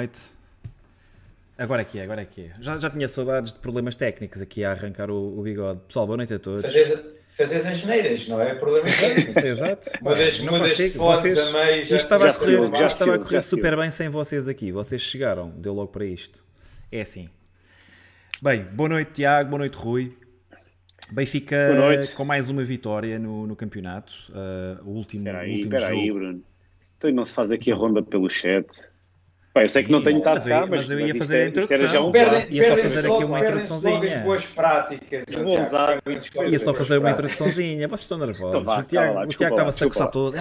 noite. Agora é que é, agora é que é. Já, já tinha saudades de problemas técnicos aqui a arrancar o, o bigode. Pessoal, boa noite a todos. Fazes as geneiras, não é? Problema técnico. Exato. Mudas, mudas de fones a meio. Isto estava a correr, já estava a correr super bem sem vocês aqui. Vocês chegaram, deu logo para isto. É assim. Bem, boa noite Tiago, boa noite Rui. Benfica com mais uma vitória no, no campeonato. Uh, o último, peraí, último peraí, jogo. Bruno. Então não se faz aqui a ronda pelo chat. Pá, eu sei que não tenho estado cá, mas, mas eu ia mas fazer a é- introdução. era já um Perdem- ia só fazer aqui uma introduçãozinha. as boas práticas. Ia só fazer uma introduçãozinha. Vocês estão nervosos. Então vá, o Tiago, calma lá, o desculpa Tiago lá, estava-se a coçar todo.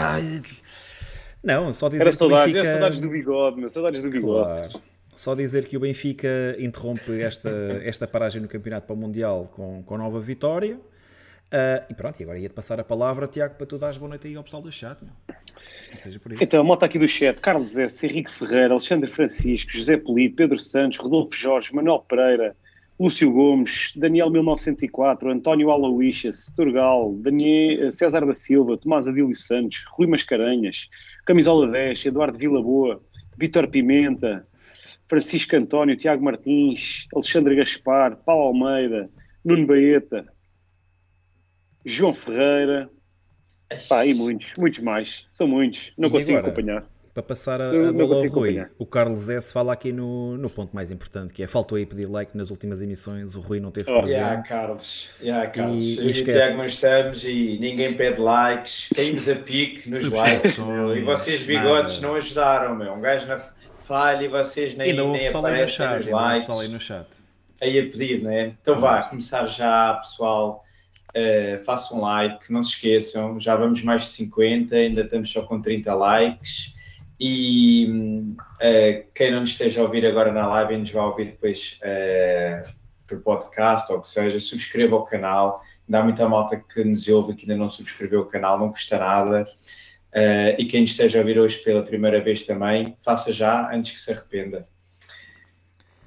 Não, só dizer Era que o saudades, Benfica... era saudades do bigode, meu, saudades do bigode. Claro. Só dizer que o Benfica interrompe esta, esta paragem no campeonato para o Mundial com, com nova vitória. Ah, e pronto, e agora ia-te passar a palavra, Tiago, para tu dares boa noite aí ao pessoal do chat. Meu. Seja por isso. Então, a moto aqui do chat: Carlos S., Henrique Ferreira, Alexandre Francisco, José Polito, Pedro Santos, Rodolfo Jorge, Manuel Pereira, Lúcio Gomes, Daniel 1904, António Aloysius, Turgal, Daniel, César da Silva, Tomás Adílio Santos, Rui Mascarenhas, Camisola 10, Eduardo Vilaboa, Vítor Pimenta, Francisco António, Tiago Martins, Alexandre Gaspar, Paulo Almeida, Nuno Baeta, João Ferreira, pá, e muitos, muitos mais. São muitos, não E consigo agora? acompanhar. Para passar a, a não bola ao Rui, acompanhar. o Carlos S. fala aqui no, no ponto mais importante, que é faltou aí pedir like nas últimas emissões, o Rui não teve Oh, presente. Yeah, Carlos, yeah, Carlos. E- e e. Tiago não estamos e ninguém pede likes, caímos a pique nos likes, meu. E vocês bigodes nada. não ajudaram, meu. Um gajo na falha e vocês nem, Ainda nem aí no aparecem chat, nos ainda likes. pessoal aí no chat. aí a pedir, né? Então vá, começar já, pessoal. Uh, façam um like, não se esqueçam, já vamos mais de 50, ainda estamos só com 30 likes. E uh, quem não nos esteja a ouvir agora na live e nos vai ouvir depois uh, por podcast ou o que seja, subscreva o canal. Ainda há muita malta que nos ouve que ainda não subscreveu o canal, não custa nada. Uh, e quem nos esteja a ouvir hoje pela primeira vez também, faça já antes que se arrependa.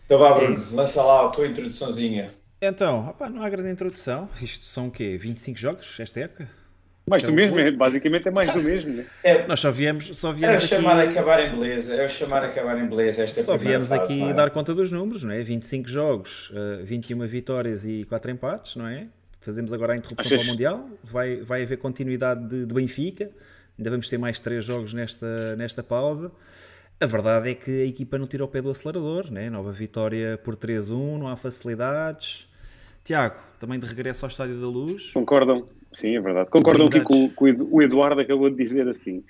Então vá, Bruno, É lança lá a tua introduçãozinha. Então, opá, não há grande introdução. Isto são o quê? 25 jogos esta época? Mais é do mesmo, é, basicamente é mais do mesmo. Né? É, Nós só viemos, só é o viemos chamar a aqui, acabar em beleza, é o chamar a acabar em beleza esta só viemos fase, aqui é? dar conta dos números, não é? 25 jogos, eh, 21 vitórias e 4 empates, não é? Fazemos agora a interrupção Achas- para o Mundial. Vai, vai haver continuidade de, de Benfica. Ainda vamos ter mais 3 jogos nesta, nesta pausa. A verdade é que a equipa não tira o pé do acelerador, né? Nova vitória por 3-1, não há facilidades. Tiago, também de regresso ao Estádio da Luz. Concordam? Sim, é verdade. Concordam aqui com, com o Edu- o Eduardo acabou de dizer assim.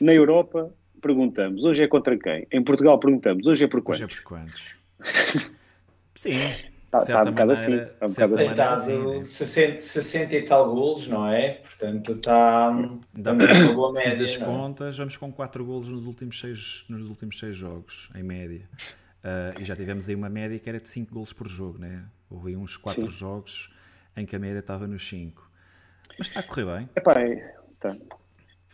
Na Europa, perguntamos, hoje é contra quem? Em Portugal perguntamos, hoje é por Hoje é quantos? por quantos? Sim. Tá- de tá um bocado assim, tá um bocado assim. sim, né? 60, 60 e tal golos, não é? Portanto, está estamos para numa boa média. as não é? contas, vamos com 4 golos nos últimos 6 nos últimos seis jogos, em média. Ah, e já tivemos aí uma média que era de 5 golos por jogo, né? Houve uns 4 Sim. jogos em que a média estava nos 5. Mas está a correr bem. Epá, é, tá.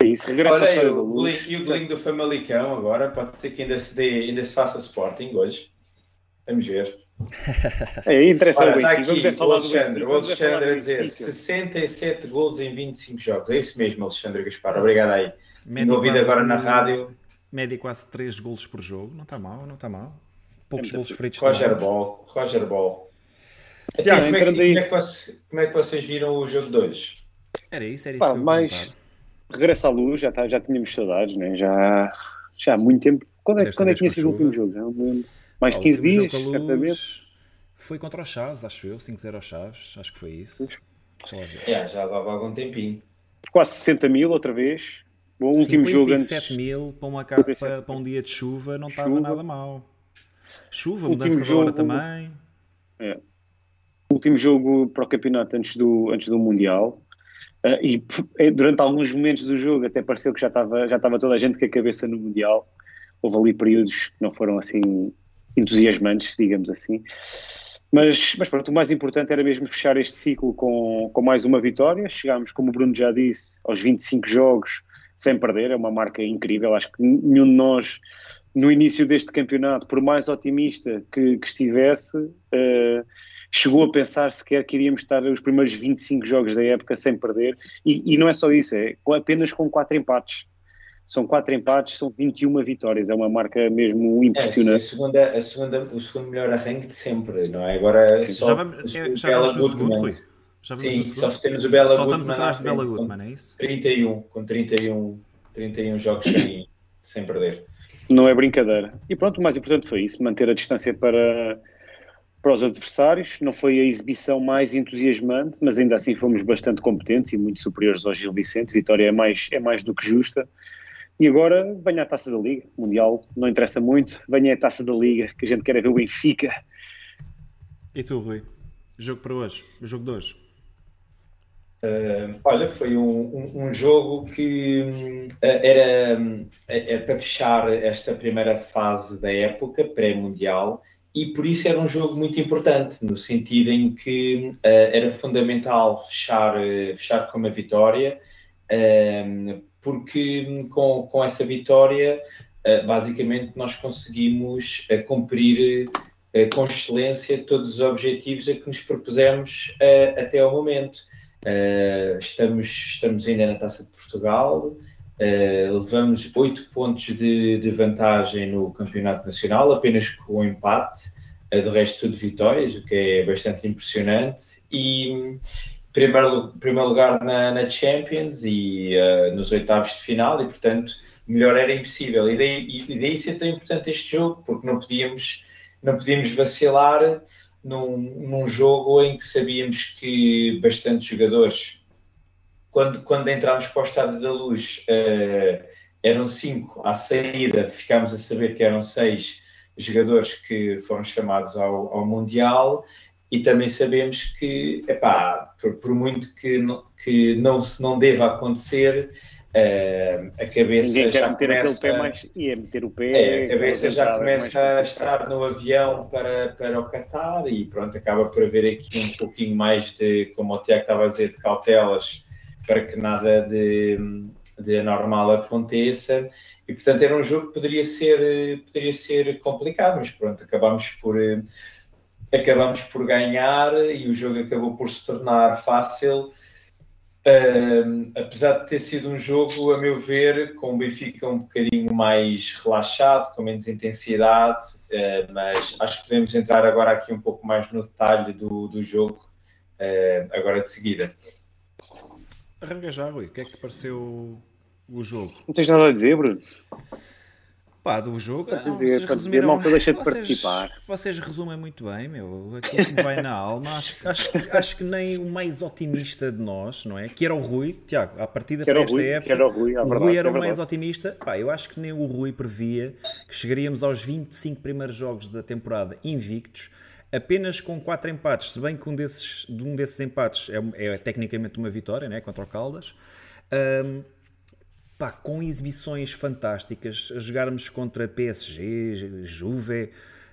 é isso, regressa Olha, e o, golinho- e o do Famalicão agora, pode ser que ainda se, dê, ainda se faça Sporting hoje. Vamos ver. É, interessa Ora, Benfica, aqui vamos é o do Alexandre, o é Alexandre a dizer Benfica. 67 golos em 25 jogos. É isso mesmo, Alexandre Gaspar. Obrigado aí. Média ouvido quase- agora na rádio. Média quase 3 golos por jogo. Não está mal, não está mal. Poucos É golos feitos Roger também. Ball. Roger Ball. Tiago, como, é que, como, é que você- como é que vocês viram o jogo de hoje? Era isso, era isso Pá, perguntar. regressa à luz, já, tá, já tínhamos saudades, né? já, já há muito tempo. Quando é, quando é que tinha sido o último jogo? Mais de o 15 último dias, certamente. Foi contra os Chaves, acho eu, 5-0 aos Chaves, acho que foi isso. É, já levava algum tempinho. Quase 60 mil outra vez. O último jogo antes. 57 mil para, uma capa, 57. para um dia de chuva não estava nada mal. Chuva, Último mudança de hora jogo- também. o último jogo para o campeonato antes do, antes do Mundial. Ah, e eh, durante alguns momentos do jogo até pareceu que já estava, já estava toda a gente com a cabeça no Mundial. Houve ali períodos que não foram assim entusiasmantes, digamos assim. Mas, mas pronto, o mais importante era mesmo fechar este ciclo com, com mais uma vitória. Chegámos, como o Bruno já disse, aos 25 jogos sem perder, é uma marca incrível. Acho que nenhum de nós, no início deste campeonato, por mais otimista que, que estivesse, eh, chegou a pensar sequer que iríamos estar os primeiros 25 jogos da época sem perder. E, e não é só isso, é apenas com quatro empates. são quatro empates, são 21 vitórias, é uma marca mesmo impressionante. É, a segunda, a segunda, o segundo melhor arranque de sempre, não é? Agora Sim, só já vamos, é, já vamos segundo, Rui. Já Sim, só temos o Bela Só estamos atrás de Bela Goodman, é isso? 31, com 31, 31 jogos sem, sem perder. Não é brincadeira. E pronto, o mais importante foi isso, manter a distância para, para os adversários. Não foi a exibição mais entusiasmante, mas ainda assim fomos bastante competentes e muito superiores ao Gil Vicente. Vitória é mais, é mais do que justa. E agora venha a taça da Liga. Mundial não interessa muito. Venha a taça da Liga, que a gente quer é ver o Benfica. E tu, Rui? Jogo para hoje? O jogo de hoje? Uh, olha, foi um, um, um jogo que uh, era, uh, para fechar esta primeira fase da época pré-mundial e por isso era um jogo muito importante, no sentido em que era fundamental fechar, fechar com uma vitória, porque com, com essa vitória, basicamente, nós conseguimos cumprir com excelência todos os objetivos a que nos propusemos até ao momento. Uh, estamos, estamos ainda na Taça de Portugal, uh, levamos 8 pontos de, de, vantagem no Campeonato Nacional, apenas com o empate, uh, de resto tudo vitórias, o que é bastante impressionante. E primeiro, primeiro lugar na, na Champions e uh, nos oitavos de final, e portanto melhor era impossível. E daí, e daí ser tão importante este jogo, porque não podíamos, não podíamos vacilar num, num jogo em que sabíamos que bastantes jogadores, quando, quando entramos para o Estádio da Luz, uh, eram cinco à saída, ficámos a saber que eram seis jogadores que foram chamados ao, ao Mundial e também sabemos que, epá, por, por muito que, não, que não, se não deva acontecer, Uh, a cabeça Ninguém já meter começa, pé mais, é meter o pé. É, a cabeça já começa a estar no avião para, para o Qatar e pronto, acaba por haver aqui um pouquinho mais de, como o Tiago estava a dizer, de cautelas para que nada de, de anormal aconteça. E portanto era um jogo que poderia ser, poderia ser complicado, mas pronto, acabamos por, acabamos por ganhar e o jogo acabou por se tornar fácil apesar de ter sido um jogo, a meu ver, com o Benfica um bocadinho mais relaxado, com menos intensidade, uh, mas acho que podemos entrar agora aqui um pouco mais no detalhe do, do jogo, uh, agora de seguida. Arranca já, Rui, o que é que te pareceu o jogo? Não tens nada a dizer, Bruno? Pá, do jogo. Para dizer, não, para dizer malta deixa de vocês, participar. Vocês resumem muito bem, meu. Aquilo que me vai na alma. Acho, acho, acho que nem o mais otimista de nós, não é? Que era o Rui, Tiago, a partida para esta Rui, época. era o Rui, o verdade, Rui era é o mais otimista. Pá, eu acho que nem o Rui previa que chegaríamos aos 25 primeiros jogos da temporada invictos apenas com 4 empates, se bem que um desses, um desses empates é, é tecnicamente uma vitória, né, contra o Caldas. Um, pá, com exibições fantásticas, a jogarmos contra PSG, Juve,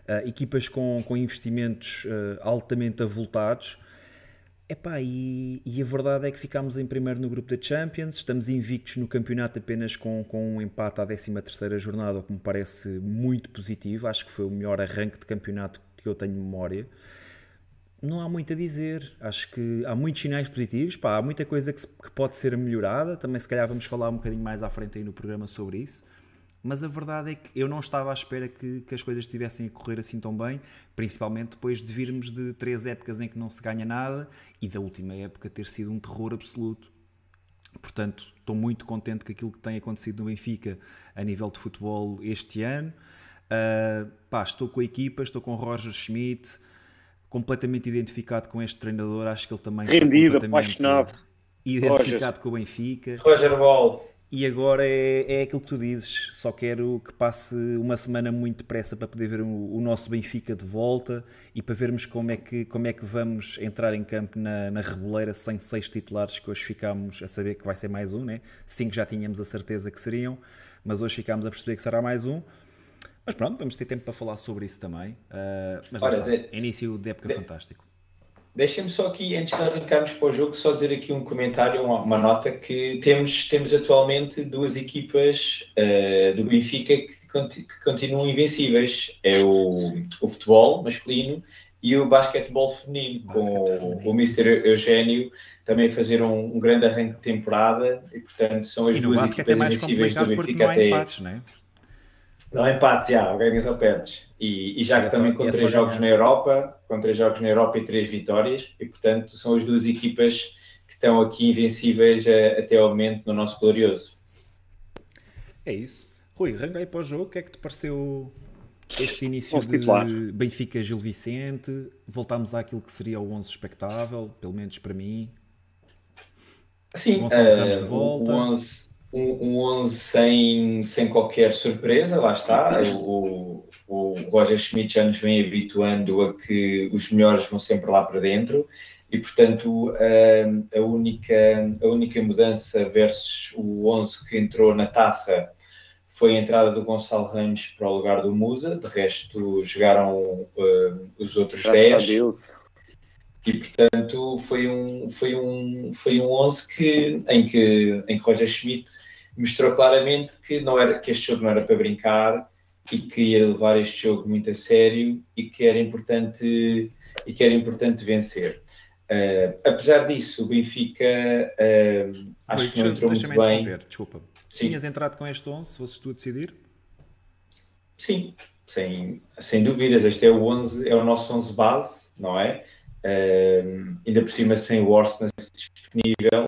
uh, equipas com, com investimentos uh, altamente avultados. Epá, e, e a verdade é que ficámos em primeiro no grupo da Champions, estamos invictos no campeonato apenas com, com um empate à 13 terceira jornada, o que me parece muito positivo, acho que foi o melhor arranque de campeonato que eu tenho memória não há muito a dizer. Acho que há muitos sinais positivos, pá, há muita coisa que, se, que, pode ser melhorada. Também, se calhar, vamos falar um bocadinho mais à frente aí no programa sobre isso. Mas a verdade é que eu não estava à espera que, que as coisas estivessem a correr assim tão bem, principalmente depois de virmos de três épocas em que não se ganha nada e da última época ter sido um terror absoluto. Portanto, estou muito contente com aquilo que tem acontecido no Benfica a nível de futebol este ano. Uh, pá, estou com a equipa, estou com o Roger Schmidt completamente identificado com este treinador. Acho que ele também Rendido, está apaixonado. identificado Roger. com o Benfica. Roger Ball. E agora é, é aquilo que tu dizes, só quero que passe uma semana muito depressa para poder ver o, o, nosso Benfica de volta e para vermos como é que, como é que vamos entrar em campo na, na Reboleira sem seis titulares que hoje ficámos a saber que vai ser mais um, né? cinco já tínhamos a certeza que seriam, mas hoje ficámos a perceber que será mais um. Mas pronto, vamos ter tempo para falar sobre isso também. Uh, mas Ora, está, de... início de época de... fantástico. Deixem-me só aqui, antes de arrancarmos para o jogo, só dizer aqui um comentário, uma, uma nota, que temos, temos atualmente duas equipas uh, do Benfica que, que, continuam invencíveis. É o, o futebol masculino e o basquetebol feminino, com o, o Mr. Eugênio também a fazer um, um, grande arranque de temporada e portanto são as duas equipas é mais invencíveis do Benfica até. Empates, não é? Não empates, já, ganhas ou perdes. E, e já que também com três jogos ganhar. na Europa, com três jogos na Europa e três vitórias, e portanto são as duas equipas que estão aqui invencíveis a, até ao momento no nosso glorioso. É isso. Rui, arranquei para o jogo, o que é que te pareceu este início de titular. Benfica Gil Vicente? Voltámos àquilo que seria o 11 expectável, pelo menos para mim. Sim, uh, o 11 um, um 11 sem, sem qualquer surpresa, lá está. O, o Roger Schmidt já nos vem habituando a que os melhores vão sempre lá para dentro e, portanto, a, a, única, a única mudança versus o 11 que entrou na taça foi a entrada do Gonçalo Ramos para o lugar do Musa, de resto jogaram uh, os outros Graças 10. A Deus. E portanto foi um, foi um, foi um 11 que, em, que, em que Roger Schmidt mostrou claramente que, não era, que este jogo não era para brincar e que ia levar este jogo muito a sério e que era importante, e que era importante vencer. Uh, apesar disso, o Benfica uh, acho Oi, que não entrou muito bem. Desculpa. Sim. Tinhas entrado com este 11, se fosses tu a decidir? Sim, sem, sem dúvidas. Este é o 11, é o nosso 11 base, não é? Uh, ainda por cima sem o Orsnes disponível,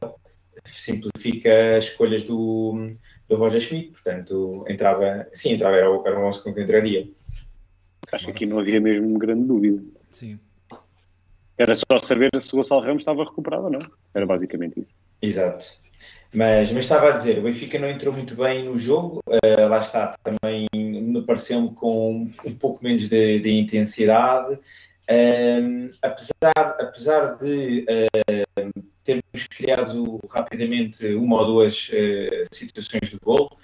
simplifica as escolhas do, do Roger Schmidt, portanto entrava, sim, entrava, era, era o 11 com que entraria. Acho que aqui não havia mesmo grande dúvida. Sim. Era só saber se o Gonçalo Ramos estava recuperado ou não. Era basicamente isso. Exato. Mas, mas estava a dizer, o Benfica não entrou muito bem no jogo, uh, lá está, também me pareceu-me com um pouco menos de, de intensidade, um, apesar, apesar de uh, termos criado rapidamente uma ou duas uh, situações de gol,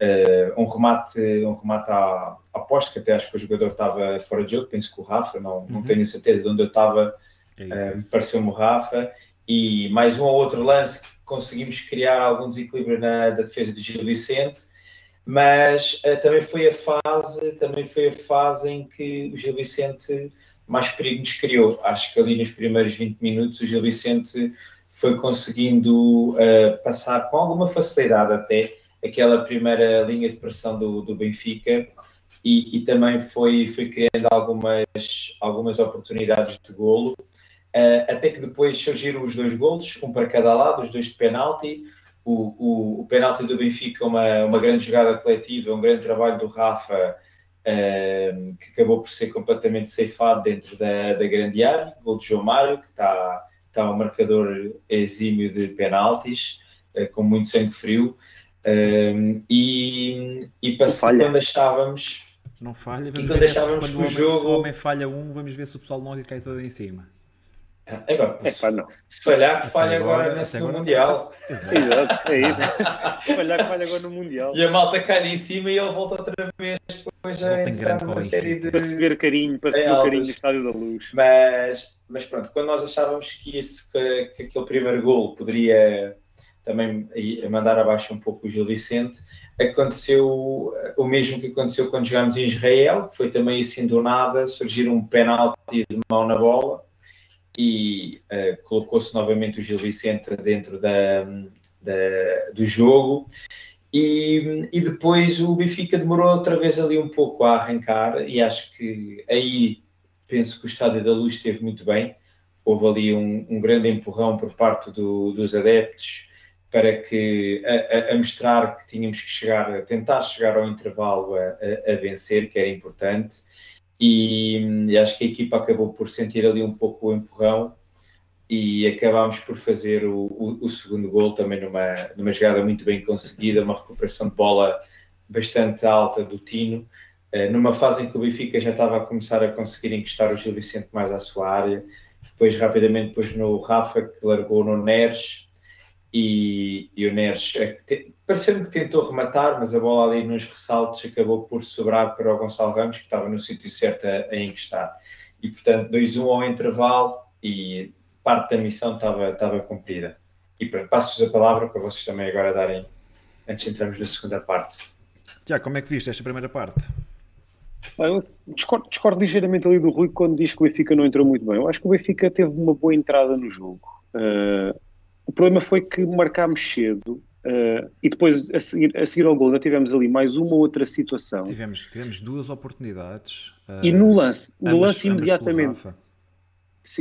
uh, um remate, um remate à, à poste, que até acho que o jogador estava fora de jogo, penso que o Rafa, não, uhum. não tenho certeza de onde eu estava, é uh, pareceu-me o Rafa, e mais um ou outro lance que conseguimos criar algum desequilíbrio na defesa de Gil Vicente, mas uh, também foi a fase, também foi a fase em que o Gil Vicente mais perigo nos criou. Acho que ali nos primeiros 20 minutos o Gil Vicente foi conseguindo uh, passar com alguma facilidade até aquela primeira linha de pressão do, do Benfica e, e, também foi, foi criando algumas, algumas oportunidades de golo, uh, até que depois surgiram os dois golos, um para cada lado, os dois de penalti, o, o, o penalti do Benfica, uma, uma grande jogada coletiva, um grande trabalho do Rafa, que acabou por ser completamente ceifado dentro da, da grande área, gol de João Mário, que está está um marcador exímio de penaltis, uh, com muito sangue frio, uh, e, e passando quando achávamos... Não falha, vamos e quando ver achávamos que o, jogo... se o homem falha um, vamos ver se o pessoal não lhe cai todo em cima. É, bom, é, pá, não. Se falhar, que falha agora, agora nesse no Mundial. Exato, é isso. se falhar, que falha agora no Mundial. E a malta cai em cima e ele volta outra vez depois a entrar numa série de... Para receber carinho, para receber carinho no Estádio da Luz. Mas, mas pronto, quando nós achávamos que, esse, que, que aquele primeiro gol poderia também mandar abaixo um pouco o Gil Vicente, aconteceu o mesmo que aconteceu quando jogámos em Israel, que foi também assim do nada, surgir um penalti de mão na bola, e uh, colocou-se novamente o Gil Vicente dentro da, da, do jogo. E, e, depois o Benfica demorou outra vez ali um pouco a arrancar, e acho que aí penso que o Estádio da Luz esteve muito bem. Houve ali um, um grande empurrão por parte do, dos adeptos para que a, a, mostrar que tínhamos que chegar, a tentar chegar ao intervalo a, a, a vencer, que era importante e, e, acho que a equipa acabou por sentir ali um pouco o empurrão e acabámos por fazer o, o, o, segundo gol também numa, numa jogada muito bem conseguida, uma recuperação de bola bastante alta do Tino, uh, numa fase em que o Benfica já estava a começar a conseguir encostar o Gil Vicente mais à sua área, depois rapidamente pôs no Rafa que largou no Neres e, e o Neres é pareceu-me que tentou rematar, mas a bola ali nos ressaltos acabou por sobrar para o Gonçalo Ramos, que estava no sítio certo a, a encostar. E portanto, 2-1 ao intervalo e parte da missão estava, estava cumprida. E pronto, passo-vos a palavra para vocês também agora darem, antes de entrarmos na segunda parte. Tiago, como é que viste esta primeira parte? Eu discordo, discordo, ligeiramente ali do Rui quando diz que o Benfica não entrou muito bem. Eu acho que o Benfica teve uma boa entrada no jogo. Uh, o problema foi que marcámos cedo uh, e depois, a seguir, a seguir ao gol, ainda tivemos ali mais uma outra situação. Tivemos, tivemos duas oportunidades. Uh, e no lance, no lance imediatamente.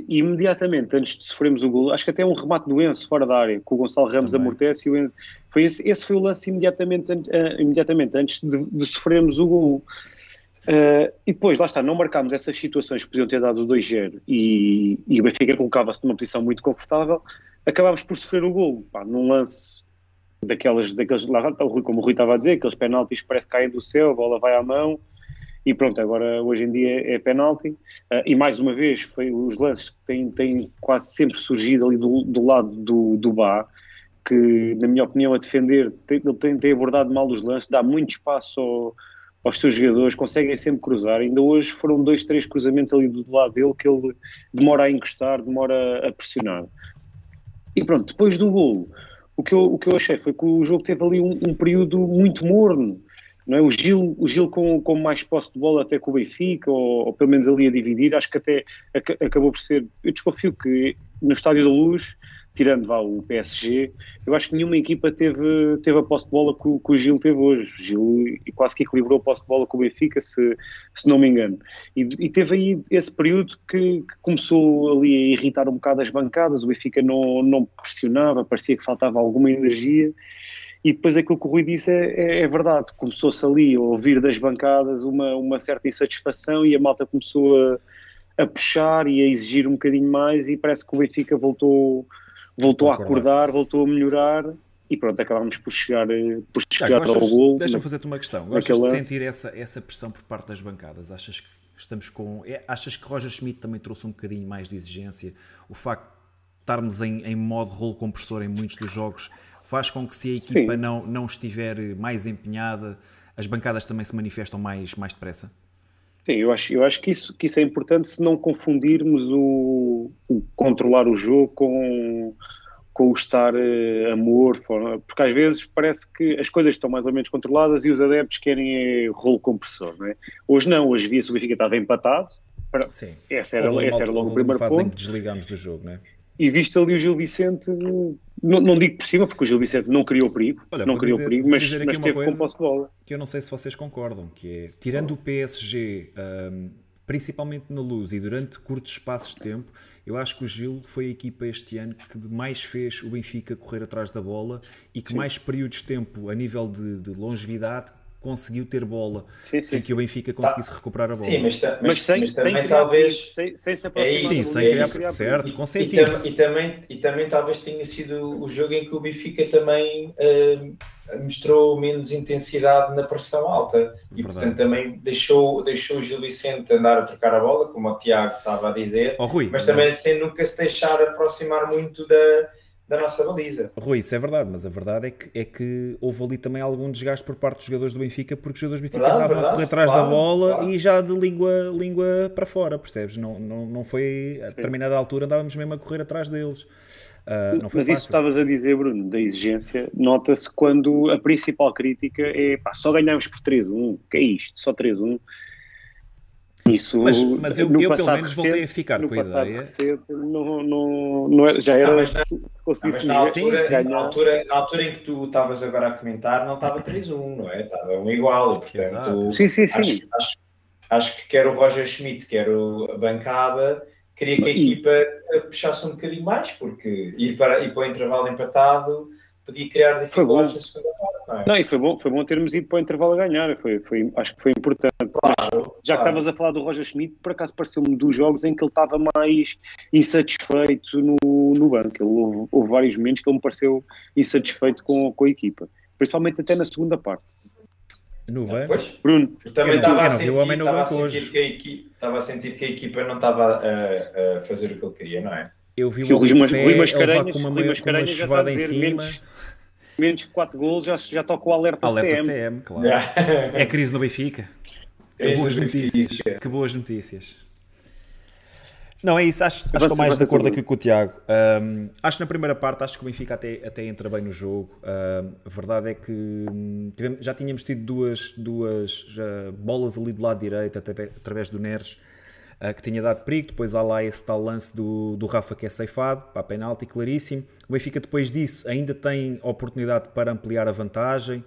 Imediatamente antes de sofrermos o gol, acho que até um remate do Enzo fora da área, com o Gonçalo Ramos Também. amortece e o Enzo. Foi esse, esse foi o lance imediatamente, imediatamente antes de, de sofrermos o gol. Uh, e depois, lá está, não marcámos essas situações que podiam ter dado o 2-0 e, e, o Benfica colocava-se numa posição muito confortável, acabámos por sofrer o gol, pá, num lance daquelas, daqueles, lá, como o Rui estava a dizer, aqueles penaltis que parece que caem do céu, a bola vai à mão e pronto, agora hoje em dia é penalti uh, e mais uma vez foi os lances que têm, têm quase sempre surgido ali do, do lado do, do Bá, que na minha opinião a defender tem, ele tem, tem abordado mal os lances, dá muito espaço ao aos seus jogadores, conseguem sempre cruzar. Ainda hoje foram dois, três cruzamentos ali do lado dele que ele demora a encostar, demora a pressionar. E pronto, depois do golo, o que eu, o que eu achei foi que o jogo teve ali um, um período muito morno. Não é? O Gil, o Gil com, com mais posse de bola até com o Benfica, ou, ou pelo menos ali a dividir, acho que até acabou por ser. Eu desconfio que no Estádio da Luz tirando vá, o PSG, eu acho que nenhuma equipa teve, teve a posse de bola que, que o Gil teve hoje. O Gil quase que equilibrou a posse de bola com o Benfica, se, se não me engano. E, e teve aí esse período que, que, começou ali a irritar um bocado as bancadas, o Benfica não, não pressionava, parecia que faltava alguma energia. E depois aquilo que o Rui disse é, é, é verdade, começou-se ali a ouvir das bancadas uma, uma certa insatisfação e a malta começou a, a puxar e a exigir um bocadinho mais e parece que o Benfica voltou voltou a acordar, voltou a melhorar e pronto, acabámos por chegar, eh, por chegar ao gol. Deixa-me fazer-te uma questão. Gostas de sentir essa, essa pressão por parte das bancadas? Achas que estamos com. É, achas que Roger Schmidt também trouxe um bocadinho mais de exigência? O facto de estarmos em, em modo rolo compressor em muitos dos jogos faz com que se a equipa não, não estiver mais empenhada, as bancadas também se manifestam mais, mais depressa? Sim, eu acho, eu acho que, isso, que isso é importante se não confundirmos o, o controlar o jogo com, com o estar uh, amor, porque às vezes parece que as coisas estão mais ou menos controladas e os adeptos querem uh, rolo compressor, não é? Hoje não, hoje via-se o Benfica estava empatado, para, Sim. essa era, essa era logo o primeiro ponto. Em que desligamos do jogo, não é? E visto ali o Gil Vicente, não, não, digo por cima, porque o Gil Vicente não criou perigo, Olha, não criou dizer, perigo, mas, mas teve com posse de bola. Que eu não sei se vocês concordam, que é, tirando o PSG, um, principalmente na luz e durante curtos espaços de tempo, eu acho que o Gil foi a equipa este ano que mais fez o Benfica correr atrás da bola e que Sim. mais períodos de tempo a nível de, de longevidade conseguiu ter bola sim, sim, sem que o Benfica conseguisse tá. recuperar a bola. Sim, mas, mas, mas, sem, mas também sem talvez. Sem, sem se aproximar. É sim, sem criar, criar certo, com e, e, também, e também talvez tenha sido o jogo em que o Benfica também uh, mostrou menos intensidade na pressão alta e Verdade. portanto também deixou, deixou o Gil Vicente andar a trocar a bola, como o Tiago estava a dizer, oh, Rui, mas também mas... sem nunca se deixar aproximar muito da da nossa baliza. Rui, isso é verdade, mas a verdade é que, é que houve ali também algum desgaste por parte dos jogadores do Benfica, porque os jogadores do Benfica verdade, verdade, a correr atrás claro, da bola claro. e já de língua, língua para fora, percebes? Não, não, não foi a determinada altura andávamos mesmo a correr atrás deles. Uh, mas fácil. isso estavas a dizer, Bruno, da exigência, nota-se quando a principal crítica é pá, só ganhamos por 3-1, que é isto, só 3-1. Isso, mas, mas eu, eu pelo menos voltei a ficar com a ideia. Recente, não, não, não era, já era não, se, se conseguisse na, altura, sim, sim. Na, altura, na altura em que tu estavas agora a comentar, não estava 3-1, não é? Estava um igual. Portanto, sim, sim, sim. Acho, acho, acho, que quer o Roger Schmidt, quer a bancada, queria que a equipa puxasse um bocadinho mais, porque ir para, ir para o intervalo empatado podia criar dificuldades na segunda parte. Não, é? não, e foi bom, foi bom termos ido para o intervalo a ganhar, foi, foi, acho que foi importante. Claro, já que estavas a falar do Roger Schmidt, por acaso pareceu-me dos jogos em que ele estava mais insatisfeito no, no banco. Ele, houve, houve, vários momentos que ele me pareceu insatisfeito com, com a equipa, principalmente até na segunda parte. No banco? Pois, Bruno, eu também estava a, sentir, estava, a sentir que a equipa, estava a sentir que a equipa não estava a, a fazer o que ele queria, não é? Eu vi o Rui Mascarenhas com uma, chuvada em cima. Menos, menos que 4 gols já, já toca o alerta, alerta CM. CM claro. é crise no Benfica. Que boas notícias. Que boas notícias. Não, é isso. Acho, acho que estou mais de acordo aqui com o Tiago. Um, acho que na primeira parte, acho que o Benfica até, até entra bem no jogo. Um, a verdade é que hum, tivemos, já tínhamos tido duas, duas bolas ali do lado direito, até, através do Neres, uh, que tinha dado perigo. Depois há lá esse tal lance do, do Rafa que é ceifado, para a penalti, claríssimo. O Benfica, depois disso, ainda tem oportunidade para ampliar a vantagem.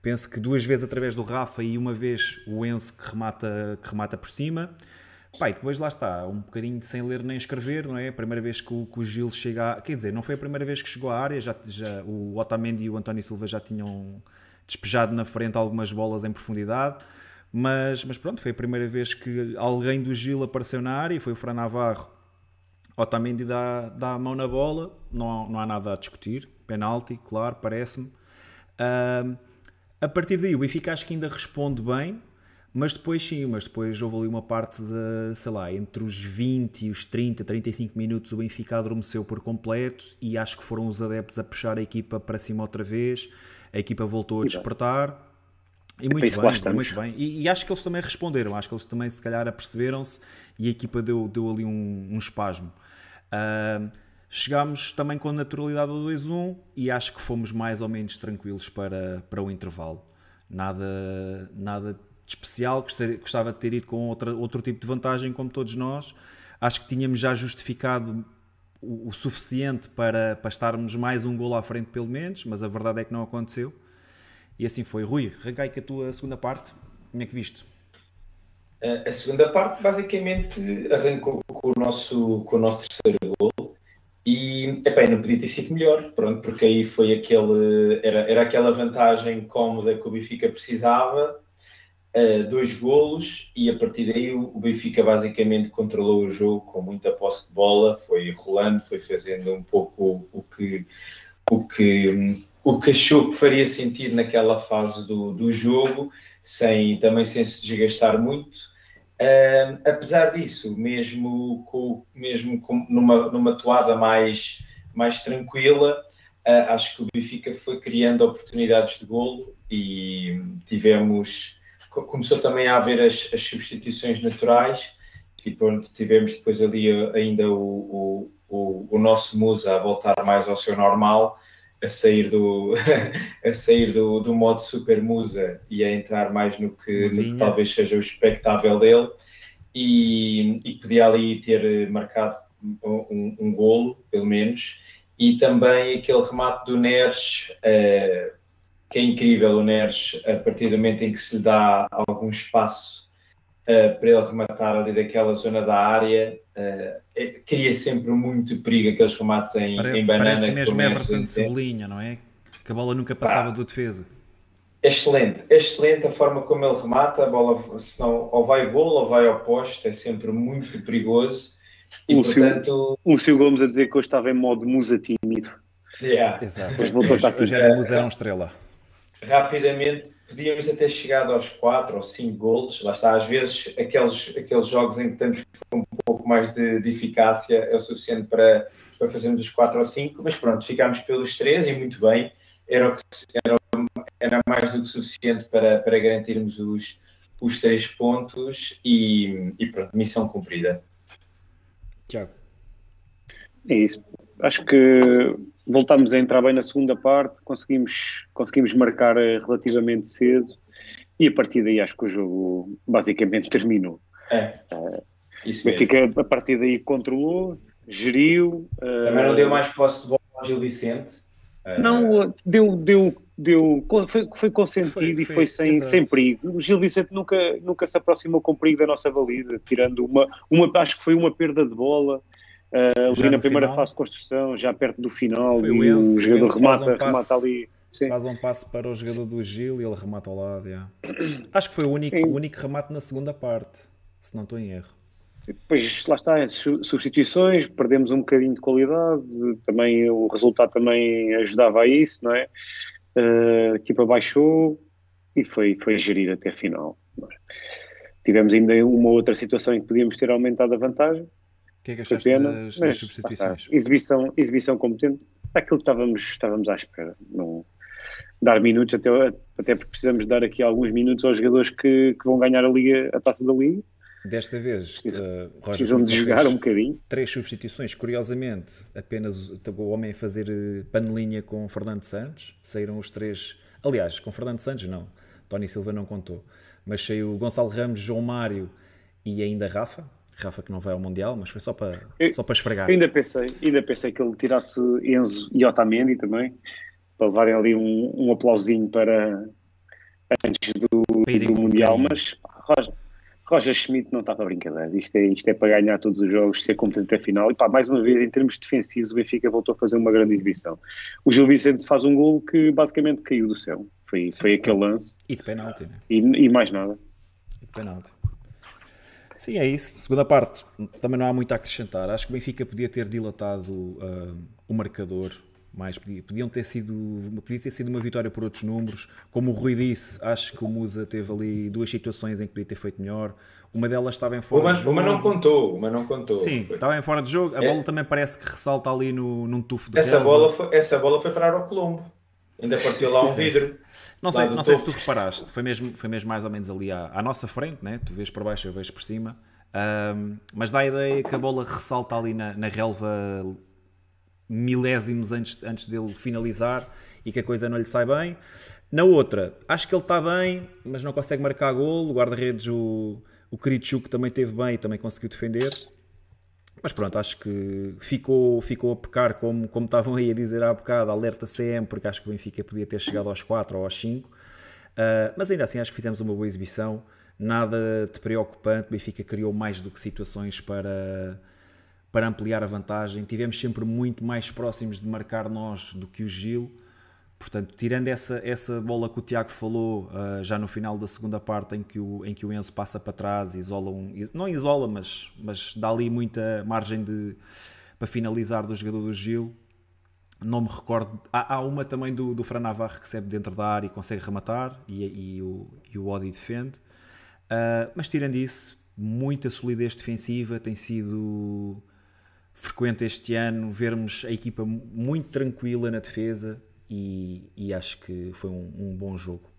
Penso que duas vezes através do Rafa e uma vez o Enzo que remata, que remata por cima. Pai, depois lá está, um bocadinho sem ler nem escrever, não é? A primeira vez que o, que o Gil chega a... Quer dizer, não foi a primeira vez que chegou à área, já, já, o Otamendi e o António Silva já tinham despejado na frente algumas bolas em profundidade, mas, mas pronto, foi a primeira vez que alguém do Gil apareceu na área, foi o Fran Navarro. Otamendi dá, dá a mão na bola, não, não há nada a discutir, penalti, claro, parece-me. Uh, a partir daí o Benfica acho que ainda responde bem, mas depois sim, mas depois houve ali uma parte de, sei lá, entre os 20 e os 30, 35 minutos o Benfica adormeceu por completo e acho que foram os adeptos a puxar a equipa para cima outra vez, a equipa voltou a despertar. E é muito bem, muito bem. E, e, acho que eles também responderam, acho que eles também se calhar aperceberam-se e a equipa deu, deu ali um, um espasmo. Uh, chegámos também com naturalidade ao 2-1 e acho que fomos mais ou menos tranquilos para, para o intervalo. Nada, nada de especial, gostava de ter ido com outra, outro tipo de vantagem, como todos nós. Acho que tínhamos já justificado o, o suficiente para, para estarmos mais um gol à frente, pelo menos, mas a verdade é que não aconteceu. E assim foi. Rui, arrancai com a tua segunda parte. Como é que viste? A segunda parte, basicamente, arrancou com o nosso, com o nosso terceiro. E, epá, não podia ter sido melhor, pronto, porque aí foi aquele, era, era aquela vantagem cómoda que o Benfica precisava uh, dois golos e a partir daí o Benfica basicamente controlou o jogo com muita posse de bola, foi rolando, foi fazendo um pouco o que, o que, o que achou que faria sentido naquela fase do, do jogo, sem, também sem se desgastar muito. Apesar disso, mesmo, com, mesmo com, numa, numa toada mais, mais tranquila, uh, acho que o Benfica foi criando oportunidades de golo e tivemos começou também a haver as, as substituições naturais e pronto, tivemos depois ali ainda o, o, o, nosso Musa a voltar mais ao seu normal, a sair do, a sair do, do modo Super Musa e a entrar mais no que, no que talvez seja o espectável dele. E, e podia ali ter marcado um, um golo, pelo menos, e também aquele remate do Neres, uh, que é incrível o Neres, a partir do momento em que se lhe dá algum espaço uh, para ele rematar ali daquela zona da área, uh, cria sempre muito perigo aqueles remates em, parece, em banana. Parece mesmo Everton de Cebolinha, não é? Que a bola nunca passava do defesa. Excelente, excelente a forma como ele remata, a bola senão, ou vai gol ou vai ao poste, é sempre muito perigoso. E, o portanto... Lúcio Gomes a dizer que eu estava em modo musa tímido. Yeah. Exato. Hoje, hoje era musa, era um estrela rapidamente podíamos até chegar aos 4 ou 5 golos, lá está, às vezes aqueles, aqueles jogos em que temos um pouco mais de, de eficácia é o suficiente para, para fazermos os 4 ou 5, mas pronto, ficámos pelos 3 e muito bem, era, era, era mais do que suficiente para, para garantirmos os, os 3 pontos e, e pronto, missão cumprida. Tiago. É isso. Acho que voltámos a entrar bem na segunda parte, conseguimos, conseguimos marcar eh, relativamente cedo e a partir daí acho que o jogo basicamente terminou. É. Uh, isso Benfica a partir daí controlou, geriu. Uh, Também não deu mais posse de bola ao Gil Vicente? Uh, não, deu, deu, deu, foi, foi consentido foi, foi, e foi sem, sem perigo. O Gil Vicente nunca, nunca se aproximou com perigo da nossa baliza, tirando uma, uma, acho que foi uma perda de bola. Uh, ali na primeira final. fase de construção, já perto do final, e o, Enzo, o jogador remata, um remata ali. Sim. Faz um passo para o jogador do Gil e ele remata ao lado. Yeah. Acho que foi o único, o único remate na segunda parte, se não estou em erro. Depois lá está, substituições, perdemos um bocadinho de qualidade, também o resultado também ajudava a isso, não é? Uh, a equipa baixou e foi, foi gerir até a final. Tivemos ainda uma outra situação em que podíamos ter aumentado a vantagem, que é que achaste pena, das, das substituições? exibição, exibição competente, aquilo que estávamos, estávamos à espera. Não, dar minutos, até, até porque precisamos dar aqui alguns minutos aos jogadores que, que vão ganhar a, Liga, a taça da Liga. Desta vez, uh, precisam de jogar um bocadinho. Três substituições, curiosamente, apenas o homem a fazer eh, panelinha com Fernando Santos. Saíram os três. Aliás, com Fernando Santos não. Tony Silva não contou. Mas saiu Gonçalo Ramos, João Mário e ainda Rafa. Rafa que não vai ao Mundial, mas foi só para, eu, só para esfregar. Ainda pensei, ainda pensei que ele tirasse Enzo e Otamendi também, para levarem ali um, um aplausinho para antes do, do Mundial, mas Roger, Roger Schmidt não está para brincadeira. Isto é, isto é para ganhar todos os jogos, ser competente até final. E pá, mais uma vez, em termos defensivos, o Benfica voltou a fazer uma grande exibição. O Gil Vicente faz um gol que basicamente caiu do céu. Foi, foi aquele lance. E de penalti, né? E, e mais nada. E de penalti. Sim, é isso. Segunda parte, também não há muito a acrescentar. Acho que o Benfica podia ter dilatado uh, o marcador mais. Podiam ter sido, podia ter sido uma vitória por outros números. Como o Rui disse, acho que o Musa teve ali duas situações em que podia ter feito melhor. Uma delas estava em fora uma, de jogo. Uma não contou, uma não contou. Sim, foi. estava em fora de jogo. A é. bola também parece que ressalta ali no, num tufo de essa bola foi Essa bola foi parar ao Colombo. Ainda partiu lá um Sim. vidro. Não sei, não sei se tu reparaste, foi mesmo, foi mesmo mais ou menos ali à, à nossa frente, né? tu vês por baixo, eu vejo por cima. Um, mas dá a ideia que a bola ressalta ali na, na relva milésimos antes, antes dele finalizar e que a coisa não lhe sai bem. Na outra, acho que ele está bem, mas não consegue marcar gol. O guarda-redes, o, o Kritschuk, também teve bem e também conseguiu defender. Mas pronto, acho que ficou, ficou a pecar, como, como estavam aí a dizer há bocado, alerta CM, porque acho que o Benfica podia ter chegado aos 4 ou aos 5. Uh, ah, mas ainda assim, acho que fizemos uma boa exibição. Nada de preocupante. O Benfica criou mais do que situações para, para ampliar a vantagem. Tivemos sempre muito mais próximos de marcar nós do que o Gil. Portanto, tirando essa, essa bola que o Tiago falou uh, já no final da segunda parte, em que o, em que o Enzo passa para trás, isola um, não isola, mas, mas dá ali muita margem de, para finalizar do jogador do Gil. Não me recordo. Há, há uma também do, do Fran Navarro que recebe dentro da área e consegue rematar, e, e, o, e o Odi defende. Uh, mas tirando isso, muita solidez defensiva tem sido frequente este ano vermos a equipa muito tranquila na defesa e, e acho que foi um, um bom jogo.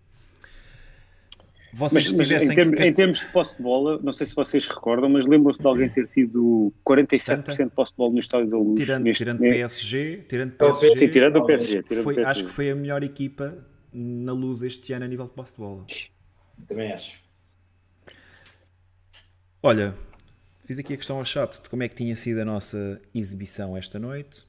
Vocês mas, mas em, termos, que... em, termos, de posse de bola, não sei se vocês recordam, mas lembram-se de alguém ter tido 47% de posse de bola no estádio da Luz? Tirando, neste, tirando PSG, tirando PSG, Sim, tirando o PSG, tirando foi, PSG. Acho que foi a melhor equipa na Luz este ano a nível de posse de bola. Também acho. Olha, Fiz aqui a questão ao chat de como é que tinha sido a nossa exibição esta noite.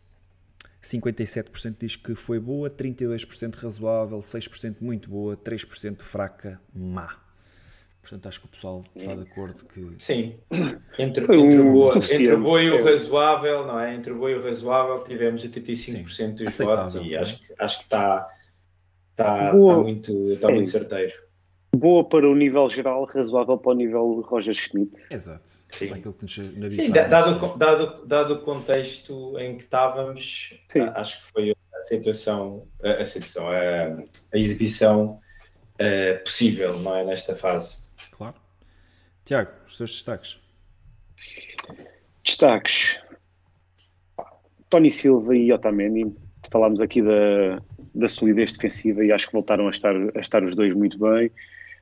57% diz que foi boa, 32% razoável, 6% muito boa, 3% fraca, má. Portanto, acho que o pessoal está de acordo que. Sim, entre, entre, o, boa, entre o boa e o razoável, não é? Entre o boa e o razoável tivemos 85% Sim, dos votos e acho que, acho que está, está, está, muito, está muito certeiro boa para o nível geral, razoável para o nível Roger Schmidt. Exato. Sim, Sim dado, dado, dado o contexto em que estávamos, Sim. acho que foi a situação, a, situação, a, a exibição uh, possível, não é? Nesta fase. Claro. Tiago, os teus destaques. Destaques. Tony Silva e Otamendi. Falámos aqui da, da solidez defensiva e acho que voltaram a estar, a estar os dois muito bem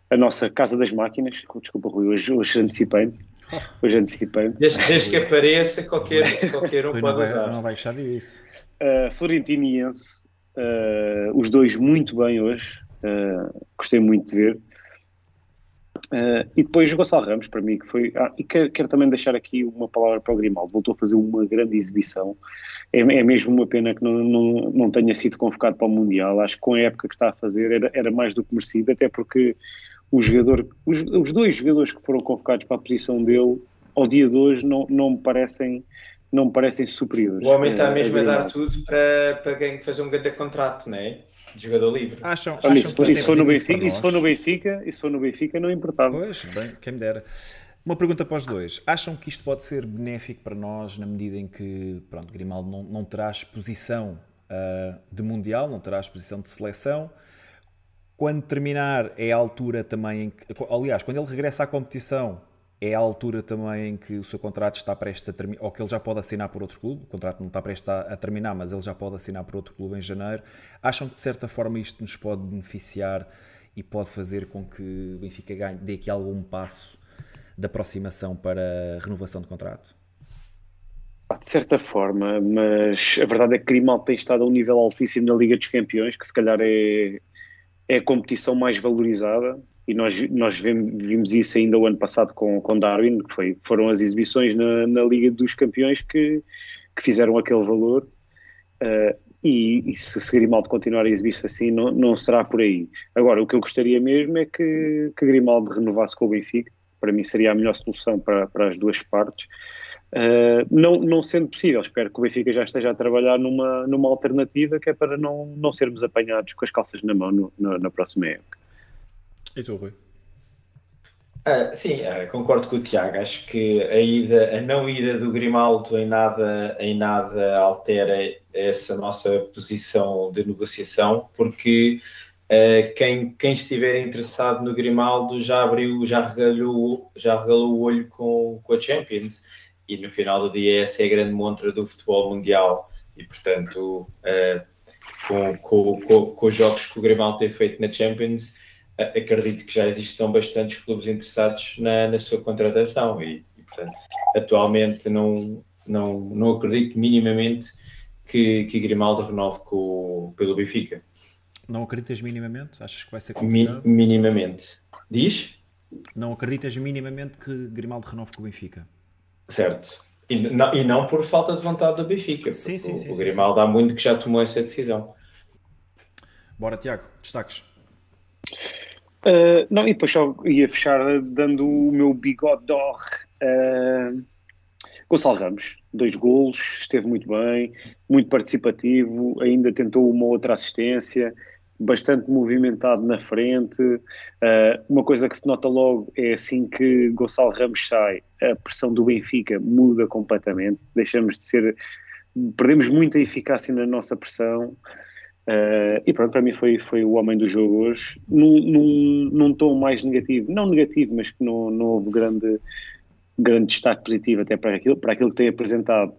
a nossa Casa das Máquinas. Desculpa, Rui, hoje, hoje antecipei. Hoje antecipei. Desde, desde que apareça, qualquer, qualquer um pode não vai, usar. Não vai gostar disso. Uh, Florentino e Enzo, uh, os dois muito bem hoje. Uh, gostei muito de ver. Uh, e depois o Gonçalo Ramos, para mim, que foi. Ah, e quero, quero, também deixar aqui uma palavra para o Grimaldo. Voltou a fazer uma grande exibição. É, é mesmo uma pena que não, não, não tenha sido convocado para o Mundial. Acho que com a época que está a fazer era, era mais do que merecido, até porque o jogador, os, os, dois jogadores que foram convocados para a posição dele, ao dia de hoje, não, não me parecem não me parecem superiores. O homem está é, mesmo é a dar tudo para, para fazer um grande contrato, não é? De jogador livre. Acham, acham isso, que isso, for no Benfica, isso for no Benfica, isso for no Benfica, não importava. Pois, bem, quem me dera. Uma pergunta para os dois. Acham que isto pode ser benéfico para nós na medida em que, pronto, Grimaldo não, não terá exposição uh, de Mundial, não terá exposição de seleção, quando terminar, é a altura também em que. Aliás, quando ele regressa à competição, é a altura também em que o seu contrato está prestes a terminar, ou que ele já pode assinar por outro clube. O contrato não está prestes a, terminar, mas ele já pode assinar por outro clube em janeiro. Acham que de certa forma isto nos pode beneficiar e pode fazer com que o Benfica ganhe, dê aqui algum passo de aproximação para renovação de contrato? De certa forma, mas a verdade é que Grimaldo tem estado a um nível altíssimo na Liga dos Campeões, que se calhar é, é a competição mais valorizada, e nós, nós vimos isso ainda o ano passado com, com Darwin, que foi, foram as exibições na, na Liga dos Campeões que, que fizeram aquele valor. Uh, e, e, se Grimaldo continuar a exibir-se assim, não, não será por aí. Agora, o que eu gostaria mesmo é que, que Grimaldo renovasse com o Benfica, para mim seria a melhor solução para, para as duas partes. Uh, não, não sendo possível, espero que o Benfica já esteja a trabalhar numa, numa alternativa que é para não, não sermos apanhados com as calças na mão no, no, na próxima época. E tu, Rui? Uh, sim, uh, concordo com o Tiago. Acho que a ida, a não ida do Grimaldo em nada, em nada altera essa nossa posição de negociação, porque uh, quem, quem estiver interessado no Grimaldo já abriu, já regalou, já regalou o olho com, com a Champions e no final do dia essa é a grande montra do futebol mundial e portanto uh, com, com, com, com, os jogos que o Grimaldo tem feito na Champions uh, acredito que já existam bastantes clubes interessados na, na sua contratação e, e, portanto atualmente não, não, não acredito minimamente que, que Grimaldo renove com, pelo Benfica. Não acreditas minimamente? Achas que vai ser complicado? Mi, minimamente. Diz? Não acreditas minimamente que Grimaldo renove com o Benfica? Certo. E não, e não por falta de vontade do Benfica. Sim, sim, o, sim, o Grimaldo sim. há muito que já tomou essa decisão. Bora, Tiago, destaques. Uh, não, e depois só ia fechar dando o meu bigode d'or. Uh, Gonçalo Ramos, dois golos, esteve muito bem, muito participativo, ainda tentou uma outra assistência, bastante movimentado na frente. Uh, uma coisa que se nota logo é assim que Gonçalo Ramos sai, a pressão do Benfica muda completamente. Deixamos de ser. Perdemos muita eficácia na nossa pressão. Uh, e pronto, para mim foi, foi o homem do jogo hoje, num, num, num tom mais negativo, não negativo, mas que não, não houve grande, grande destaque positivo até para aquilo, para aquilo que tem apresentado.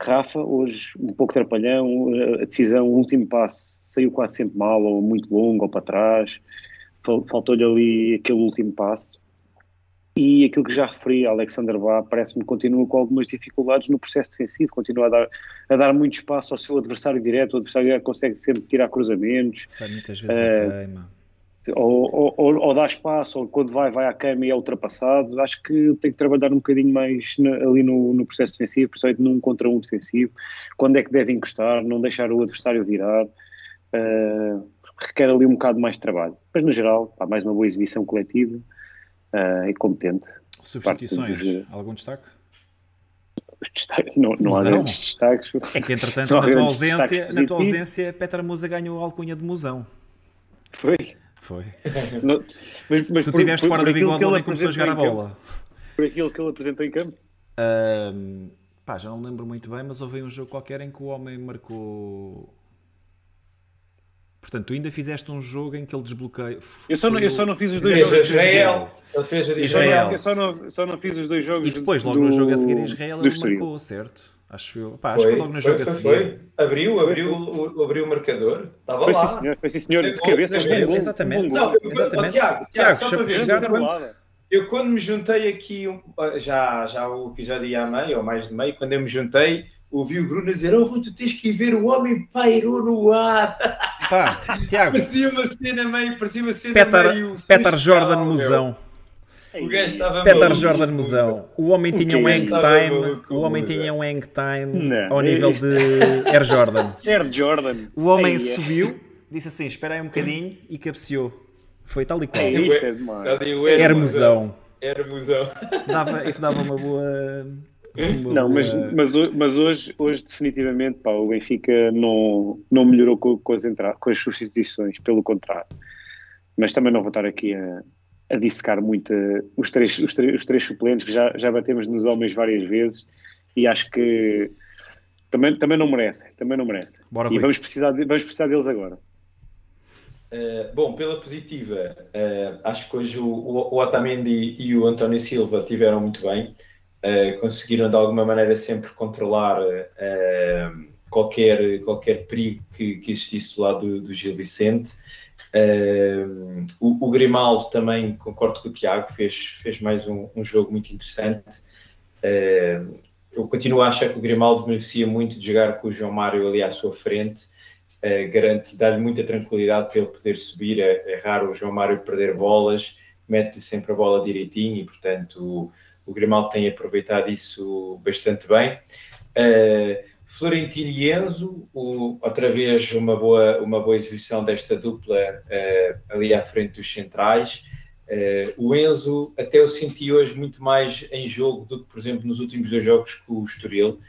Rafa, hoje um pouco trapalhão, a decisão, o último passo saiu quase sempre mal, ou muito longo, ou para trás, faltou-lhe ali aquele último passo. E aquilo que já referi, Alexander Bá, parece-me que continua com algumas dificuldades no processo defensivo, continua a dar, a dar muito espaço ao seu adversário direto, o adversário direto consegue sempre tirar cruzamentos. Sai muitas vezes uh, a queima. Ou, ou, ou, dá espaço, ou quando vai, vai à cama e é ultrapassado. Acho que tem que trabalhar um bocadinho mais na, ali no, no, processo defensivo, principalmente num contra um defensivo. Quando é que deve encostar, não deixar o adversário virar. Uh, requer ali um bocado mais de trabalho. Mas no geral, há mais uma boa exibição coletiva uh, e competente. Substituições, dos... algum destaque? Não, não há grandes destaques. É que entretanto, na tua, ausência, na tua ausência, Petra Musa ganhou a alcunha de musão. Foi? Foi. Não, mas, mas tu estiveste fora por do bigode quando começou a jogar a bola. Por aquilo que ele apresentou em campo? Uh, pá, já não lembro muito bem, mas houve um jogo qualquer em que o homem marcou. Portanto, tu ainda fizeste um jogo em que ele desbloqueia. Eu só, não, eu só não fiz os dois jogos. Israel. Ele fez a Israel. Eu só não, só não fiz os dois jogos. E depois, logo do, no jogo a seguir em Israel, ele marcou, certo? Acho eu. Pá, acho que foi logo no foi, jogo foi, a seguir. foi. Abriu, abriu, o, abriu o marcador. Estava Foi lá. sim, senhor. Foi sim, senhor. De Foi cabeça. um gol, exatamente. gol. Não, eu, Exatamente. oh, Tiago, Tiago, Tiago, só para ver, chegaram- Anulada. Eu quando me juntei aqui, um- já, já o episódio ia a meio, ou mais de meio, quando eu me juntei, ouvi o Bruno dizer, oh tu tens que ir ver, o homem pairou no ar. Pá, Tiago, parecia uma cena meio, parecia uma cena Petar, meio... Petar Jordan meu. Musão. O gajo estava maluco, Jordan. Musão. O homem tinha um hang time. O homem tinha um hang time ao nível isto- de Air Jordan. Air Jordan. O homem Ei, subiu, disse assim: espera aí um bocadinho e cabeceou. Foi tal e qual. É, isto é demais. Hermosão. Hermosão. Isso dava, isso dava uma boa. uma Não, mas, boa- mas, ho- mas hoje, hoje definitivamente pá, o Benfica não, não melhorou com, com as entra- com as substituições, pelo contrário. Mas também não vou estar aqui a, a dissecar muito eh, os, três, os, três, os três suplentes, que já, já batemos nos homens várias vezes e acho que também, também não merecem, também não merecem. Bora, e vamos precisar, de- vamos precisar deles agora. Uh, bom, pela positiva, uh, acho que hoje o, o, o Otamendi e o António Silva tiveram muito bem, uh, conseguiram de alguma maneira sempre controlar uh, qualquer, qualquer perigo que, que existisse do lado do, do Gil Vicente Uh, o, o, Grimaldo também, concordo com o Tiago, fez, fez mais um, um jogo muito interessante. Uh, eu continuo a achar que o Grimaldo beneficia muito de jogar com o João Mário ali à sua frente. Uh, garante, dá-lhe muita tranquilidade para ele poder subir. É, é raro o João Mário perder bolas, mete-lhe sempre a bola direitinho e, portanto, o, o Grimaldo tem aproveitado isso bastante bem. Uh, Florentino e Enzo, o, outra vez uma boa, uma boa exibição desta dupla uh, ali à frente dos centrais. Uh, o Enzo até eu senti hoje muito mais em jogo do que, por exemplo, nos últimos dois jogos com o Estoril.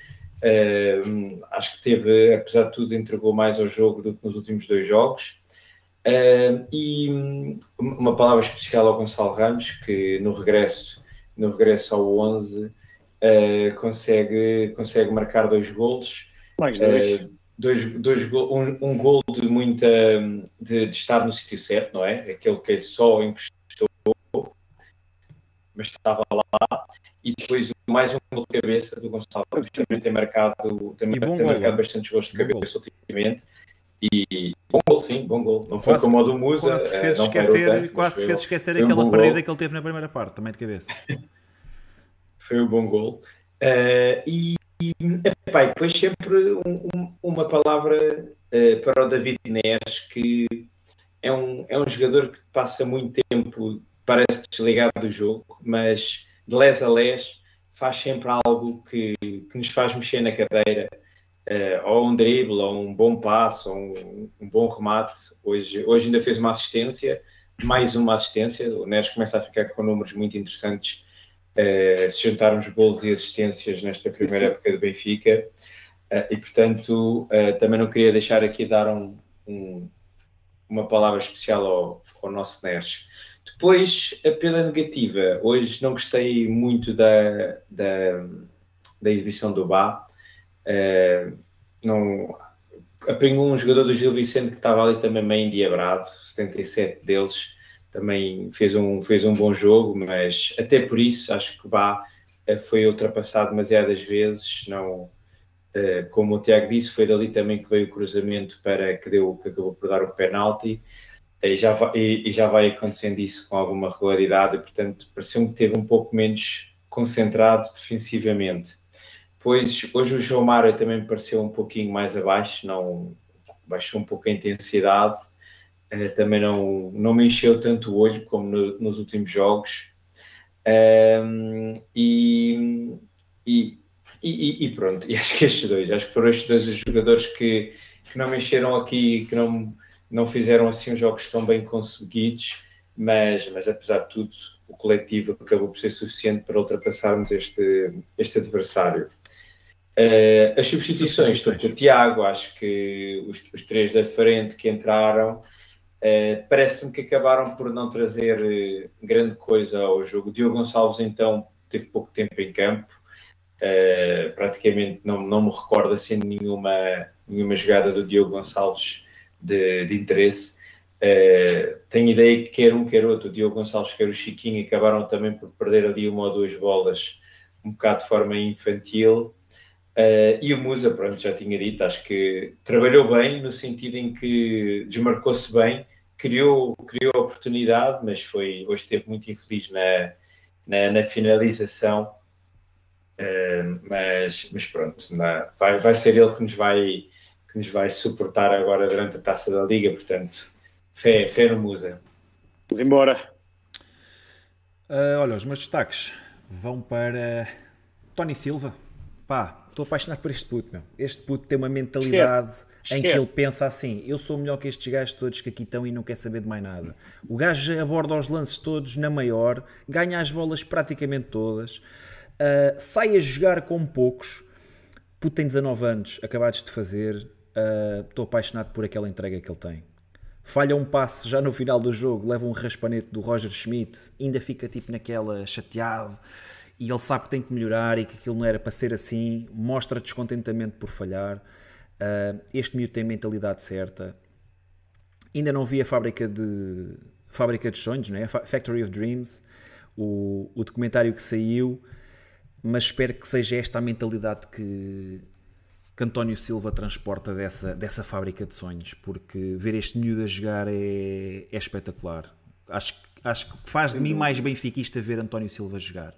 Uh, acho que teve, apesar de tudo, entregou mais ao jogo do que nos últimos dois jogos. e uma palavra especial ao Gonçalo Ramos, que no regresso, no regresso ao 11 uh, consegue, consegue marcar dois golos. Mais dois. Uh, dois, dois um, um gol de muita de, de estar no sítio certo, não é? Aquele que só encostou, mas estava lá. E depois mais um gol de cabeça do Gonçalo, que também tem marcado, também tem marcado bastantes gols de cabeça ultimamente. E bom gol, sim, bom gol. Não foi quase, como o do Musa. Quase que fez esquecer, tanto, quase que fez esquecer aquela um perdida gol. que ele teve na primeira parte, também de cabeça. foi um bom gol. Uh, e, epá, depois sempre um, um, uma palavra uh, para o David Neres, que é um, é um jogador que passa muito tempo, parece desligado do jogo, mas de les a les faz sempre algo que, que nos faz mexer na cadeira. Uh, ou um drible, ou um bom passo, ou um, um, bom remate. Hoje, hoje ainda fez uma assistência, mais uma assistência. O Neres começa a ficar com números muito interessantes uh, se juntarmos gols e assistências nesta primeira sim, sim. época do Benfica. Uh, e, portanto, uh, também não queria deixar aqui dar um, um, uma palavra especial ao, ao nosso Neres. Depois, a pela negativa. Hoje não gostei muito da, da, da exibição do Bá. Uh, não, apanhou um jogador do Gil Vicente que estava ali também meio endiabrado, 77 deles também fez um, fez um bom jogo, mas até por isso acho que o Bá eh, foi ultrapassado demasiadas vezes, não, eh, como o Tiago disse, foi dali também que veio o cruzamento para que, deu, que acabou por dar o penalti, e já, vai, e, já vai acontecendo isso com alguma regularidade, e portanto pareceu-me que teve um pouco menos concentrado defensivamente. Pois hoje o João Mário também me pareceu um pouquinho mais abaixo, não baixou um pouco a intensidade, uh, também não, não me encheu tanto o olho como no, nos últimos jogos. Um, e, e, e, e, pronto, e acho que estes dois, acho que foram estes dois os jogadores que, que não me encheram aqui, que não, não fizeram assim os jogos tão bem conseguidos, mas, mas apesar de tudo, o coletivo acabou por ser suficiente para ultrapassarmos este, este adversário. Uh, as substituições, estou com o Tiago, acho que os, os, três da frente que entraram Uh, Parece-me que acabaram por não trazer uh, grande coisa ao jogo. Diogo Gonçalves, então, teve pouco tempo em campo, uh, praticamente não, não me recordo assim nenhuma, nenhuma jogada do Diogo Gonçalves de, de interesse. tenho ideia que quer um, quer outro, o Diogo Gonçalves, quer o Chiquinho, acabaram também por perder ali uma ou duas bolas, um bocado de forma infantil. Uh, e o Musa, pronto, já tinha dito, acho que trabalhou bem no sentido em que desmarcou-se bem, criou, criou oportunidade, mas foi, hoje esteve muito infeliz na, na, na finalização. Uh, mas, mas pronto, na, vai, vai ser ele que nos vai, que nos vai suportar agora durante a taça da Liga, portanto, fé, fé no Musa. Vamos embora. Uh, olha, os meus destaques vão para Tony Silva. Pá, estou apaixonado por este puto, meu. Este puto tem uma mentalidade Esquece. Em que ele pensa assim: eu sou melhor que estes gajos todos que aqui estão e não quer saber de mais nada. O gajo aborda os lances todos na maior, ganha as bolas praticamente todas, uh, sai a jogar com poucos. Puto tem 19 anos, acabados de fazer. Uh, estou apaixonado por aquela entrega que ele tem. Falha um passe já no final do jogo, leva um raspanete do Roger Schmidt, ainda fica tipo naquela chateado e ele sabe que tem que melhorar e que aquilo não era para ser assim, mostra descontentamento por falhar. Uh, este miúdo tem mentalidade certa. Ainda não vi a fábrica de fábrica de sonhos, não é? Factory of Dreams, o, o documentário que saiu, mas espero que seja esta a mentalidade que, que António Silva transporta dessa, dessa fábrica de sonhos, porque ver este miúdo a jogar é, é espetacular. Acho, acho que faz de mim mais benfiquista ver António Silva jogar.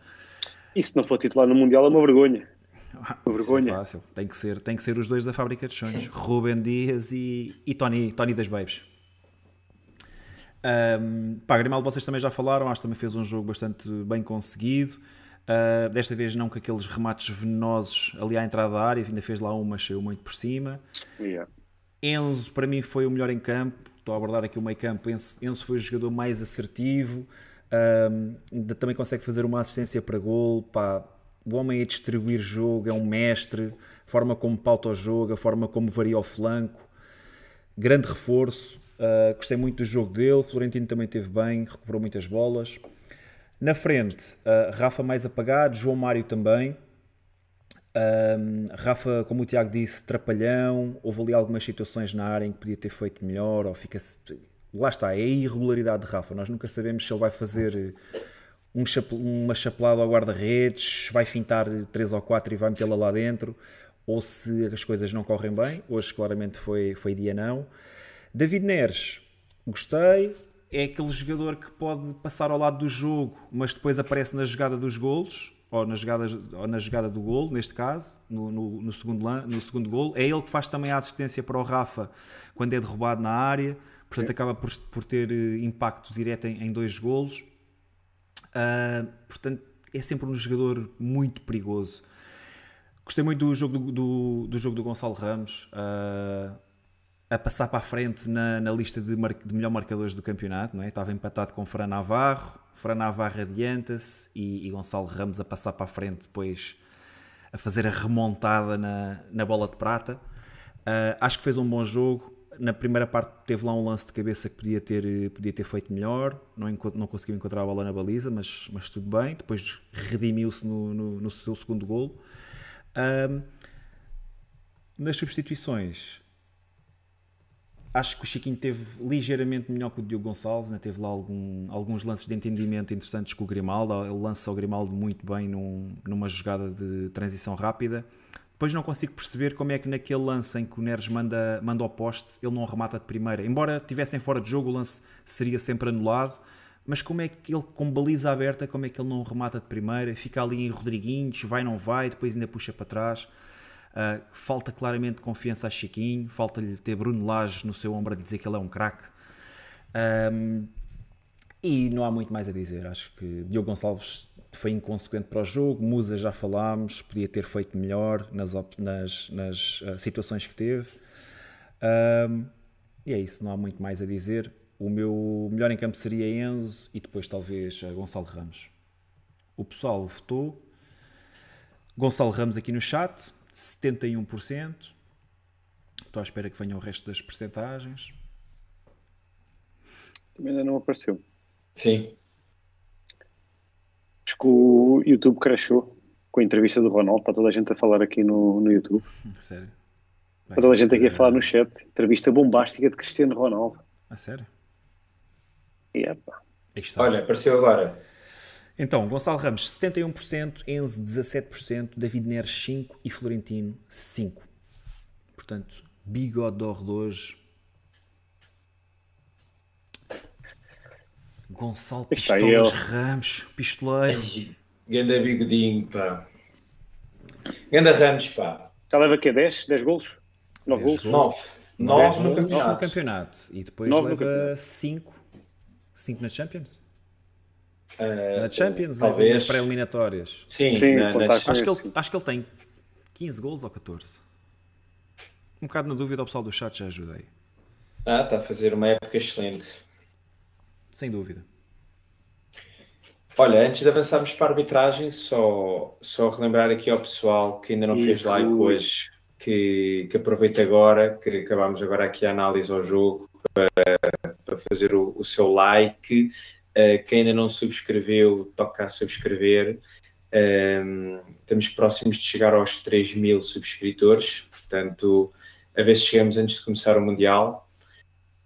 E se não for titular no Mundial é uma vergonha. Ah, uma vergonha. É fácil. Tem que, ser, tem que ser os dois da fábrica de sonhos, Ruben Dias e, e Tony, Tony das Babes. Um, pá, Grimaldo, vocês também já falaram, acho que também fez um jogo bastante bem conseguido. Uh, desta vez não com aqueles remates venenosos ali à entrada da área, ainda fez lá uma, saiu muito por cima. Yeah. Enzo, para mim, foi o melhor em campo. Estou a abordar aqui o meio campo. Enzo, Enzo foi o jogador mais assertivo. Um, também consegue fazer uma assistência para gol. Pá, o homem é distribuir jogo, é um mestre. A forma como pauta o jogo, a forma como varia o flanco. Grande reforço. Uh, gostei muito do jogo dele. Florentino também teve bem, recuperou muitas bolas. Na frente, uh, Rafa mais apagado, João Mário também. Um, Rafa, como o Tiago disse, trapalhão. Houve ali algumas situações na área em que podia ter feito melhor. Ou fica Lá está, é a irregularidade de Rafa. Nós nunca sabemos se ele vai fazer um chap... uma chapelada ao guarda-redes, vai fintar 3 ou 4 e vai metê-la lá dentro, ou se as coisas não correm bem. Hoje, claramente, foi, foi dia não. David Neres, gostei é aquele jogador que pode passar ao lado do jogo, mas depois aparece na jogada dos golos, ou na jogada, ou na jogada do golo, neste caso, no, no, no, segundo, no segundo golo. É ele que faz também a assistência para o Rafa quando é derrubado na área, portanto Sim. acaba por, por ter eh, impacto direto em, em dois golos. Uh, portanto, é sempre um jogador muito perigoso. Gostei muito do jogo do, do, do jogo do Gonçalo Ramos. Uh, a passar para a frente na, na lista de, mar, de melhor marcadores do campeonato, não é? Estava empatado com Fran Navarro, Fran Navarro adianta-se e, e, Gonçalo Ramos a passar para a frente depois a fazer a remontada na, na bola de prata. Uh, acho que fez um bom jogo. Na primeira parte teve lá um lance de cabeça que podia ter, podia ter feito melhor, não, não conseguiu encontrar a bola na baliza, mas, mas tudo bem. Depois redimiu-se no, no, no, seu segundo golo. Uh, nas substituições, Acho que o Chiquinho teve ligeiramente melhor que o Diogo Gonçalves, né? teve lá algum, alguns lances de entendimento interessantes com o Grimaldo. Ele lança o Grimaldo muito bem num, numa jogada de transição rápida. Depois não consigo perceber como é que naquele lance em que o Neres manda, manda ao poste, ele não remata de primeira. Embora tivessem fora de jogo, o lance seria sempre anulado. Mas como é que ele, com baliza aberta, como é que ele não remata de primeira? Fica ali em Rodriguinhos, vai, não vai, depois ainda puxa para trás. Uh, falta claramente confiança a Chiquinho, falta-lhe ter Bruno Lage no seu ombro a dizer que ele é um craque. Um, e não há muito mais a dizer. Acho que Diogo Gonçalves foi inconsequente para o jogo. Musa já falámos, podia ter feito melhor nas, nas, nas uh, situações que teve. Um, e é isso, não há muito mais a dizer. O meu melhor em campo seria Enzo e depois talvez Gonçalo Ramos. O pessoal votou. Gonçalo Ramos aqui no chat. 71%. Estou à espera que venham o resto das percentagens. Também ainda não apareceu. Sim. Acho que o YouTube crashou com a entrevista do Ronaldo. Está toda a gente a falar aqui no, no YouTube. Sério? Está toda a gente aqui a falar no chat. Entrevista bombástica de Cristiano Ronaldo. A sério? E yeah. Olha, apareceu agora. Então, Gonçalo Ramos, 71%, Enzo, 17%, David Neres, 5% e Florentino, 5%. Portanto, Bigodor de hoje. Gonçalo Pistolas Ramos, pistoleiro. Ganda bigodinho, pá. Ganda Ramos, pá. Já leva aqui 10? 10 golos? 9 golos? 9. 9 no campeonato. no campeonato. E depois leva 5. 5 nas Champions? Uh, na Champions, talvez. nas pré-eliminatórias. Sim, Sim na, na, acho, que ele, acho que ele tem 15 gols ou 14. Um bocado na dúvida, o pessoal do chat já ajudei. Ah, está a fazer uma época excelente. Sem dúvida. Olha, antes de avançarmos para a arbitragem, só, só relembrar aqui ao pessoal que ainda não Isso. fez like hoje, que, que aproveite agora, que acabamos agora aqui a análise ao jogo, para, para fazer o, o seu like Uh, quem ainda não subscreveu, toca a subscrever. Um, estamos próximos de chegar aos 3 mil subscritores, portanto, a ver se chegamos antes de começar o Mundial.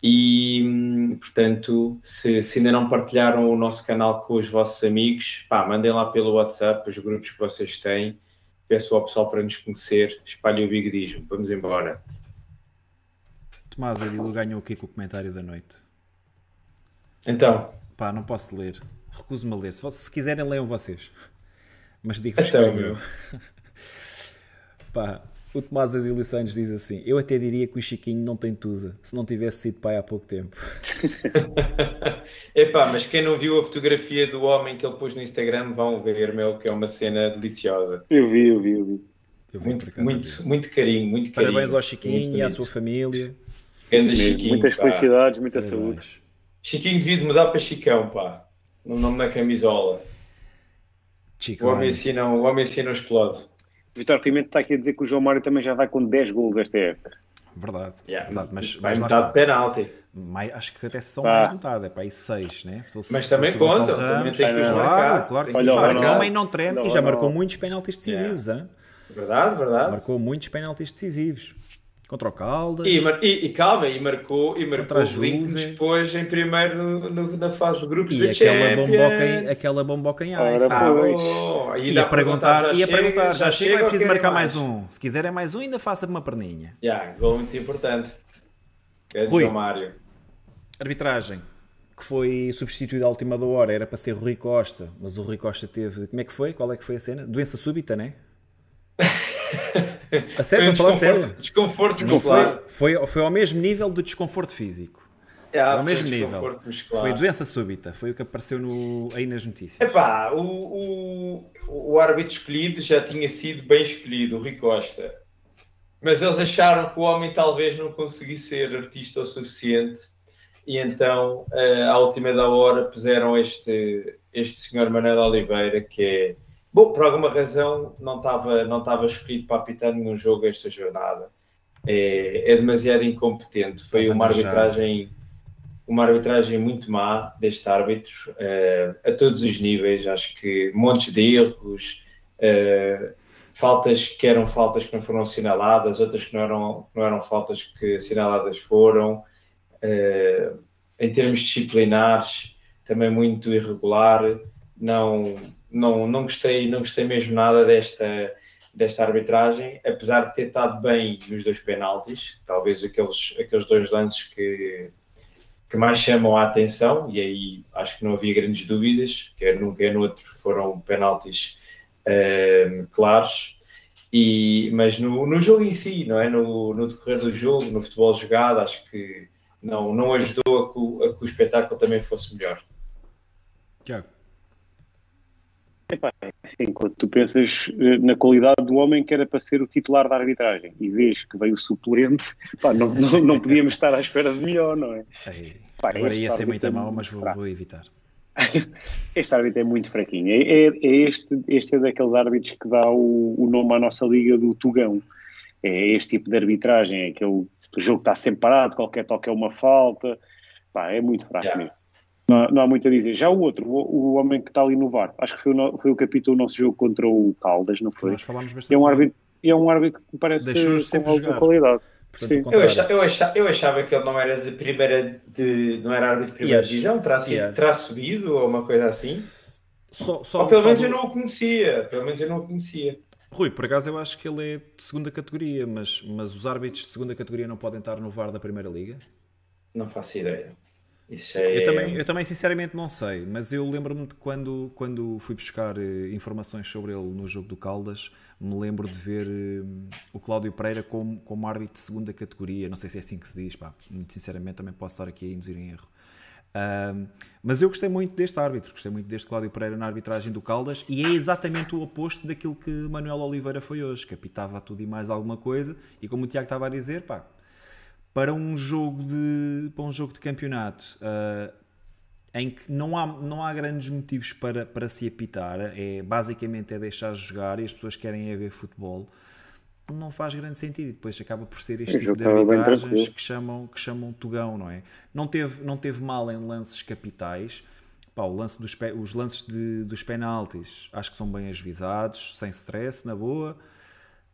E, portanto, se, se, ainda não partilharam o nosso canal com os vossos amigos, pá, mandem lá pelo WhatsApp os grupos que vocês têm peço ao pessoal para nos conhecer, espalhe o bigodismo. Vamos embora. Tomás Adilo ganhou aqui com o comentário da noite. Então. Pá, não posso ler. Recuso-me a ler. Se, se quiserem, leiam vocês. Mas digo-vos então, que meu. Pá, o Tomás Adílio Santos diz assim: Eu até diria que o Chiquinho não tem tusa, se não tivesse sido pai há pouco tempo. Epá, mas quem não viu a fotografia do homem que ele pôs no Instagram, vão ver, meu, que é uma cena deliciosa. Eu vi, eu vi, eu vi. Eu vi muito, muito, muito carinho, muito carinho. Parabéns ao Chiquinho e à sua família. Chiquinho, Muitas pá. felicidades, muita Parabéns. saúde. Chiquinho devia mudar para Chicão, pá. No nome da camisola. Chico, o, homem assim não, o homem assim não explode. Vitor Pimenta está aqui a dizer que o João Mário também já vai com 10 gols esta época. Verdade, yeah, verdade. Mas, vai mas metade de penalti. Mais, acho que até são mais metade, é para aí 6, né? Se fosse, mas também se conta, também tem que os Claro, claro que sim. Olha, o homem não treme não, e já não, marcou muitos penaltis decisivos, yeah. Verdade, verdade. Marcou muitos penaltis decisivos. Contra o Caldas. E, e, e calma, e marcou, e marcou o Lincoln depois em primeiro no, no, na fase de grupos e aquela bomboca em, aquela bomboca em ar. Ah, oh, ia, ia perguntar, ia perguntar, já, já chega, chega é preciso marcar mais? mais? um. Se quiserem mais um, ainda faça uma perninha. Já, yeah, gol muito importante. É Rui, Mário. Arbitragem que foi substituído à última da hora, era para ser o Rui Costa, mas o Rui Costa teve. Como é que foi? Qual é que foi a cena? Doença súbita, né? A sério, falar sério. Desconforto muscular. Foi, foi, foi ao mesmo nível do desconforto físico. É, foi ao mesmo nível. Muscular. Foi doença súbita, foi o que apareceu no, aí nas notícias. Epá, o, o, o árbitro escolhido já tinha sido bem escolhido, o Rui Costa. Mas eles acharam que o homem talvez não conseguisse ser artista o suficiente e então, eh, à última da hora, puseram este, este senhor Manuel Oliveira, que é Bom, por alguma razão não estava não estava escolhido para apitar nenhum jogo esta jornada. É, é demasiado incompetente. Foi uma arbitragem uma arbitragem muito má deste árbitro uh, a todos os níveis. Acho que montes de erros, uh, faltas que eram faltas que não foram assinaladas, outras que não eram, não eram faltas que assinaladas foram. Uh, em termos disciplinares, também muito irregular. Não, não, não, gostei, não gostei mesmo nada desta, desta arbitragem, apesar de ter estado bem nos dois penaltis, talvez aqueles, aqueles dois lances que, que mais chamam a atenção, e aí acho que não havia grandes dúvidas, quer num quer no outro foram penaltis uh, claros, e, mas no, no jogo em si, não é? No, no decorrer do jogo, no futebol jogado, acho que não, não ajudou a que, a que o espetáculo também fosse melhor. Tiago. Epá, assim, quando tu pensas eh, na qualidade do homem que era para ser o titular da arbitragem e vês que veio o suplente, pá, não, não, não, podíamos estar à espera de melhor, não é? Pá, Agora ia ser muito é mal, mas vou, vou, evitar. este árbitro é muito fraquinho. É, é, é, este, este é daqueles árbitros que dá o, o, nome à nossa liga do Tugão. É este tipo de arbitragem, é aquele o jogo está sempre parado, qualquer toque é uma falta. Pá, é muito fraco yeah. mesmo. Não, não, há muito a dizer. Já o outro, o, o homem que está ali no VAR, acho que foi o, foi o capítulo do nosso jogo contra o Caldas, não foi? Nós falámos bastante. É um árbitro, é um árbitro que me parece com alguma qualidade. Portanto, eu, achava, eu, achava, eu, achava, que ele não era de primeira de, não era árbitro de primeira yes. divisão, terá, yeah. terá subido ou uma coisa assim. Só, só ou pelo menos eu não o conhecia, pelo menos eu não o conhecia. Rui, por acaso eu acho que ele é de segunda categoria, mas, mas os árbitros de segunda categoria não podem estar no VAR da primeira liga? Não faço ideia. Isso é... eu, também, eu também sinceramente não sei, mas eu lembro-me de quando, quando fui buscar eh, informações sobre ele no jogo do Caldas, me lembro de ver uh, o Cláudio Pereira como, como árbitro de segunda categoria, não sei se é assim que se diz, pá, muito sinceramente também posso estar aqui a induzir em erro. Uh, mas eu gostei muito deste árbitro, gostei muito deste Cláudio Pereira na arbitragem do Caldas e é exatamente o oposto daquilo que Manuel Oliveira foi hoje, capitava tudo e mais alguma coisa e como o Tiago estava a dizer, pá, para um jogo de, para um jogo de campeonato uh, em que não há, não há grandes motivos para, para se apitar, é, basicamente é deixar jogar e as pessoas querem é ver futebol, não faz grande sentido. E depois acaba por ser este tipo de arbitragens que chamam, que chamam tugão, não é? Não teve, não teve mal em lances capitais. Pá, o lance dos, os lances de, dos penaltis acho que são bem ajuizados, sem stress, na boa.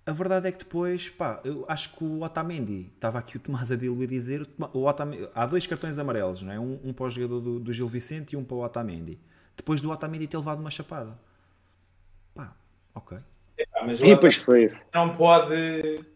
A verdade é que depois, pá, eu acho que o Otamendi, estava aqui o Tomás Adilo a dizer, o Otamendi, há dois cartões amarelos, não é? um, um para o jogador do, do, Gil Vicente e um para o Otamendi. Depois do Otamendi ter levado uma chapada. Pá, ok. mas E depois foi. não pode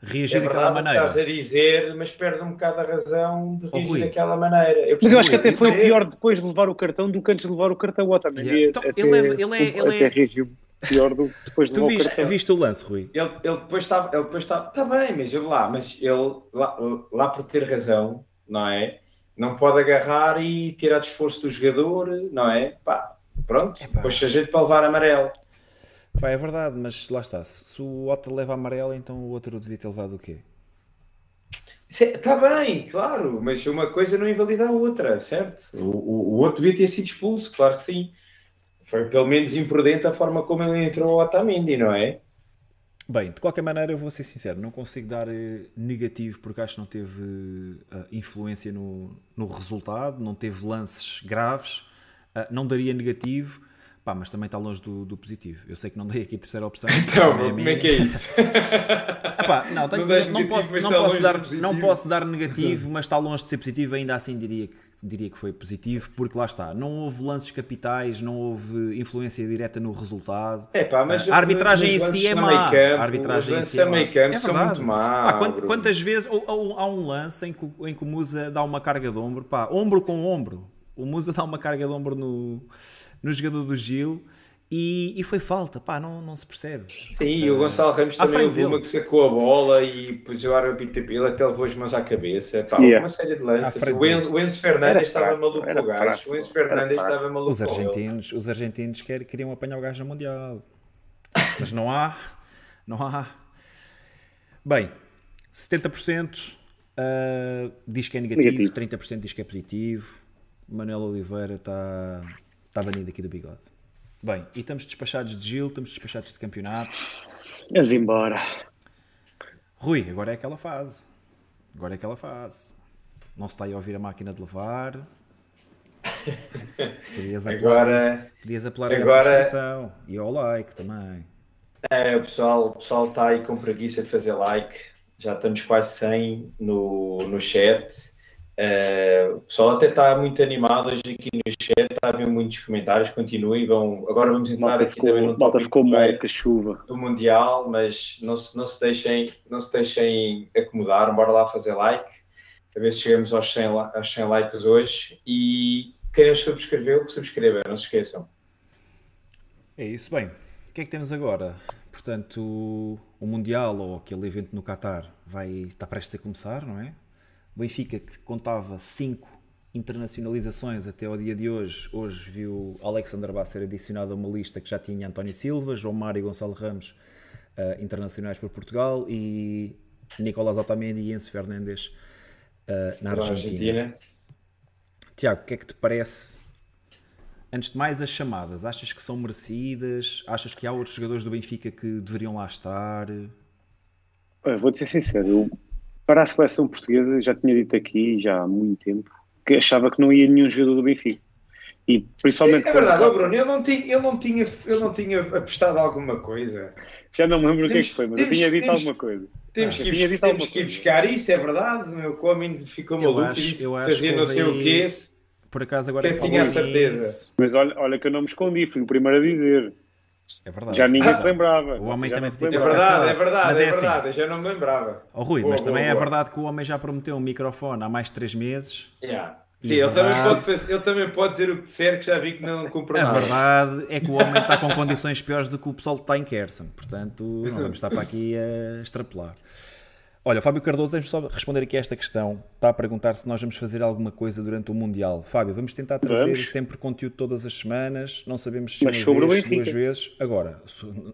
Reagir é daquela verdade o que maneira. estás a dizer, mas perde um bocado a razão de Oh, reagir Rui. daquela maneira. Mas eu acho que até foi pior depois de levar o cartão do que antes de levar o cartão. O Otamendi Yeah. Então, até, ele é- ele é- ele até é- reagiu pior do que depois de Tu viste, cartão. viste o lance, Rui? Ele, ele depois estava, ele depois estava, está bem, mas eu lá, mas ele lá, lá por ter razão, não é? Não pode agarrar e tirar de esforço do jogador, não é? Pá, pronto, Epá. depois se a gente para levar amarelo. Pá, é verdade, mas lá está. Se, se o Otto leva amarelo, então o outro devia ter levado o quê? Está bem, claro, mas uma coisa não invalida a outra, certo? O, o, o outro devia ter sido expulso, claro que sim. Foi pelo menos imprudente a forma como ele entrou ao Otamendi, não é? Bem, de qualquer maneira, eu vou ser sincero, não consigo dar eh, negativo porque acho que não teve eh, influência no, no resultado, não teve lances graves, Ah, não daria negativo, pá, mas também está longe do, do positivo. Eu sei que não dei aqui terceira opção. Então, também como é que é isso? Ah, pá, não, tenho- Não não negativo, posso, não, posso dar, não posso dar negativo, mas está longe de ser positivo, ainda assim diria que, diria que foi positivo, porque lá está, não houve lances capitais, não houve influência direta no resultado. É pá, mas a arbitragem em si é no má. campo, A arbitragem em si é má. É são verdade. muito má. Pá, quant- quantas vezes ou- ou há um lance em que, o- em que o Musa dá uma carga de ombro, pá, ombro com ombro. O Musa dá uma carga de ombro no, no jogador do Gil e, e foi falta, pá, não, não se percebe. Sim, e o Gonçalo Ramos também houve uma que sacou a bola e depois o árbitro ele até levou as mãos à cabeça. Pá, Yeah. uma série de lances. O Enzo, o Enzo Fernandes Era estava fraco, maluco com o gajo. fraco, O Enzo Fernandes estava maluco Os com ele. argentinos, os argentinos quer, queriam apanhar o gajo no Mundial. Mas não há, não há. Bem, 70% ah, diz que é negativo, Negativo. 30% diz que é positivo. Manuel Oliveira está tá banido aqui do bigode. Bem, e estamos despachados de Gil, estamos despachados de campeonato. Mas embora. Rui, agora é aquela fase. Agora é aquela fase. Não se está aí a ouvir a máquina de levar. Podias apelar, Agora, podias apelar a agora- subscrição e ao like também. é, o pessoal, o pessoal está aí com preguiça de fazer like. Já estamos quase 100 no, no chat. É, o pessoal até está muito animado hoje aqui no chat. Está a haver muitos comentários. Continuem. Vão, agora vamos entrar Malta aqui ficou, também no malta ficou porreiro. mal com a chuva. do Mundial, mas não se, não se, deixem, não se deixem acomodar, bora lá fazer like, a ver se chegamos aos 100, li- aos 100 likes hoje e quem não subscreveu, que subscreva, não se esqueçam. É isso, bem. O que é que temos agora? Portanto, o, o Mundial ou aquele evento no Qatar vai, está prestes a começar, não é? Benfica, que contava 5 internacionalizações até ao dia de hoje, hoje viu Alexander Bá ser adicionado a uma lista que já tinha António Silva, João Mário e Gonçalo Ramos eh, internacionais por Portugal e Nicolás Otamendi e Enzo Fernandes eh, na Na Argentina. Argentina. Tiago, o que é que te parece? Antes de mais, as chamadas, achas que são merecidas? Achas que há outros jogadores do Benfica que deveriam lá estar? Vou-te ser sincero, eu, para a seleção portuguesa, já tinha dito aqui já há muito tempo que achava que não ia nenhum jogador do Benfica. E principalmente. É verdade, ó Bruno, eu não tinha, eu não tinha, eu não tinha apostado alguma coisa. Já não me lembro o que é que foi, mas temos- eu tinha dito temos- alguma coisa. Temos, Ah, que, eu ir, tinha dito temos alguma que ir coisa. buscar isso, é verdade. O meu homem ficou Eu maluco acho- e disse eu acho fazia que não sei o que. Por acaso, agora que tinha a certeza? nisso- Mas olha, olha que eu não me escondi, fui o primeiro a dizer. É verdade. Já ninguém é se lembrava. O homem também podia ter É verdade, é verdade, Mas é, é assim. verdade, eu já não me lembrava. Oh, Rui, Boa, mas boa, também é boa. verdade que o homem já prometeu um microfone há mais de 3 meses. Yeah. Sim, ele também, pode fazer, ele também pode dizer o que disser, que já vi que não comprou A nada. verdade é que o homem está com condições piores do que o pessoal que está em Kersen. Portanto, não vamos estar para aqui a extrapolar. Olha, o Fábio Cardoso, deixa só responder aqui a esta questão. Está a perguntar se nós vamos fazer alguma coisa durante o Mundial. Fábio, vamos tentar trazer Vamos. sempre conteúdo todas as semanas. Não sabemos se Mas uma vez, duas vezes. Agora,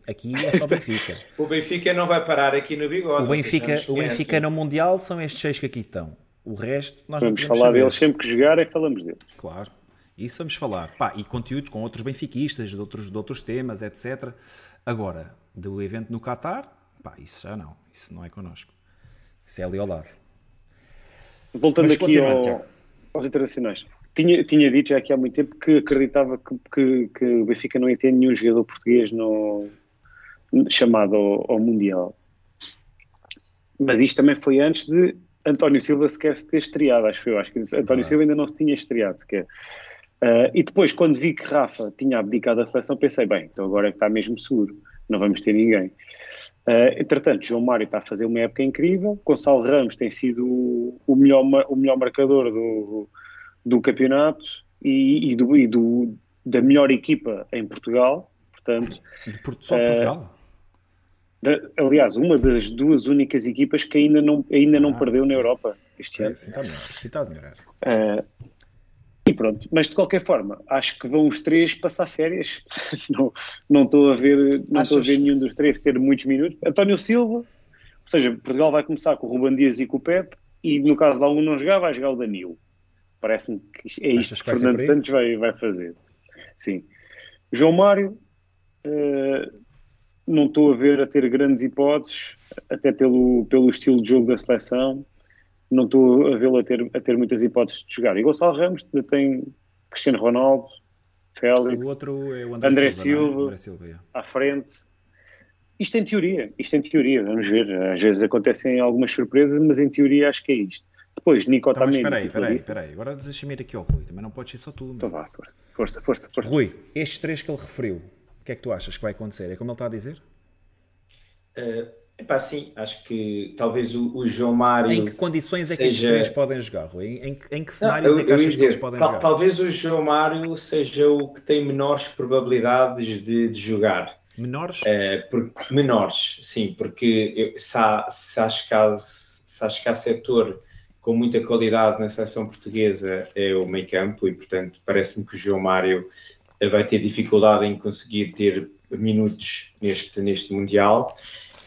aqui é só Benfica. O Benfica não vai parar aqui no bigode. O Benfica, o Benfica no Mundial são estes seis que aqui estão. O resto nós Vamos não falar saber. deles sempre que jogarem, falamos deles. Claro. Isso vamos falar. Pá, e conteúdos com outros benfiquistas, de outros, de outros temas, etc. Agora, do evento no Qatar, pá, isso já não. Isso não é connosco. Isso é ali ao lado. Voltando Mas aqui ao- aos internacionais. Tinha, tinha dito já aqui há muito tempo que acreditava que, que, que o Benfica não ia ter nenhum jogador português no, chamado ao, ao Mundial. Mas isto também foi antes de António Silva sequer se ter estreado, acho eu. Acho que António Ah. Silva ainda não se tinha estreado sequer. Ah, e depois, quando vi que Rafa tinha abdicado da seleção, pensei, bem, então agora é que está mesmo seguro. não vamos ter ninguém. Uh, entretanto, João Mário está a fazer uma época incrível, Gonçalo Ramos tem sido o melhor, o melhor marcador do, do campeonato e, e, do, e do, da melhor equipa em Portugal, portanto... De Porto, só Portugal? De, aliás, uma das duas únicas equipas que ainda não, ainda não ah, perdeu na Europa este ano. Sim, está a melhorar. Sim, está a melhorar. Uh, e pronto, mas de qualquer forma, acho que vão os três passar férias. não, não estou a ver, não estou a ver nenhum dos três ter muitos minutos. António Silva, ou seja, Portugal vai começar com o Ruban Dias e com o Pepe, e no caso de algum não jogar, vai jogar o Danilo. Parece-me que é isto que, que Fernando Santos vai, vai fazer. Sim. João Mário, uh, não estou a ver a ter grandes hipóteses, até pelo, pelo estilo de jogo da seleção não estou a vê-lo a ter, a ter muitas hipóteses de jogar. E Gonçalo Ramos tem Cristiano Ronaldo, Félix, o outro é o André, André Silva, é? Silva, André Silva é. à frente. Isto em teoria, isto em teoria, vamos ver. Às vezes acontecem algumas surpresas, mas em teoria acho que é isto. Depois, Nico então, também. Mas espera aí, espera aí, Agora deixa-me ir aqui ao Rui. Também não pode ser só tu. Então vá, força, força, força, força. Rui, estes três que ele referiu, o que é que tu achas que vai acontecer? É como ele está a dizer? Uh, Epá, sim, acho que talvez o, o João Mário. Em que condições é que estes três podem jogar, Rui? Em, em que cenários não, eu, é que achas dizer, que eles podem tal, jogar? Talvez o João Mário seja o que tem menores probabilidades de, de jogar. Menores? É, por, menores, sim, porque eu, se, há, se, acho que há, se acho que há setor com muita qualidade na seleção portuguesa é o meio campo e, portanto, parece-me que o João Mário vai ter dificuldade em conseguir ter minutos neste, neste Mundial.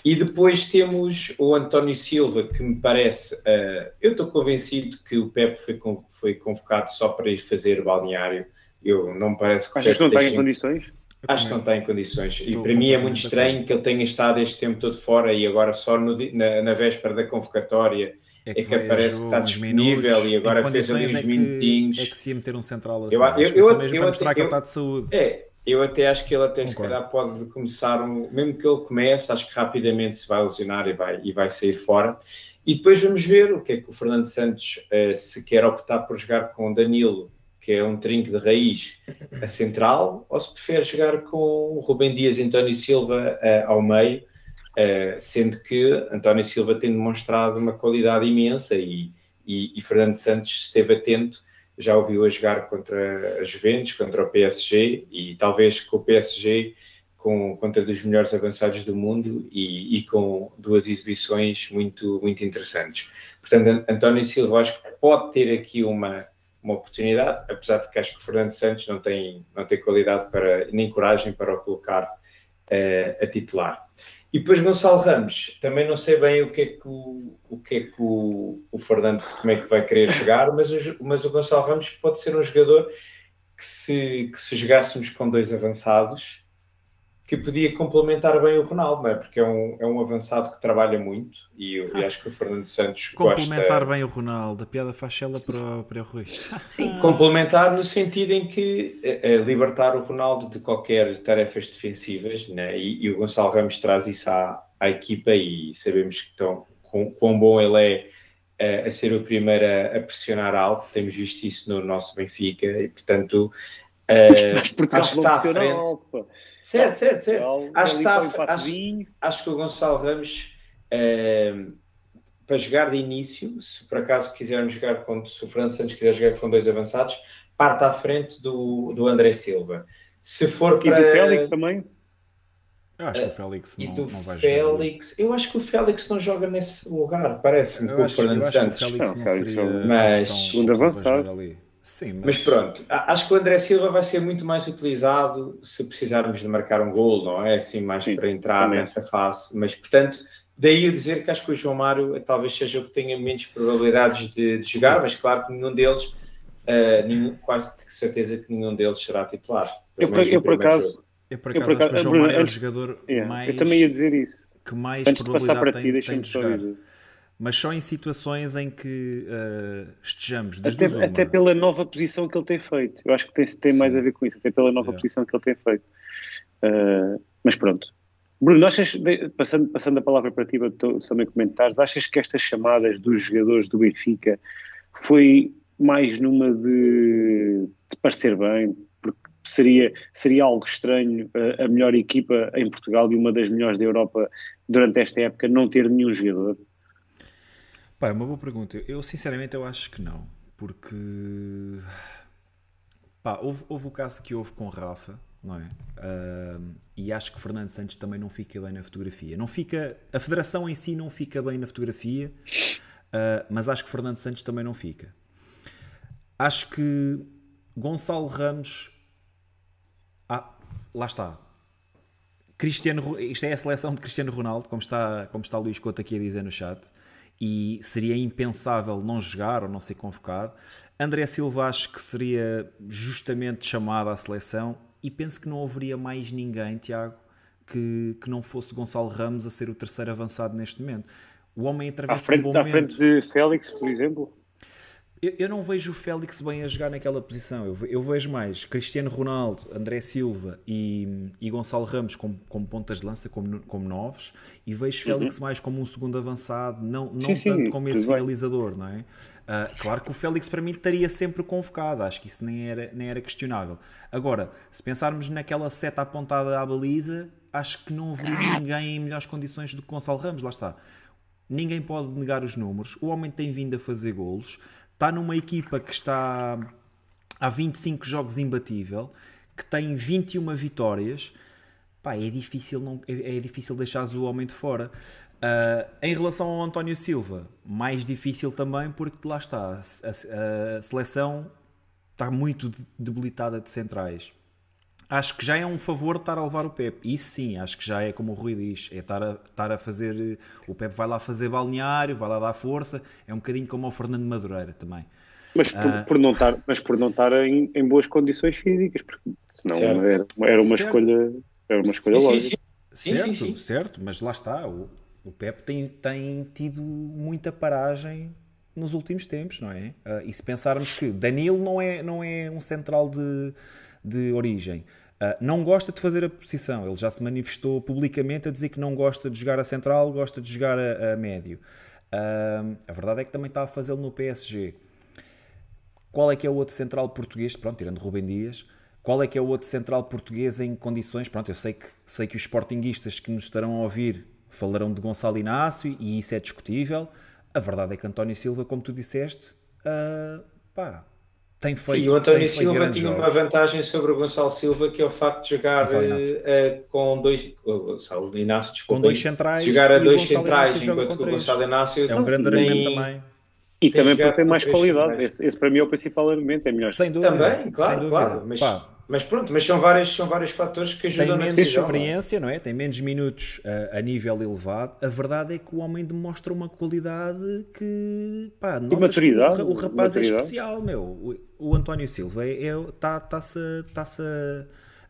E depois temos o António Silva, que me parece. Uh, eu estou convencido que o Pepe foi, foi convocado só para ir fazer balneário. Eu não me parece que. Achas que não está em condições? Acho que não está em condições. E para mim é muito estranho que ele tenha estado este tempo todo fora e agora só no, na, na, véspera da convocatória é que, é que aparece que está disponível minutos, e agora fez ali uns é minutinhos. É que se ia meter um central assim. Eu, eu, eu, mesmo eu, para mostrar eu, que ele está de saúde. É, eu até acho que ele até se calhar pode começar, um, mesmo que ele comece, acho que rapidamente se vai lesionar e vai, e vai sair fora. E depois vamos ver o que é que o Fernando Santos, eh, se quer optar por jogar com Danilo, que é um trinco de raiz, a central, ou se prefere jogar com o Rubem Dias e António Silva eh, ao meio, eh, sendo que António Silva tem demonstrado uma qualidade imensa e, e, e Fernando Santos esteve atento já ouviu a jogar contra a Juventus, contra o PSG e talvez com o PSG com, contra dos melhores avançados do mundo e, e, com duas exibições muito, muito interessantes. Portanto, António Silva acho que pode ter aqui uma, uma oportunidade, apesar de que acho que o Fernando Santos não tem, não tem qualidade para, nem coragem para o colocar uh, a titular. E depois Gonçalo Ramos, também não sei bem o que é que o, o, que é que o, o Fernando, como é que vai querer jogar, mas o, mas o Gonçalo Ramos pode ser um jogador que se, que se jogássemos com dois avançados, que podia complementar bem o Ronaldo, não é? Porque é um, é um avançado que trabalha muito e, eu, e acho que o Fernando Santos complementar gosta... bem o Ronaldo, a piada faz ela para, para o Rui. Sim, complementar no sentido em que é, é libertar o Ronaldo de qualquer tarefas defensivas, né? e, e o Gonçalo Ramos traz isso à, à equipa e sabemos que estão, quão, quão bom ele é a, a ser o primeiro a, a, pressionar alto, temos visto isso no nosso Benfica e portanto uh, acho que está à frente. Alto, Certo, certo, certo. Acho que, está, acho, acho, que o Gonçalo Ramos, uh, para jogar de início, se por acaso quisermos jogar com, se o Fernando Santos quiser jogar com dois avançados, parte à frente do, do André Silva. Se for e para... do Félix também? Eu acho que o Félix não, e do não vai Félix, jogar. Eu acho que o Félix não joga nesse lugar, parece-me, com o Fernando Santos. O Félix não, não seria mas segundo avançado. Ali. Sim, mas... mas... pronto, acho que o André Silva vai ser muito mais utilizado se precisarmos de marcar um gol, não é? Assim, mais Sim, para entrar também. nessa fase. Mas, portanto, daí a dizer que acho que o João Mário talvez seja o que tenha menos probabilidades de, de jogar, mas claro que nenhum deles, uh, nenhum, quase certeza que nenhum deles será titular. Eu, por, eu, por acaso, eu, por acaso, eu, por acaso, acho que o João Mário é o jogador yeah, mais. Eu também ia dizer isso. Que mais Antes probabilidade ti, tem, tem de jogar. Dizer mas só em situações em que uh, estejamos. Até, até, pela nova posição que ele tem feito. Eu acho que tem, tem mais a ver com isso, até pela nova posição que ele tem feito. Uh, mas pronto. Bruno, achas, passando, passando a palavra para ti, também comentares, achas que estas chamadas dos jogadores do Benfica foi mais numa de, de parecer bem, porque seria, seria algo estranho a, a melhor equipa em Portugal e uma das melhores da Europa durante esta época não ter nenhum jogador? Pá, é uma boa pergunta. Eu sinceramente eu acho que não, porque pá, houve, houve o caso que houve com Rafa, não é? Uh, e acho que Fernando Santos também não fica bem na fotografia. Não fica, a federação em si não fica bem na fotografia, uh, mas acho que Fernando Santos também não fica. Acho que Gonçalo Ramos, ah, lá está. Cristiano, isto é a seleção de Cristiano Ronaldo, como está, como está Luís Couto aqui a dizer no chat e seria impensável não jogar ou não ser convocado. André Silva acho que seria justamente chamado à seleção e penso que não haveria mais ninguém, Tiago, que, que não fosse Gonçalo Ramos a ser o terceiro avançado neste momento. O homem atravessa à frente, um bom à frente de Félix, por exemplo? Eu, eu, não vejo o Félix bem a jogar naquela posição. Eu, eu vejo mais Cristiano Ronaldo, André Silva e, e Gonçalo Ramos como, como pontas de lança, como, como novos, e vejo Félix uhum. mais como um segundo avançado, não, não sim, tanto sim, como esse finalizador, não é? Uh, claro que o Félix para mim estaria sempre convocado, acho que isso nem era, nem era questionável. Agora, se pensarmos naquela seta apontada à baliza, acho que não haveria ninguém em melhores condições do que Gonçalo Ramos, lá está. Ninguém pode negar os números, o homem tem vindo a fazer golos, está numa equipa que está há 25 jogos imbatível, que tem 21 vitórias, pá, é difícil, não, é, é difícil deixar o homem de fora. Uh, em relação ao António Silva, mais difícil também, porque lá está, a, a seleção está muito debilitada de centrais. Acho que já é um favor estar a levar o Pep. Isso sim, acho que já é como o Rui diz: é estar a, estar a fazer. O Pep vai lá fazer balneário, vai lá dar força. É um bocadinho como o Fernando Madureira também. Mas por, uh, por não estar, mas por não estar em, em boas condições físicas, porque senão era, era uma certo. escolha, era uma escolha sim, lógica. Sim, certo, sim, certo, mas lá está. O, o Pep tem, tem tido muita paragem nos últimos tempos, não é? Uh, e se pensarmos que Danilo não é, não é um central de de origem. Uh, não gosta de fazer a posição, ele já se manifestou publicamente a dizer que não gosta de jogar a central, gosta de jogar a, a médio. Uh, a verdade é que também está a fazê-lo no PSG. Qual é que é o outro central português? Pronto, tirando Rubem Dias. Qual é que é o outro central português em condições? Pronto, eu sei que, sei que os sportinguistas que nos estarão a ouvir falarão de Gonçalo Inácio e isso é discutível. A verdade é que António Silva, como tu disseste, uh, pá, tem feito. Sim, o António Silva tinha jogos. uma vantagem sobre o Gonçalo Silva, que é o facto de jogar uh, com dois. Gonçalo Inácio, desculpa. Com dois centrais. Jogar a dois centrais, enquanto que o Gonçalo Inácio. É um grande argumento também. E também para ter mais qualidade. Esse, esse, para mim é o principal argumento, é melhor. Sem dúvida. Também, claro, claro. Mas, Pá, mas pronto, mas são vários, são vários fatores que ajudam Tem menos experiência, não é? Tem menos minutos uh, a nível elevado. A verdade é que o homem demonstra uma qualidade que, pá, maturidade. O, o rapaz é maturidade. é especial, meu. O, o António Silva está é, tá, tá-se tá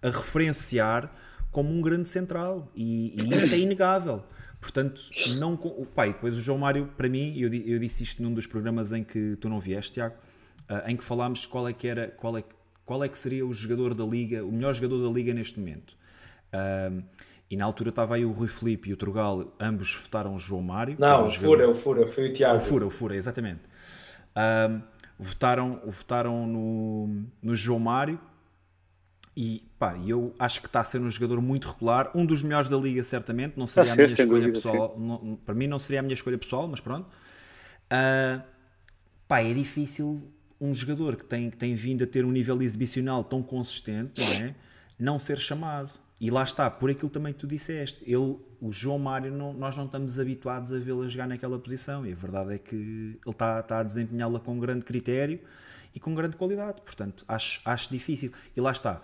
a, a referenciar como um grande central e, e isso é inegável. Portanto, não. O pai, depois o João Mário, para mim, eu, eu disse isto num dos programas em que tu não vieste, Tiago, uh, em que falámos qual é que era, qual é que qual é que seria o jogador da liga, o melhor jogador da liga neste momento. Um, e na altura estava aí o Rui Felipe e o Trugal, ambos votaram o João Mário. Não, o Fura, o Fura, foi o Tiago. O Fura, o Fura, exatamente. Um, votaram votaram no, no João Mário e pá, eu acho que está a ser um jogador muito regular, um dos melhores da liga, certamente. Não seria a, a minha escolha dúvida, pessoal, não, para mim não seria a minha escolha pessoal, mas pronto. Uh, pá, é difícil um jogador que tem, que tem vindo a ter um nível exibicional tão consistente, não é? Não ser chamado. E lá está, por aquilo também que tu disseste. Ele, o João Mário, não, nós não estamos habituados a vê-lo a jogar naquela posição. E a verdade é que ele está, está a desempenhá-la com grande critério e com grande qualidade. Portanto, acho, acho difícil. E lá está.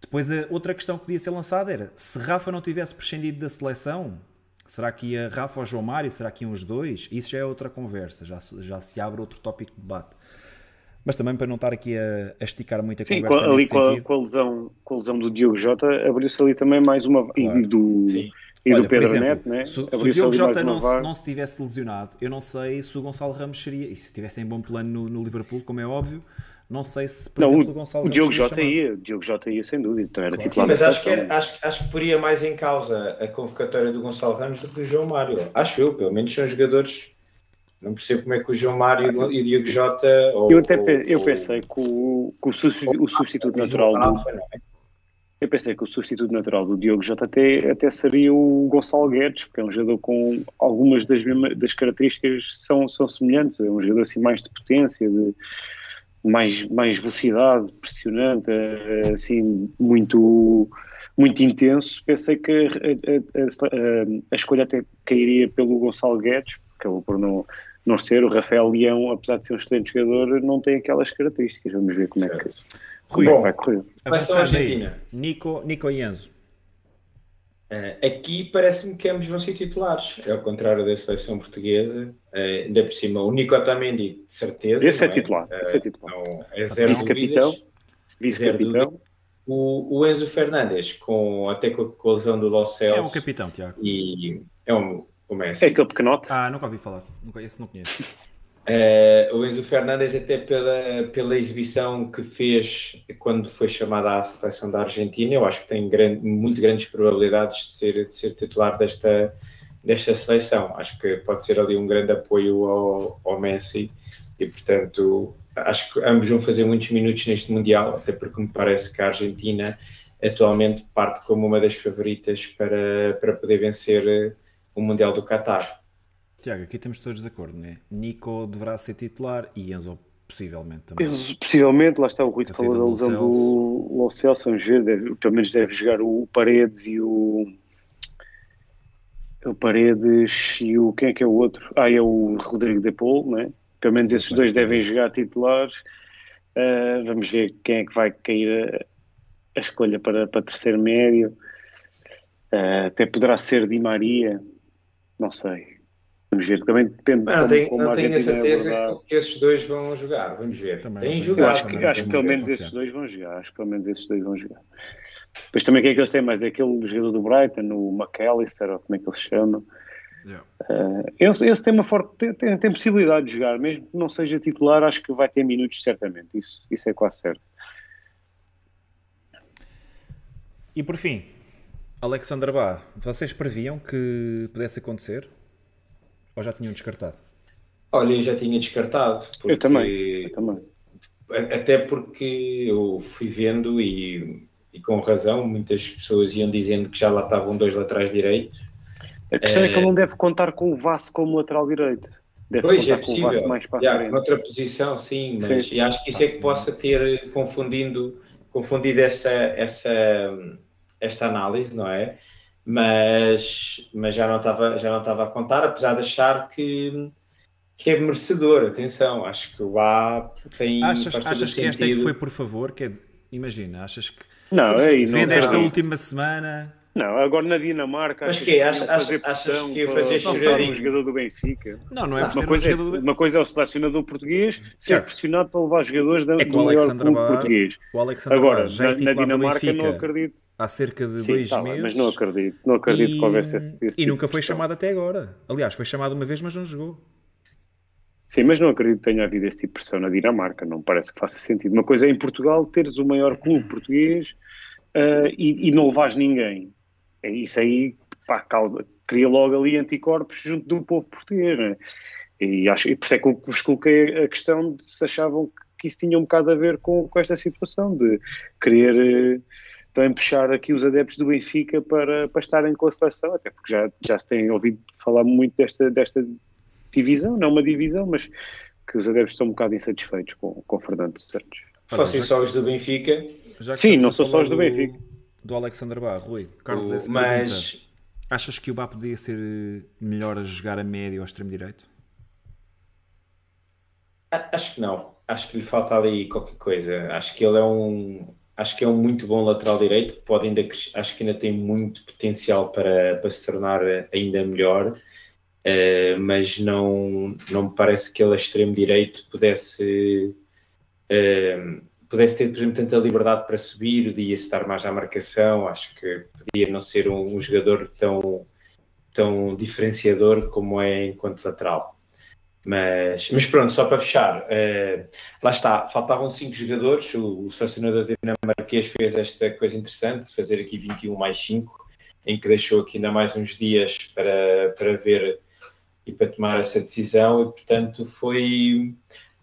Depois, a outra questão que podia ser lançada era: se Rafa não tivesse prescindido da seleção, será que ia Rafa ou João Mário? Será que iam os dois? Isso já é outra conversa, já, já se abre outro tópico de debate. Mas também para não estar aqui a, a esticar muito a Sim, conversa. Sim, ali com a, com a, lesão, com a lesão do Diogo Jota, abriu-se ali também mais uma. Claro. E do, e Olha, do Pedro exemplo, Neto, né? Se, se o Diogo Jota não, se, não se tivesse lesionado, eu não sei se o Gonçalo Ramos seria. E se estivesse em bom plano no, no Liverpool, como é óbvio, não sei se, por não, exemplo, o, Gonçalo o Diogo Jota ia, o Diogo Jota ia sem dúvida, então era claro. titular. Sim, mas acho que, era, acho, acho que poria mais em causa a convocatória do Gonçalo Ramos do que o João Mário. Acho eu, pelo menos são jogadores Não percebo como é que o João Mário e o Diogo Jota. Ou, eu até eu pensei que o, que o, substituto, o substituto natural. Do, é? Eu pensei que o substituto natural do Diogo Jota até, até seria o Gonçalo Guedes, que é um jogador com algumas das, mesmas, das características são, são semelhantes. É um jogador assim mais de potência, de mais, mais velocidade, pressionante, eh, assim, muito, muito intenso. Pensei que a, a, a, a escolha até cairia pelo Gonçalo Guedes, acabou por não, não ser. O Rafael Leão, apesar de ser um excelente jogador, não tem aquelas características. Vamos ver como é que, Rui, Bom, vai correr. Seleção Argentina. Nico, Nico e Enzo. Uh, aqui parece-me que ambos vão ser titulares, é ao contrário da seleção portuguesa. Uh, ainda por cima, o Nico Otamendi, de certeza. Esse é, é titular. Uh, esse é titular. Não, é Vice-capitão. Vice-capitão. O, o, Enzo Fernandes, com, até com a lesão do Los Celso. É o capitão, Tiago. E é um. Como é, assim? é aquele pequenote. Ah, nunca ouvi falar. Nunca, esse não conheço. Uh, o Enzo Fernandes, até pela, pela exibição que fez quando foi chamada à seleção da Argentina, eu acho que tem grande, muito grandes probabilidades de ser, de ser titular desta, desta seleção. Acho que pode ser ali um grande apoio ao, ao Messi e, portanto, acho que ambos vão fazer muitos minutos neste Mundial, até porque me parece que a Argentina atualmente parte como uma das favoritas para, para poder vencer o Mundial do Qatar. Tiago, aqui estamos todos de acordo, não é? Nico deverá ser titular e Enzo possivelmente também. Enzo, possivelmente, lá está o Rui falou da lesão do Lo Celso, vamos ver, deve, pelo menos deve jogar o Paredes e o o Paredes e o quem é que é o outro? Ah, é o Rodrigo de Paul, não é? Pelo menos esses dois devem jogar titulares. Uh, vamos ver quem é que vai cair a, a escolha para, para terceiro médio. Uh, até poderá ser Di Maria, não sei. Vamos ver, também depende não, de como, não tenho a certeza que esses dois vão jogar, vamos ver. Também, Têm jogado. Acho que, acho que pelo menos esses dois vão jogar, acho que pelo menos esses dois vão jogar. Depois também quem é que eles têm mais? É aquele jogador do Brighton, o McAllister, ou como é que ele se chama. Yeah. Uh, esse, esse, tem uma forte tem, tem, tem, possibilidade de jogar, mesmo que não seja titular, acho que vai ter minutos certamente, isso, isso é quase certo. E por fim, Alexander Bá, vocês previam que pudesse acontecer? Ou já tinham descartado? Olha, eu já tinha descartado. Porque... Eu também. Eu também. Até porque eu fui vendo e, e, com razão, muitas pessoas iam dizendo que já lá estavam dois laterais direitos. A questão é, é que ele não deve contar com o Vasco como lateral direito. Deve pois, é possível. mais para yeah, noutra posição, sim, mas sim. acho que isso é que possa ter confundindo, confundido essa, essa, esta análise, não é? mas, mas já, não estava, já não estava a contar, apesar de achar que, que é merecedor. Atenção, acho que o A tem. Achas, achas que esta é que foi por favor? Que é, imagina, achas que. Não, é Vendo esta última semana. Não, agora na Dinamarca. Mas que, achas, achas, achas que ia fazer choradinho? um jogador do Benfica. Não, não é uma coisa, um é, uma coisa é o selecionador português ser claro. pressionado para levar jogadores da, é do maior clube português. O Alexandre agora, já na, na Dinamarca não acredito há cerca de Sim, dois tá meses. Mas não acredito, não acredito e, que houvesse esse, esse E tipo nunca foi chamado até agora. Aliás, foi chamado uma vez, mas não jogou. Sim, mas não acredito que tenha havido esse tipo de pressão na Dinamarca, não parece que faça sentido. Uma coisa é em Portugal teres o maior clube português uh, e, e, não levas ninguém. É isso aí, pá, causa, cria logo ali anticorpos junto do povo português, né? E, acho, e por isso é que eu vos coloquei a questão de se achavam que isso tinha um bocado a ver com, com esta situação de querer. Uh, também puxar aqui os adeptos do Benfica para, para estarem com a seleção, até porque já, já se tem ouvido falar muito desta, desta divisão, não uma divisão, mas que os adeptos estão um bocado insatisfeitos com, com Fernando Santos. Fossem só os do Benfica. Sim, não são só os do Benfica. Do Alexander Bá, Rui. Carlos o, mas... Achas que o Bá podia ser melhor a jogar a médio ou extremo direito? Acho que não. Acho que lhe falta ali qualquer coisa. Acho que ele é um, acho que é um muito bom lateral direito, pode ainda, acho que ainda tem muito potencial para, para se tornar ainda melhor, uh, mas não, não me parece que ele a extremo direito pudesse, uh, pudesse ter, por exemplo, tanta liberdade para subir, podia estar mais à marcação, acho que podia não ser um, um jogador tão, tão diferenciador como é enquanto lateral. Mas, mas pronto, só para fechar, uh, lá está, faltavam cinco jogadores. O, o selecionador dinamarquês fez esta coisa interessante de fazer aqui 21 mais 5, em que deixou aqui ainda mais uns dias para, para ver e para tomar essa decisão, e portanto foi,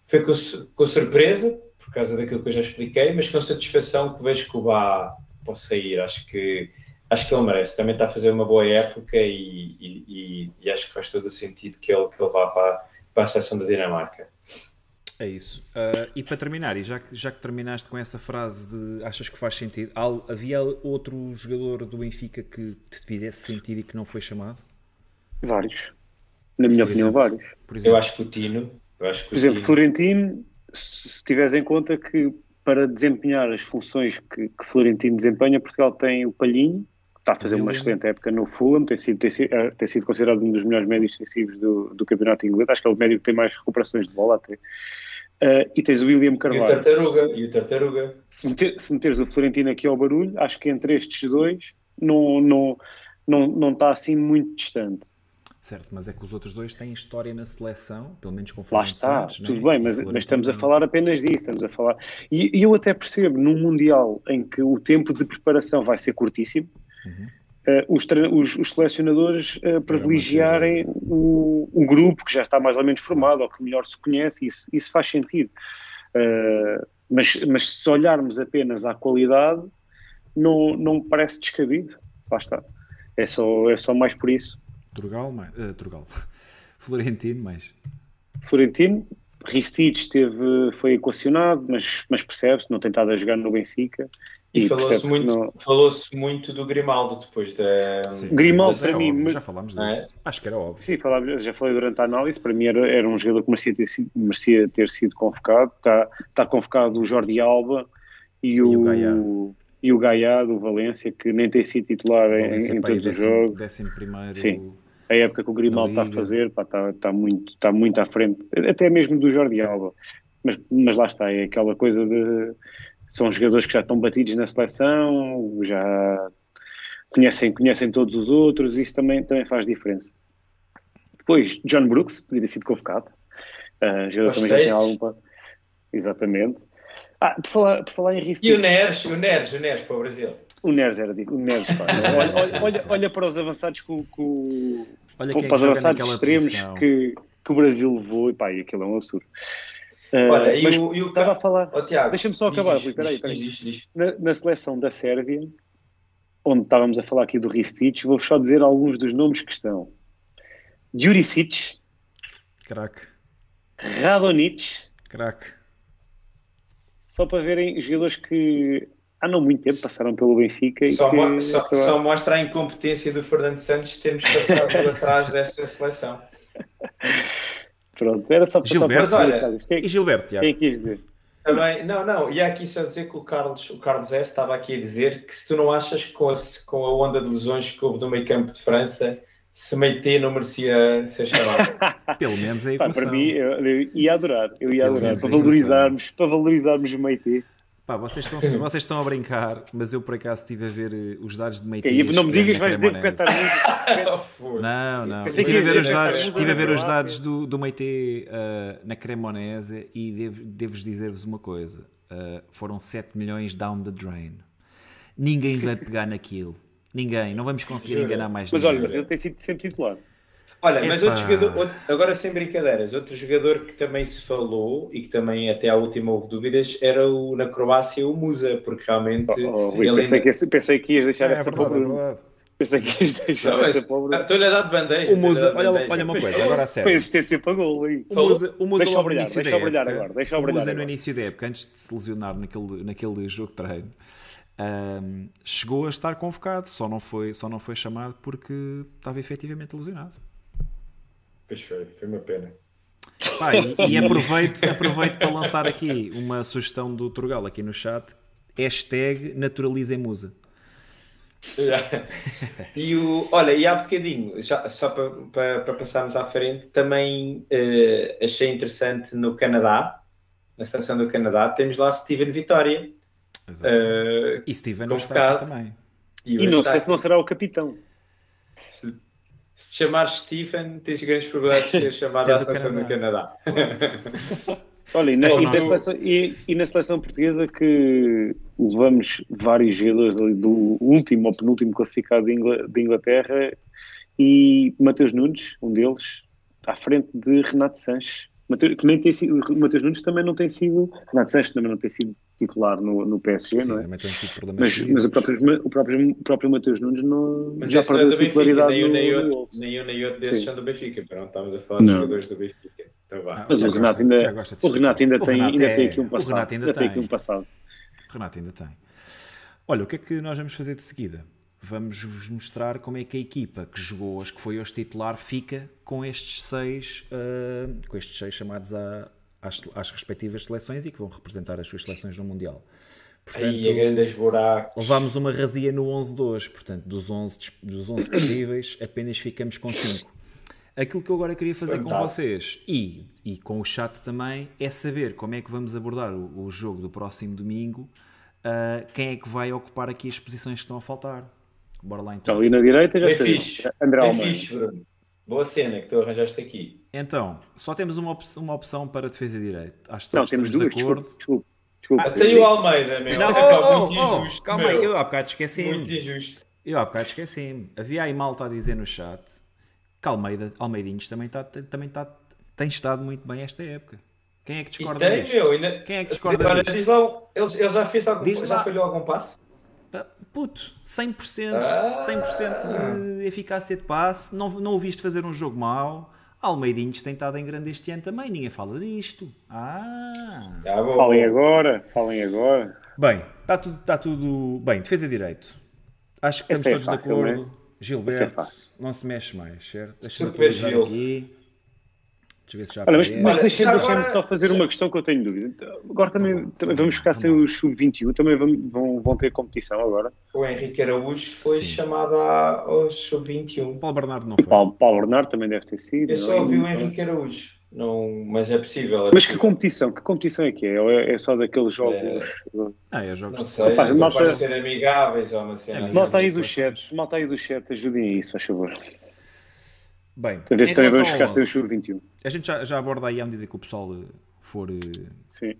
foi com, com surpresa, por causa daquilo que eu já expliquei, mas com satisfação que vejo que o Bá possa sair. Acho que, acho que ele merece. Também está a fazer uma boa época e, e, e acho que faz todo o sentido que ele, que ele vá para, para a seleção da Dinamarca. É isso. Uh, e para terminar, e já que, já que terminaste com essa frase de achas que faz sentido, havia outro jogador do Benfica que te fizesse sentido e que não foi chamado? Vários. Na minha por opinião, exemplo, vários. Eu acho que o Tino. Eu acho que por exemplo, Tino... Florentino, se tiveres em conta que para desempenhar as funções que, que Florentino desempenha, Portugal tem o Palhinho, está a fazer uma excelente época no Fulham, tem sido, tem, sido, eh, tem sido considerado um dos melhores médios defensivos do, do campeonato inglês, acho que é o médio que tem mais recuperações de bola até. Uh, e tens o William Carvalho. E o Tartaruga. E o Tartaruga. Se, meter, se meteres o Florentino aqui ao barulho, acho que entre estes dois não, não, não, não está assim muito distante. Certo, mas é que os outros dois têm história na seleção, pelo menos com Lá está, Santos, tudo é? bem, mas, mas estamos a falar apenas disso, estamos a falar. E, e, eu até percebo, num Mundial em que o tempo de preparação vai ser curtíssimo, uhum. uh, os, os, os, selecionadores uh, privilegiarem o, o, grupo que já está mais ou menos formado, ou que melhor se conhece, isso, isso faz sentido. Uh, mas, mas se olharmos apenas à qualidade, não, não me parece descabido. Lá está. É só, é só mais por isso. Turgal, mais, Turgal. Florentino, mais. Florentino, Ristich teve, foi equacionado, mas, mas percebe-se, não tem estado a jogar no Benfica. E, e falou-se muito, não... falou muito do Grimaldo depois da. Sim. Grimaldo, para é mim. Óbvio, já falámos disso. É? Acho que era óbvio. Sim, falava, já falei durante a análise. Para mim era, era um jogador que merecia ter sido, merecia ter sido convocado. Está, está convocado o Jordi Alba e, e o. o e o Gaia do Valência, que nem tem sido titular em, em todos os jogos. Décimo primeiro. Sim a época que o Grimaldo está a fazer pá, está, está, muito, está muito à frente, até mesmo do Jordi Alba. Mas, mas lá está, é aquela coisa de. São jogadores que já estão batidos na seleção, já conhecem, conhecem todos os outros, isso também, também faz diferença. Depois, John Brooks, poderia ter sido convocado. Uh, jogador também já tem algum. Exatamente. Ah, por falar, por falar em risco. E o Neres, o Neres, o Neres para o Brasil. O Neres era o Neres, pá. olha, olha, olha, para os avançados com, com, olha com, é para os avançados extremos que, que o Brasil levou e pá, e aquilo é um absurdo. Uh, olha, e o, e o estava a falar. Oh, Deixa-me só acabar, diz, peraí, peraí. Diz, diz, na, na, seleção da Sérvia, onde estávamos a falar aqui do Ristich, vou só dizer alguns dos nomes que estão: Juricic, craque, Radonic, craque. Só para verem jogadores que há não muito tempo passaram pelo Benfica. Só, que, mo só, só, mostra a incompetência do Fernando Santos termos passado atrás dessa seleção. Pronto, era só para Gilberto, só para olha, quem, e Gilberto, Tiago? Quem quis dizer? Também, não, não, e aqui só dizer que o Carlos, o Carlos S estava aqui a dizer que se tu não achas que com a, com a onda de lesões que houve no meio campo de França, se Meite não merecia ser chamado. Pelo menos a equação. Pá, para mim, eu, eu, ia adorar, eu ia Pelo adorar, para valorizarmos, para valorizarmos o Meite. Pá, vocês estão, vocês estão a brincar, mas eu por acaso estive a ver eh, os dados de Meite. Não me digas, vais dizer que Petar Não, não. Estive a ver os dados, estive a ver os dados do, do Meite uh, na Cremonese e devo, devo dizer-vos uma coisa. Uh, foram 7 milhões down the drain. Ninguém vai pegar naquilo. Ninguém. Não vamos conseguir enganar mais Mas ninguém. olha, mas ele tem sido sempre titular. Olha, mas outro jogador, outro, agora sem brincadeiras, outro jogador que também se falou e que também até à última houve dúvidas era o, na Croácia o Musa, porque realmente. Oh, oh, pensei, ainda... que, pensei que ias deixar é, essa é verdade, pobre. É pensei que ias deixar não, essa pobre. Estou-lhe a dar de bandeja. O Musa, olha, olha uma coisa, agora a sério. Foi assistência para gol aí. O Musa, o Musa deixa brilhar, deixa brilhar época, agora. Deixa o Musa agora. no início da época, antes de se lesionar naquele, naquele jogo de treino. Um, chegou a estar convocado, só não, foi, só não foi chamado porque estava efetivamente lesionado. Pois foi, foi uma pena. E, e aproveito, aproveito para lançar aqui uma sugestão do Turgal aqui no chat. Hashtag naturalizem musa. e o, olha, e há bocadinho, já, só para, para, para, passarmos à frente, também uh, achei interessante no Canadá, na seleção do Canadá, temos lá Steven Vitória. Uh, e Steven não está também. E, e não sei se não será o capitão. Se, chamares Stephen, tens grandes probabilidades de ser chamado à seleção do Canadá. Olha, e na, e, na seleção, e, e na, seleção, portuguesa que levamos vários jogadores do último ou penúltimo classificado de Inglaterra e Mateus Nunes, um deles, à frente de Renato Sanches. Que nem tem sido, Matheus Nunes também não tem sido, Renato Sanches também não tem sido titular no, no PSG, Sim, não é? Mas, mas o, próprio, o, próprio, o próprio Matheus Nunes não, mas já perdeu a titularidade nem, no, nem, outro, nem um nem outro desses são do Benfica, não estamos a falar dos jogadores do Benfica. Então, vá. Mas o Renato ainda, o Renato ainda, tem, ainda é, tem aqui um passado. ainda, tem. aqui um passado. O Renato ainda tem. Olha, o que é que nós vamos fazer de seguida? Vamos vos mostrar como é que a equipa que jogou, as que foi hoje titular, fica com estes seis, uh, com estes seis chamados a, às, às, respectivas seleções e que vão representar as suas seleções no Mundial. Portanto, Aí, grandes buracos. Levámos uma razia no 11-2, portanto, dos 11, dos 11 possíveis, apenas ficamos com 5. Aquilo que eu agora queria fazer Fantástico. com vocês e, e com o chat também é saber como é que vamos abordar o, o jogo do próximo domingo. Uh, quem é que vai ocupar aqui as posições que estão a faltar? Bora lá então. Ali na direita já está. fixe. André Bem fixe, Bruno. Boa cena que tu arranjaste aqui. Então, só temos uma, op uma opção para defesa e direito. Acho que Não, temos duas. De acordo. Desculpa, desculpa. Ah, tem o Almeida, meu. Não, oh, oh, oh, injusto, calma aí, eu há bocado esqueci-me. Muito injusto. Eu há bocado esqueci-me. Havia aí malta a dizer no chat que Almeida, Almeidinhos também, está, também está, tem estado muito bem esta época. Quem é que discorda tem, disto? Meu, ainda... Quem é que discorda Agora, disto? Diz lá, ele, ele já fez algum, diz já lá. falhou algum passo? Ah, puto, 100%, ah. 100% de eficácia de passe, não, não o viste fazer um jogo mau. Almeidinhos tem estado em grande este ano também, ninguém fala disto. Ah! Tá falem agora, falem agora. Bem, está tudo, está tudo bem. Defesa direito. Acho que estamos é todos fácil, de acordo. Né? Gilberto, é não se mexe mais, certo? Deixa-me atualizar aqui. Deixa ver se já Olha, mas, mas deixa-me agora... só fazer uma questão que eu tenho dúvida. Agora também, também vamos ficar sem o Sub-21, também vão, vão, ter competição agora. O Henrique Araújo foi Sim. chamado ao Sub-21. Paulo Bernardo não foi. Paulo, Paulo Bernardo também deve ter sido. Eu só é? ouvi o Henrique Araújo. Não, mas é possível. É mas que competição? Que competição é que é? Ou é, é só daqueles jogos? É... Ah, é jogos não sei, de malta... ser amigáveis ou uma cena. É, malta aí do chat, malta aí do chat, ajudem a isso, faz favor. Bem, talvez também vamos ficar sem o Shure 21. A gente já, já aborda aí à medida que o pessoal eh, for, eh, Sim.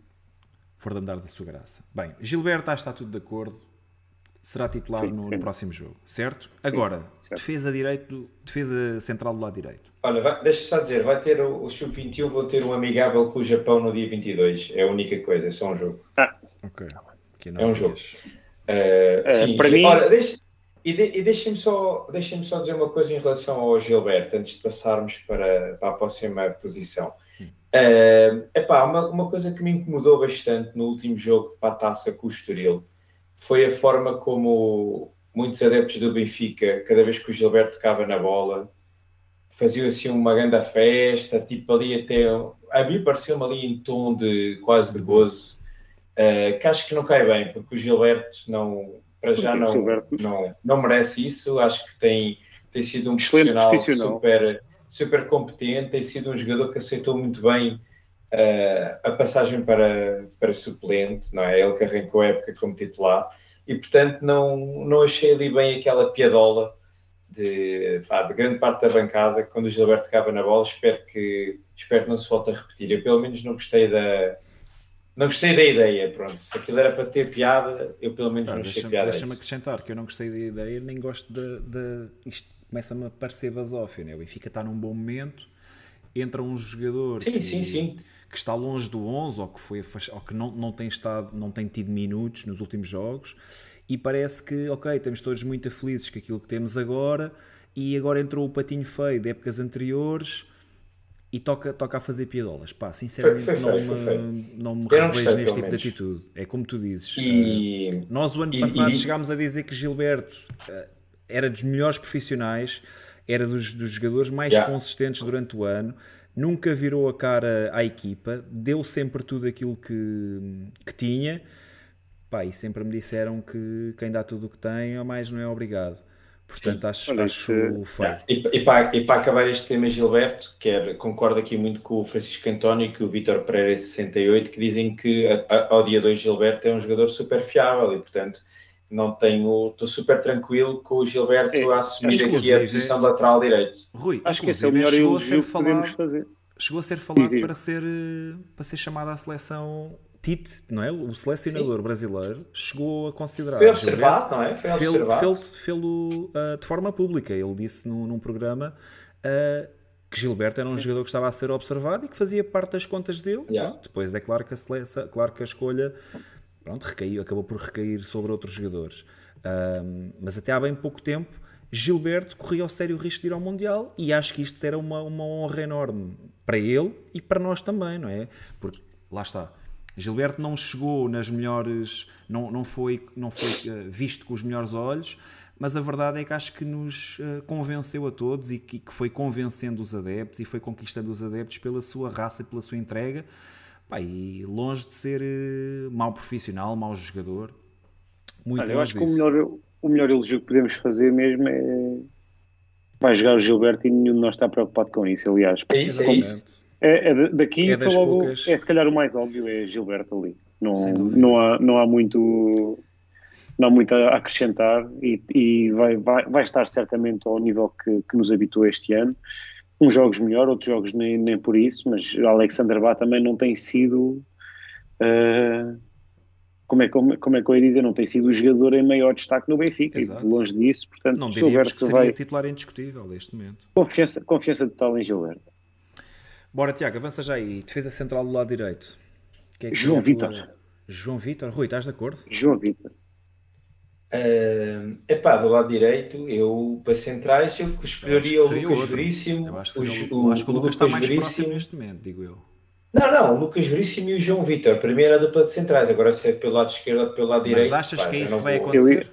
for de andar da sua graça. Bem, Gilberto está tudo de acordo. Será titular sim, no, sim. no, próximo jogo, certo? Sim, Agora, certo. defesa direito, defesa central do lado direito. Olha, vai, deixa só dizer, vai ter o, o Sub-21, vou ter um amigável com o Japão no dia 22. É a única coisa, é só um jogo. Ah. Ok. é um jogo. Uh, sim, para mim... Ora, deixa, e, de, e deixem-me só, deixem só dizer uma coisa em relação ao Gilberto, antes de passarmos para, para a próxima posição. Uh, epá, uma, uma coisa que me incomodou bastante no último jogo para a taça com o Estoril foi a forma como muitos adeptos do Benfica, cada vez que o Gilberto tocava na bola, faziam assim uma grande festa, tipo ali até. A mim pareceu-me ali em tom de quase de gozo, uh, que acho que não cai bem, porque o Gilberto não para já não, não, não merece isso. Acho que tem, tem sido um profissional, profissional, Super, super competente, tem sido um jogador que aceitou muito bem uh, a passagem para, para suplente, não é? Ele que arrancou a época como titular e, portanto, não, não achei ali bem aquela piadola de, pá, de grande parte da bancada quando o Gilberto ficava na bola. Espero que, espero que não se volte a repetir. Eu, pelo menos, não gostei da não gostei da ideia, pronto. Se aquilo era para ter piada, eu pelo menos ah, não achei piada. Deixa-me acrescentar que eu não gostei da ideia, nem gosto de. de isto começa-me a parecer basófio, né? O Benfica está num bom momento, entra um jogador sim, que, sim, sim. que está longe do 11 ou que, foi, ou que não, não, tem estado, não tem tido minutos nos últimos jogos e parece que, ok, estamos todos muito felizes com aquilo que temos agora e agora entrou o patinho feio de épocas anteriores e toca, toca a fazer piadolas. Pá, sinceramente foi, foi, não, foi, me, não me revejo neste tipo de atitude. É como tu dizes. E... Uh, nós o ano e, passado e... chegámos a dizer que Gilberto uh, era dos melhores profissionais, era dos, dos jogadores mais yeah. consistentes durante o ano, nunca virou a cara à equipa, deu sempre tudo aquilo que, que tinha. Pá, e sempre me disseram que quem dá tudo o que tem, ao mais não é obrigado. Portanto, acho, Olha, acho feio. E, e, para, e para acabar este tema, Gilberto, quer, concordo aqui muito com o Francisco António e com o Vitor Pereira 68, que dizem que a, a, ao dia 2 Gilberto é um jogador super fiável e, portanto, não tenho, estou super tranquilo com o Gilberto é, a assumir aqui a posição é, lateral direito. Rui, acho que esse é o melhor chegou a ser falado, fazer. Chegou a ser falado para ser, para ser chamado à seleção Tite, não é? O selecionador Sim. brasileiro chegou a considerar. Foi observado, não é? Foi observado. Fê-lo uh, de forma pública. Ele disse no, num programa: uh, que Gilberto era um jogador que estava a ser observado e que fazia parte das contas dele. Yeah. Pronto, depois é claro que a, seleção, claro que a escolha pronto, recaiu, acabou por recair sobre outros jogadores. Ahm, mas até há bem pouco tempo, Gilberto corria o sério risco de ir ao Mundial e acho que isto era uma, uma honra enorme para ele e para nós também, não é? Porque lá está. Gilberto não chegou nas melhores, não, não foi, não foi eh, visto com os melhores olhos, mas a verdade é que acho que nos eh, convenceu a todos e que, que foi convencendo os adeptos e foi conquistando os adeptos pela sua raça e pela sua entrega. Pá, e longe de ser eh, mau profissional, mau jogador, muito Olha, eu acho que o disso. melhor, o melhor elogio que podemos fazer mesmo é. Vai jogar o Gilberto e nenhum de nós está preocupado com isso, aliás. É isso, é Como- isso. É, é da- daqui É das logo, poucas- é se calhar o mais óbvio é Gilberto ali. Não, não, há, não há muito não há muito a acrescentar e, e vai, vai, vai estar certamente ao nível que, que nos habitou este ano. Uns jogos melhor, outros jogos nem, nem por isso, mas Alexander Bá também não tem sido ah, como, é, como, como é que eu ia dizer, não tem sido o jogador em maior destaque no Benfica, e Exato. longe disso, portanto, Não diríamos que Gilberto seria vai titular indiscutível neste momento. confiança, confiança total em Gilberto. Bora, Tiago, avança já aí. Defesa central do lado direito. É que João é Vítor. João Vitor. Rui, estás de acordo? João Vitor. É epá, do lado direito, eu para centrais, eu escolheria Eu o Lucas outro. Veríssimo. Eu acho que, o, o, eu acho que o Lucas está mais próximo Veríssimo. neste momento, digo eu. Não, não, o Lucas Veríssimo e o João Vitor. Primeiro a dupla de centrais, agora se é pelo lado esquerdo ou pelo lado direito. Mas achas pá, que é isso não que vai vou- acontecer?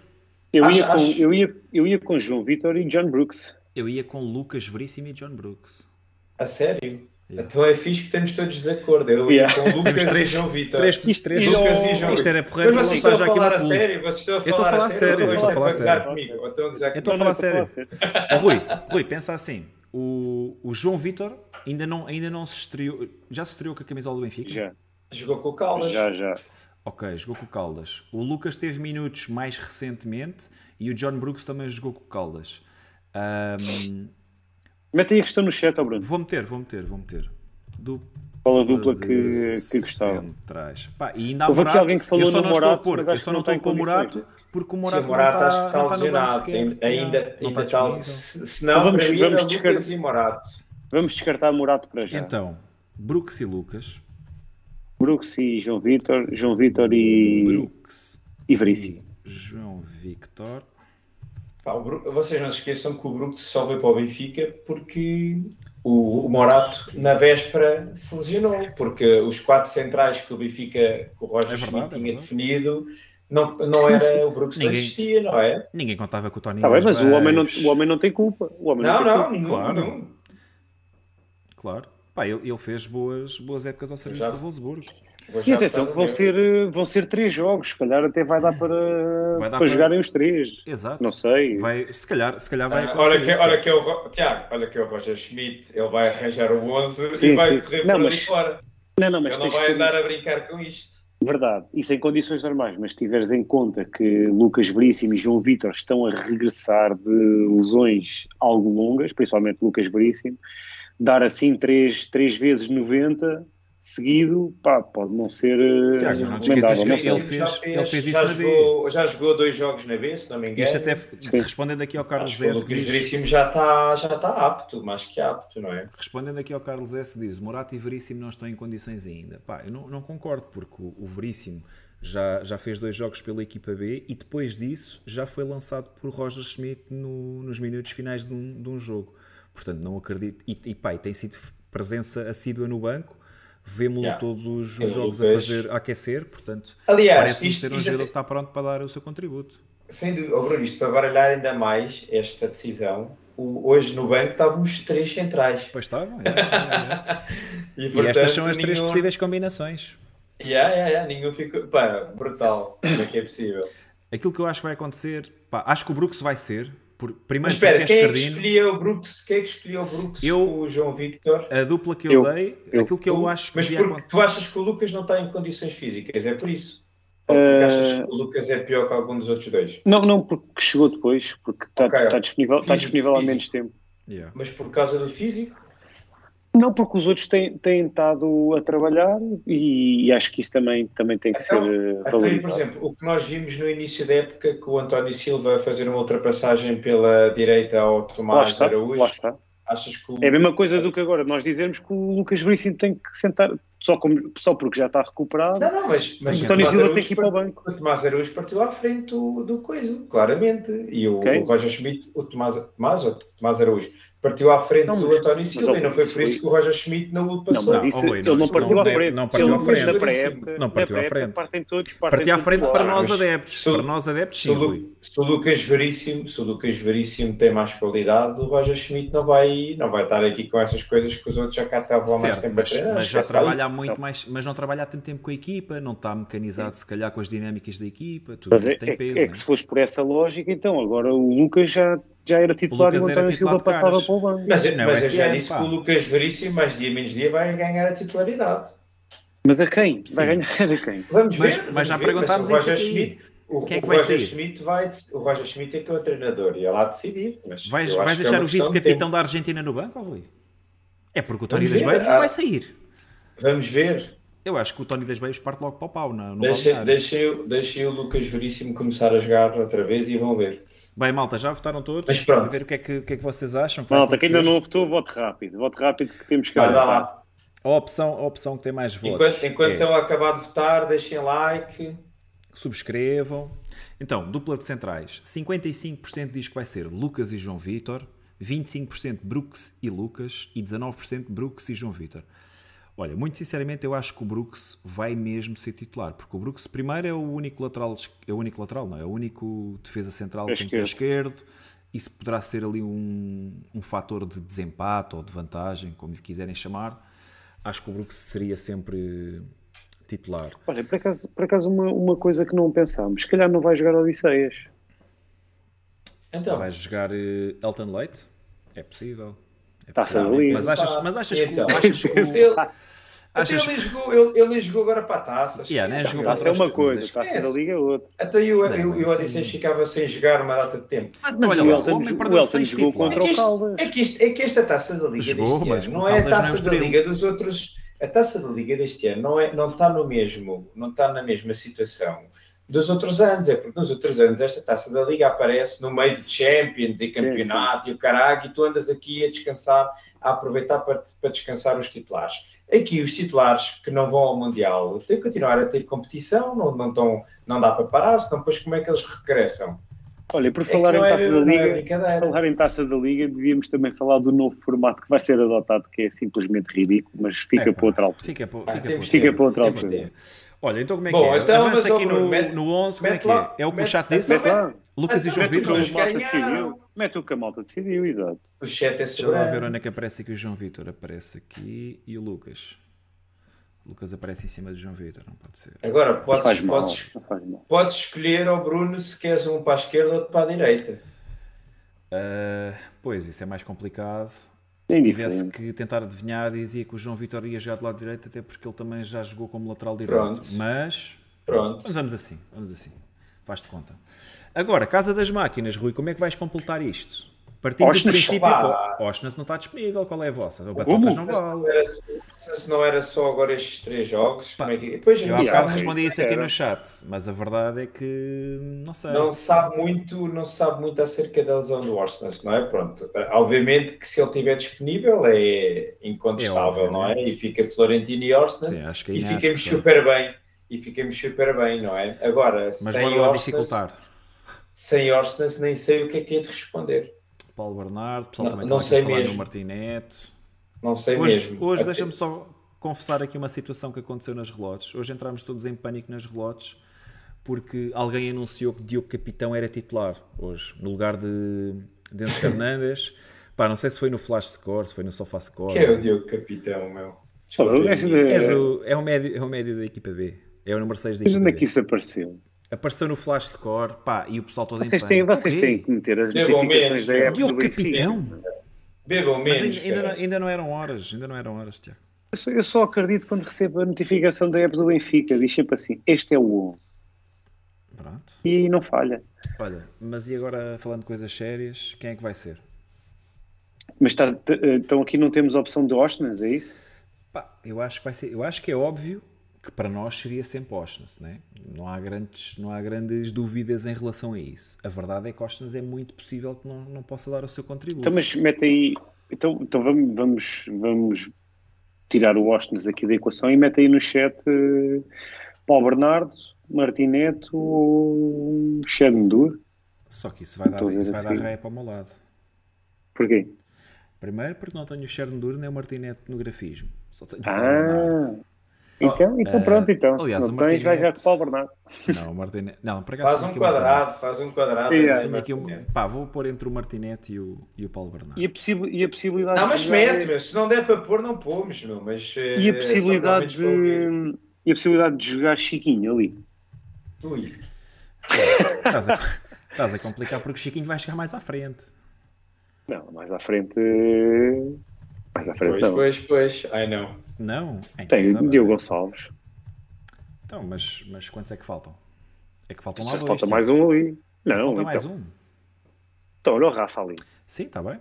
Eu Acho- ia, com, acho- eu, ia, eu ia com João Vitor e John Brooks. Eu ia com Lucas Veríssimo e John Brooks. A sério? Yeah. Então é fixe que estamos todos de acordo. Eu ia Yeah. com o Lucas Temos três- e João Vitor. três- Isto- três- isto- Lucas e João Isto era porreiro Mas vocês estão já a aqui falar a sério? Vocês estão a estou a falar falar sério, eu estou a falar sério. a gozar Eu estou a falar sério. a Ó, Rui, Rui, pensa assim. O, o João Vitor ainda não, ainda não se estreou. Já se estreou com a camisola do Benfica? Já, Jogou com o Caldas. já, já. Ok, jogou com o Caldas. O Lucas teve minutos mais recentemente e o John Brooks também jogou com o Caldas. Ahm, Mete aí a questão no chat, ó Bruno. vou meter, vou meter, vou meter. Du- Qual a dupla que, que gostava? Centrais. Pá, e ainda há Houve aqui Morato. alguém que falou eu só não estou a Morato, pôr, mas eu só não estou está a pôr Morato porque o Sim, Morato, o Morato não acho que está, está está lesionado. sequer. Ainda, não ainda está está. Se, não, Então vamos- descartar- Lucas e Morato. Vamos descartar Morato para já. Então, Brooks e Lucas. Brooks e João Vitor, João Vitor e, Brooks e Veríssimo. João Victor. Pá, Bru- vocês não se esqueçam que o Brooks só veio para o Benfica porque o, o Morato, na véspera, se lesionou. Porque os quatro centrais que o Benfica, que o Roger É verdade, Schmidt é tinha verdade. definido, não, não era o Brooks, não Ninguém- existia, não é? Ninguém contava com o Tony Tá bem, mas o homem, não, o homem não tem culpa. O homem Não, não, tem não, culpa. Claro. nenhum. Claro. Pá, ele, ele fez boas, boas épocas ao serviço Já- do Wolfsburgo. E atenção que vão ser, eh, vão ser três jogos, se calhar até vai dar para, Vai dar para para- jogarem os três. Exato. Não sei. Vai, se, calhar, se calhar vai Ah, acontecer olha, que, olha Tiago. que é Tiago, olha que é o Roger Schmidt, ele vai arranjar o 11 Sim, e vai sim. correr por ali fora. Não, não, mas Ele não vai que- andar a brincar com isto. Verdade, isso em condições normais, mas se tiveres em conta que Lucas Veríssimo e João Vitor estão a regressar de lesões algo longas, principalmente Lucas Veríssimo, dar assim três, três vezes 90 seguido, pá, pode não ser eh, Tiago, não te esqueças que ele sei. fez- já ele fez isso já na B. jogou, já jogou dois jogos na B, se não me engano. Isto até Sim. respondendo aqui ao Carlos Acho que o S. Diz- Veríssimo já está já tá apto, mais que apto, não é? Respondendo aqui ao Carlos S, diz: Morato e Veríssimo não estão em condições ainda. Pá, eu não, não concordo, porque o, o Veríssimo já, já fez dois jogos pela equipa B e depois disso já foi lançado por Roger Schmidt no- nos minutos finais de um, de um jogo. Portanto, não acredito. E, e pá, e tem sido presença assídua no banco. Vemo-lo Yeah. todos os Eu, jogos a fazer, a aquecer, portanto, Aliás, parece-me isto- ser um isto jogador até- que está pronto para dar o seu contributo. Sem dúvida, oh, Bruno, isto para baralhar ainda mais esta decisão, o- hoje no banco estavam os três centrais. Pois estava, é, é, é. E, E estas são as portanto, três nenhum- possíveis combinações. Yeah, yeah, yeah, nenhum ficou. Pá, brutal. Como é que é possível? Aquilo que eu acho que vai acontecer, pá, acho que o Brooks vai ser. Por, Mas primeiro espera, porque quem é é que escolheu o Brooks? Quem é que escolheu o Brooks Eu- o João Victor? A dupla que eu, Eu- dei, eu- aquilo que eu acho que Mas porque tu achas que o Lucas não está em condições físicas, é por isso? Ou porque achas Eh, que o Lucas é pior que algum dos outros dois? Não, não, porque chegou depois, porque está Ok. está disponível, está Físico, disponível há menos tempo. Yeah. Mas por causa do físico? Não, porque os outros têm, têm estado a trabalhar e, e acho que isso também, também tem que Então, ser eh, Até aí, por valorizado. exemplo, o que nós vimos no início da época, que o António Silva a fazer uma ultrapassagem pela direita ao Lá Tomás está, Araújo, lá está. Achas que o... É a mesma coisa do que agora nós dizermos que o Lucas Veríssimo tem que sentar só, como, só porque já está recuperado. Não, não, mas, mas o António Silva Araújo tem que ir para o banco. O Tomás Araújo partiu à frente do, do coisa, claramente. E o, Ok. o Roger Schmidt, o Tomás, Tomás, ou Tomás Araújo, partiu à frente Não, do mas- António mas, Silva e não foi isso por isso que o Roger Schmidt não o Não, passou. mas Não, isso oh, Rui, ele não- não partiu não- à frente. não partiu à frente. Não na partiu à frente. partem todos. Partem Partia à frente para nós mas adeptos. se o- Para nós adeptos, sim, se o Lucas Veríssimo, se o Lucas Veríssimo tem mais qualidade, o Roger Schmidt não vai, não vai estar aqui com essas coisas que os outros já cá estavam há mais tempo mas, mas já trabalha há isso. muito Não. mais, mas não trabalha há tanto tempo com a equipa, não está mecanizado se calhar com as dinâmicas da equipa, tudo Mas é, isso tem é- peso. é que se fores por essa lógica, então agora o Lucas já, já era titular e o António Silva passava para o banco. Mas, não é mas o eu já disse pá. que o Lucas Veríssimo, mais dia menos dia, vai ganhar a titularidade. Mas a quem? Sim. Vai ganhar a quem? Vamos Mas- ver. mas vamos já ver, perguntámos o Roger isso aqui. Schmidt, o, Quem é que o vai Roger sair? Schmidt vai, o Roger Schmidt é que é o treinador e é lá decidir. Mas Vais, vais é deixar uma o vice-capitão da Argentina no banco, ou Rui? É porque o Tony das ver, Babes ah. não vai sair. Vamos ver. Eu acho que o Tony das Babes parte logo para o pau na- no deixem, o- deixem o Lucas Veríssimo começar a jogar outra vez e vão ver. Bem, malta, já votaram todos? Mas pronto. A ver o que é que, o que, é que vocês acham. que Malta, que ainda não votou, vote rápido. Vote rápido que temos que avançar. A opção, a opção que tem mais votos. Enquanto, enquanto é- estão a acabar de votar, deixem like. subscrevam. Então, dupla de centrais. 55% diz que vai ser Lucas e João Vitor, 25% Brooks e Lucas e 19% Brooks e João Vitor. Olha, muito sinceramente, eu acho que o Brooks vai mesmo ser titular, porque o Brooks, primeiro, é o único lateral, é o único lateral, não é? É o único defesa central que tem pé Esquerdo. esquerdo. Isso poderá ser ali um, um fator de desempate ou de vantagem, como lhe quiserem chamar. Acho que o Brooks seria sempre titular. Olha, por acaso, por acaso uma, uma coisa que não pensámos, se calhar não vai jogar Odisseias. Então, Vai jogar eh, Elton Leite? É possível. É Taça da Liga. Mas achas, mas achas que, Então. achas que o- ele, achas ele, jogou, ele, ele jogou agora para a taça. Yeah, nem Esquece. jogou Taça é uma coisa, taça da Liga é outra. Até eu, Não, eu, eu sim. ficava sem jogar uma data de tempo. Mas Mas olha o Elton, homem jogou- perdeu o Elton seis jogou contra É o que, Caldas. é, que isto, é que esta taça da Liga Jogou, deste mas não é a taça da. Liga dos outros. A taça da Liga deste ano não, é, não está no mesmo, não está na mesma situação dos outros anos. É porque nos outros anos esta taça da Liga aparece no meio de Champions e campeonato e o caralho, e tu andas aqui a descansar, a aproveitar para, para descansar os titulares. Aqui os titulares que não vão ao Mundial têm que continuar a ter competição, não, não, estão, não dá para parar, senão depois como é que eles regressam? Olha, por É falar não em é- Taça da é Liga, brincadeira. falar em Taça da Liga, devíamos também falar do novo formato que vai ser adotado, que é simplesmente ridículo, mas fica Epá, para outra altura. Fica para, Ah, fica temos- para, fica para outra altura. Olha, então como é Bom, que é? então, Avança aqui no, no 11, como é que é? lá- É o que o chat disse? Lucas e João Vitor? João mete o que a malta decidiu. Mete o que a malta decidiu, exato. O chat é Deixa eu lá ver soberano. onde é que aparece aqui o João Vitor. Aparece aqui e o Lucas. O Lucas aparece em cima do João Vitor, não pode ser. Agora, podes, faz mal, podes, faz mal. podes escolher ao Bruno se queres um para a esquerda ou outro para a direita. Ah, pois, isso é mais complicado. É Se tivesse indiferente. que tentar adivinhar, dizia que o João Vitor ia jogar do lado direito, até porque ele também já jogou como lateral direito. Pronto. Mas Pronto. Mas vamos assim, vamos assim. Faz de conta. Agora, Casa das Máquinas, Rui, como é que vais completar isto? Partindo do princípio. pá. pô, Osnas não está disponível, qual é a vossa? O Como? Batatas não vale. Se não era só agora estes três jogos, como é que... Depois a Eu há bocado respondi isso aqui era. no chat, mas a verdade é que não sei. não sabe muito, não sabe muito acerca da lesão do Orsnes, não é? Pronto. Obviamente que se ele estiver disponível é incontestável, É óbvio, não é? E fica Florentino e que e ficamos super bem. E ficamos super bem, não é? Agora, Mas sem dificultar. sem Orsnes nem sei o que é que é de responder. Paulo Bernardo, o pessoal Não- também não estava sei aqui a falar mesmo. no Martineto. Não sei Hoje, mesmo. hoje Até- deixa-me só confessar aqui uma situação que aconteceu nas relotes. Hoje entramos todos em pânico nas relotes porque alguém anunciou que Diogo Capitão era titular hoje, no lugar de Denso Fernandes. Pá, não sei se foi no Flash Score, se foi no Sofá Score. Que é o Diogo Capitão, meu. É, do- é o médio, é o médio da equipa B. É o número 6 da Mas equipa onde é que isso apareceu? Apareceu no Flash Score, pá, e o pessoal todo Vocês em têm, vocês O quê? têm que meter as Bebam notificações menos, da app do. Capitão? Bebam Mas menos. ainda, ainda não, cara. ainda não eram horas, ainda não eram horas, Tiago. Eu só- acredito quando recebo a notificação da app do Benfica. Diz sempre assim, este é o 11. Pronto. E não falha. Olha, mas e agora falando de coisas sérias, quem é que vai ser? Mas está, t- então aqui não temos a opção de Ostnas, é isso? Pá, eu acho que vai ser. Eu acho que é óbvio que para nós seria sempre Ostnas, né? não há grandes Não há grandes dúvidas em relação a isso. A verdade é que Ostnas é muito possível que não, não possa dar o seu contributo. Então, mas mete aí, Então, então vamos, vamos, vamos tirar o Washington aqui da equação e mete aí no chat uh, Paulo Bernardo, Martineto ou Shedendur. Só que isso vai dar, isso vai dar ré para o meu lado. Porquê? Primeiro porque não tenho o Shedendur nem o Martineto no grafismo. Só tenho o ah, então, então pronto, então. Aliás, se não tens, vai já com o Paulo Bernardo. Não, o Martinete. Não, para faz um quadrado, faz um quadrado. Yeah. Aqui um, pá, vou pôr entre o Martinete e o, e o Paulo Bernardo. E a, possi e a possibilidade Não, mas mete, meu. Se não der para pôr, não pomos, meu. Mas, e a eh, possibilidade de. E a possibilidade de jogar Chiquinho ali. Ui. Estás a, estás a complicar porque o Chiquinho vai chegar mais à frente. Não, mais à frente. Mais à frente. Pois, não. pois, pois. Ai não. Não? Então, Tem tá Diogo Gonçalves. Então, mas, mas quantos é que faltam? É que faltam lá Só dois. Falta tipo. mais um ali. Não, falta então. mais um. Então, olha o Rafa ali. Sim, está bem.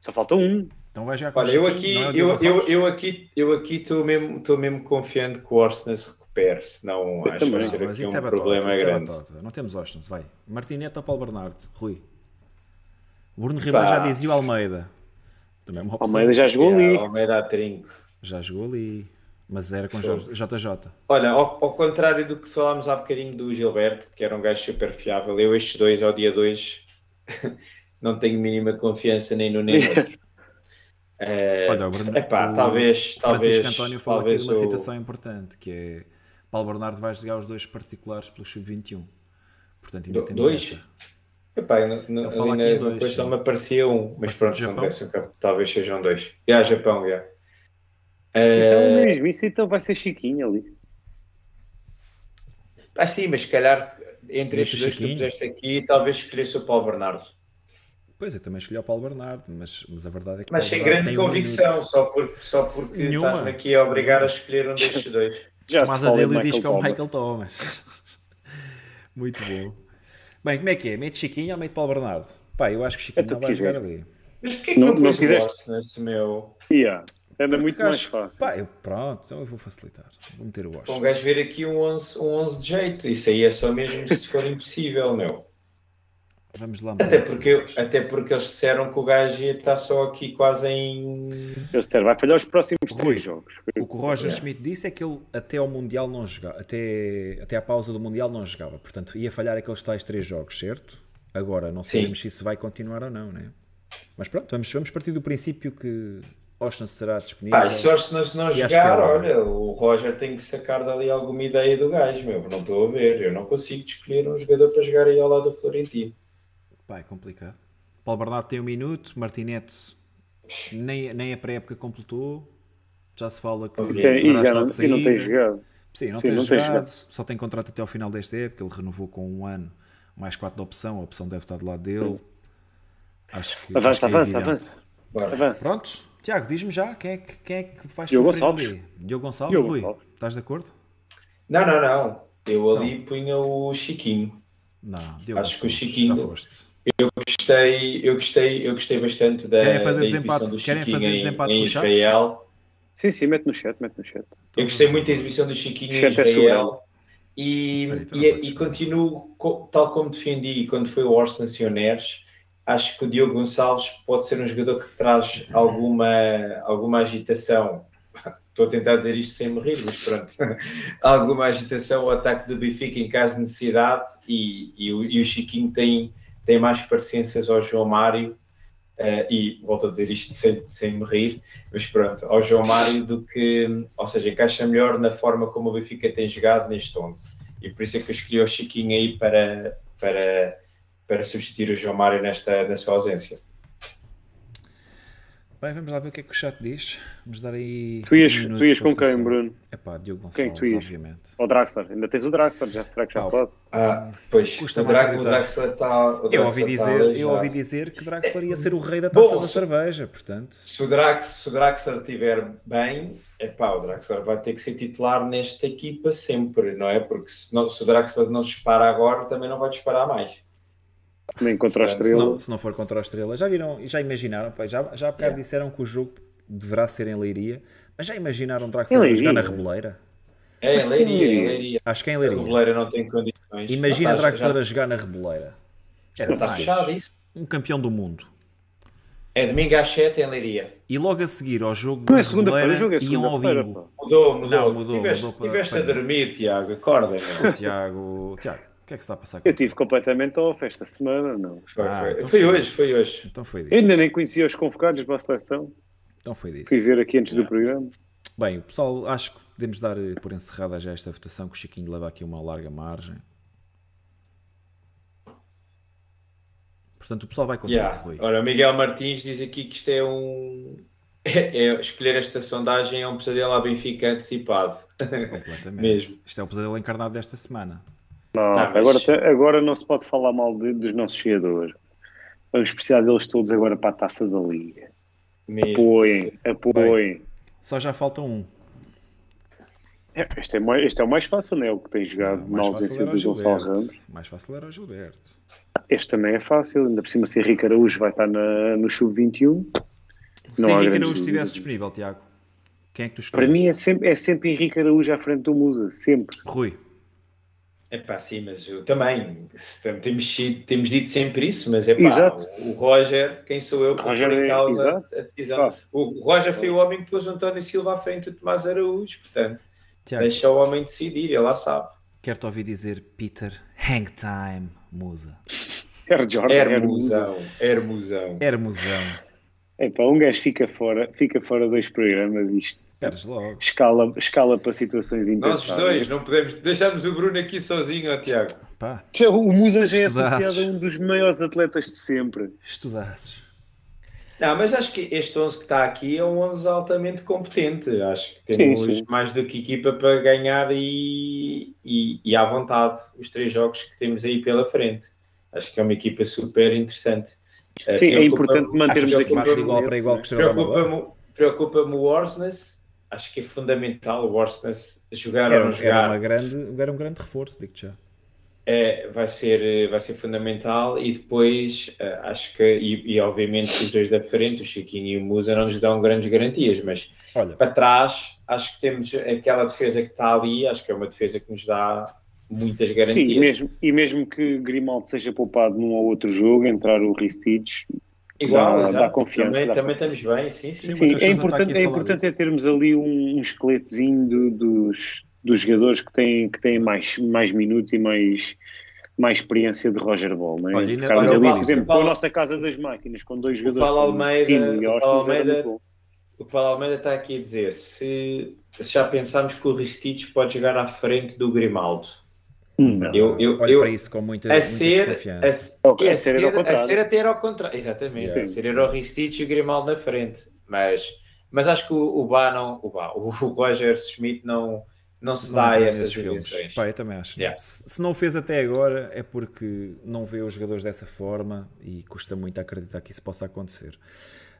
Só falta um. Então vai já com Olha, eu aqui, é eu, eu, eu, aqui, eu aqui estou mesmo, estou mesmo confiante que o Orsnes se recupere, senão eu acho que vai ser aqui um é problema é grande. É não temos Orsnes, vai. Martinete ou Paulo Bernardo? Rui. Bruno Ribeiro já dizia o Almeida. Também é uma opção. Almeida já jogou ali. Almeida a trinco. Já jogou ali. Mas era com JJ. Olha, ao, ao, contrário do que falámos há bocadinho do Gilberto, que era um gajo super fiável, eu estes dois ao dia 2 não tenho mínima confiança nem no nem no outro. É, Olha, o Bruno, epá, o talvez, talvez, Francisco António falou aqui de uma o... citação importante, que é Paulo Bernardo vai jogar os dois particulares pelo Sub-21. Portanto, ainda Do, temos dois? essa. Epá, no, no, ali na, dois, só me aparecia um, mas pronto, não talvez sejam dois. E yeah, Japão, já. Yeah. Então é mesmo, isso então vai ser Chiquinho ali. Ah, sim, mas se calhar entre estes dois que tu puseste aqui, talvez escolhesse o Paulo Bernardo. Pois, eu também escolhi o Paulo Bernardo, mas, mas a verdade é que. Mas sem grande convicção, um só porque, só porque estás-me aqui a obrigar a escolher um destes dois. Já Tomás Adelo diz que é o Michael Thomas. Muito bom. Bem, como é que é? Mete Chiquinho ou mete Paulo Bernardo? Pá, eu acho que Chiquinho é não vai quiser. jogar ali. Mas porquê que não, não, não fizeste nesse meu? Yeah. Era muito mais fácil. Pá, eu, pronto, então eu vou facilitar. Vou meter o Washington. Um gajo ver aqui um 11, um 11 de jeito. Isso aí é só mesmo se for impossível, meu. Vamos lá. Até porque, até porque eles disseram que o gajo ia estar só aqui quase em. Eles disseram, vai falhar os próximos Rui, três jogos. O que o Roger é. Schmidt disse é que ele até ao Mundial não jogava, até, até à pausa do Mundial não jogava. Portanto, ia falhar aqueles tais três jogos, certo? Agora, não sabemos Sim. se isso vai continuar ou não, né? Mas pronto, vamos, vamos partir do princípio que Austin será disponível. Pá, se Austin não jogar, olha, o Roger tem que sacar dali alguma ideia do gajo, meu. Não estou a ver. Eu não consigo escolher um jogador para jogar aí ao lado do Florentino. Pá, é complicado. Paulo Bernardo tem um minuto, Martinete nem, nem a pré-época completou. Já se fala que okay. já não, e não tem jogado. Sim, não, Sim, tem, não jogado, tem jogado. Só tem contrato até ao final desta época. Ele renovou com um ano, mais quatro de opção. A opção deve estar do lado dele. Acho que. Avança, acho que é avança, avança. Pronto. Tiago, diz-me já quem é que, quem é que faz Diogo Gonçalves. Ali? Diogo Gonçalves, Diogo Rui, Gonçalves. estás de acordo? Não, não, não. Eu então. ali punha o Chiquinho. Não, Diogo Acho que o Chiquinho. Já foste. Eu gostei, eu gostei, eu gostei bastante da, querem fazer da desempate, do querem Chiquinho fazer desempate em, em Israel. Sim, sim, mete no chat, mete no chat. Eu gostei muito da exibição do Chiquinho em é Israel. E, então e, e continuo, tal como defendi quando foi o Horst Nacionais, acho que o Diogo Gonçalves pode ser um jogador que traz alguma, alguma agitação. Estou a tentar dizer isto sem me rir, mas pronto. alguma agitação ao ataque do Benfica em caso de necessidade e, e, o, e o Chiquinho tem, tem mais parecências ao João Mário Uh, e volto a dizer isto sem, sem me rir, mas pronto, ao João Mário do que, ou seja, encaixa melhor na forma como o Benfica tem jogado neste 11. E por isso é que eu escolhi o Chiquinho aí para, para, para substituir o João Mário nesta, nesta ausência. Bem, vamos lá ver o que é que o chat diz. Vamos dar aí. Tu ias, um tu ias com quem, Bruno? É pá, Diogo Gonçalves, quem tu ias? obviamente. O Draxler, ainda tens o Draxler, já será que já ah, pode? Ah, pois, Custa o, Dra o Draxler está. Eu, ouvi dizer, tá eu ouvi dizer que Draxler ia ser o rei da taça Bom, da cerveja, portanto. Se o, Drax, se o Draxler estiver bem, é pá, o Draxler vai ter que ser titular nesta equipa sempre, não é? Porque se, não, se o Draxler não dispara agora, também não vai disparar mais. Se nem contra a estrela. Se não, se não, for contra a estrela. Já viram, já imaginaram, pá, já, já há bocado yeah. disseram que o jogo deverá ser em Leiria, mas já imaginaram Draxler jogar na Reboleira? É, em Leiria, em Leiria. Acho que é em Leiria. A Reboleira não tem condições. Imagina Draxler já... a jogar na Reboleira. Era está fechado isso. Um campeão do mundo. É domingo às 7 em Leiria. E logo a seguir ao jogo Não é da segunda-feira, o Reboleira, jogo é iam ao bingo. Mudou, mudou. Não, mudou, Tiveste, mudou para- tiveste a para- dormir, Tiago. Acorda. Tiago, Tiago, o que é que se está a passar Eu contigo? tive completamente off esta semana, não. Foi, Ah, foi. então Foi foi hoje, foi hoje. Então foi Eu disso. ainda nem conhecia os convocados para a seleção. Então foi disso. Fui ver aqui antes do programa. Bem, o pessoal, acho que podemos dar eh, por encerrada já esta votação, que o Chiquinho leva aqui uma larga margem. Portanto, o pessoal vai contigo, Yeah. Rui. Ora, o Miguel Martins diz aqui que isto é um. É, é- escolher esta sondagem é um pesadelo à Benfica antecipado. Completamente. mesmo. Isto é o pesadelo encarnado desta semana. Não, Tá, mas- agora, agora não se pode falar mal de- dos nossos jogadores. Vamos precisar deles todos agora para a taça da Liga. Mesmo. Apoiem, apoiem. Só já falta um. É, Este, é mais, este é o mais fácil, não é? O que tem jogado O na mais ausência do o Gonçalo. Ramos. O mais fácil era o Gilberto. Este também é fácil, ainda por cima se Henrique Araújo vai estar na- no Sub-21. Se Não Henrique Araújo estivesse disponível, Tiago, quem é que tu Para escolhes? mim é sempre, é sempre Henrique Araújo à frente do Musa, sempre. Rui. É pá, sim, mas eu também temos, temos dito sempre isso, mas é pá, Exato. o, o Roger, quem sou eu para Roger pôr em é- causa exato. a decisão? Ah. O Roger foi o homem que pôs o António Silva à frente do Tomás Araújo, portanto, Tiago, deixa o homem decidir, ele lá sabe. quero-te ouvir dizer Peter Hang Time, musa. Air Jordan. Hermosão, Hermosão. Hermosão. Epá, um gajo fica fora, fica fora dois programas, isto escala, escala para situações Nós os impensáveis. dois, não podemos deixarmos o Bruno aqui sozinho, ó Tiago. Pá, O Musa já é associado a um dos maiores atletas de sempre. estudasses. Não, mas acho que este 11 que está aqui é um 11 altamente competente. Acho que Sim, temos sim. mais do que equipa para ganhar e, e, e à vontade os três jogos que temos aí pela frente. Acho que é uma equipa super interessante. Eh, Sim, é importante mantermos que aqui de igual para igual Amadora? Preocupa-me preocupa o Worsness. Acho que é fundamental o Worsness jogar ou Era, não era, jogar. uma grande, era um grande reforço, digo-te já. É, vai, ser, vai ser fundamental e depois eh, acho que, e, e obviamente os dois da frente, o Chiquinho e o Musa, não nos dão grandes garantias, mas Olha, para trás acho que temos aquela defesa que está ali, acho que é uma defesa que nos dá muitas Sim, garantias. e mesmo, e mesmo que Grimaldo seja poupado num ou outro jogo, entrar o Ristich, Igual, dá- dá confiança, Também, dá também estamos bem, sim, sim. Sim, Sim, é está importante, é, importante é termos ali um, um esqueletozinho do- dos, dos jogadores que têm, que têm mais, mais minutos e mais, mais experiência de Roger Ball. Não é? Olha, olha, ali, o por exemplo, com a Paulo- nossa casa das máquinas, com dois o jogadores Paulo como Almeida- e o Paulo Almeida-. O Paulo Almeida está aqui a dizer se, se já pensámos que o Ristich pode jogar à frente do Grimaldo. Não. Eu, eu, olho eu, para isso com muita, a muita ser, desconfiança. a, Ok, a a ser a ser até era ao contrário, exatamente, Sim. a ser era o Ristich e o Grimaldo na frente, mas, mas acho que o, o Bá não, o, Bá, o Roger Smith não, não se Não dá a essas filmes. Pá, eu também acho. Yeah. Se, se não o fez até agora é porque não vê os jogadores dessa forma e custa muito acreditar que isso possa acontecer.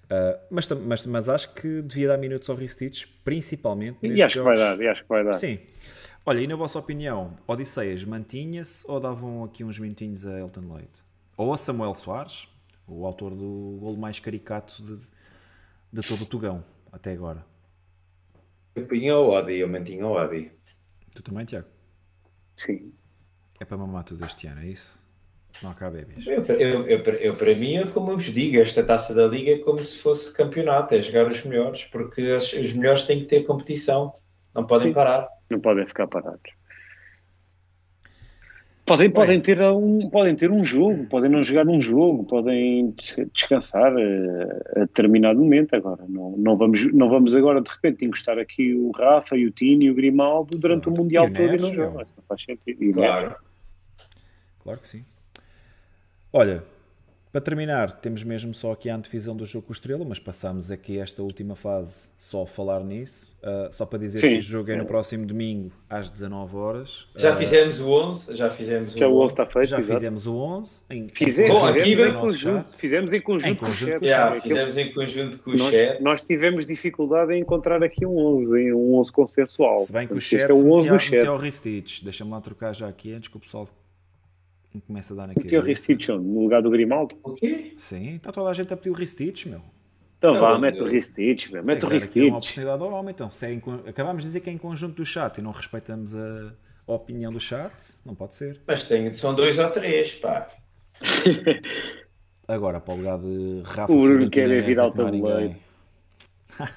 Ah, mas, mas, mas acho que devia dar minutos ao Ristich, principalmente E acho que vai jogos. dar, e acho que vai dar. Sim. Olha, e na vossa opinião, Odisseias mantinha-se ou davam aqui uns minutinhos a Elton Leite? Ou a Samuel Soares, o autor do golo mais caricato de, de todo o Tugão, até agora? Eu punha o Odi, eu mantinha o Odi. Tu também, Tiago? Sim. É para mamar tudo este ano, é isso? Não há cá bebês. Eu, eu, eu, eu, para mim, é como eu vos digo, esta taça da Liga é como se fosse campeonato, é jogar os melhores, porque as- os melhores têm que ter competição, não podem Sim. parar. Não podem ficar parados. Podem, podem, ter um, podem ter um jogo, podem não jogar um jogo, podem des- descansar eh, a, determinado momento agora. Não, não, vamos, não vamos agora de repente encostar aqui o Rafa e o Tino e o Grimaldo durante Claro. o Mundial E todo e Neres, não meu. jogam. Isso não faz sentido. E Claro. Neres. Claro que sim. Olha, para terminar, temos mesmo só aqui a antevisão do jogo com o Estrela, mas passamos aqui esta última fase só a falar nisso. Ah, só para dizer Sim. que o jogo é no próximo domingo às 19 horas. Já Ah, fizemos o 11, já fizemos Já o o 11 11. está feito. já fizemos o 11. Em, Fizemos, Bom, fizemos aqui em conjunto. Fizemos em conjunto, Em com o conjunto chat. com Aquilo- fizemos em conjunto com o nós, chat. nós tivemos dificuldade em encontrar aqui um 11, em um 11 consensual. Se bem que o chat é o 11 metia, do chat. o Ristich. Deixa-me lá trocar já aqui antes que o pessoal me comece a dar na Metia o cabeça. Ristich no lugar do Grimaldo. O quê? Sim, está toda a gente a pedir o Ristich, meu. Então Não, vá, não, mete o. Ristich, meu, mete o dar aqui uma Ristich. oportunidade ao homem. Então, se é acabámos de dizer que é em conjunto do chat e não respeitamos a, a opinião do chat, não pode ser. Mas tem, são dois ou três, pá. Agora, para o lugar de Rafa O Bruno quer é Neves, virar é que não há o tabuleiro. ninguém.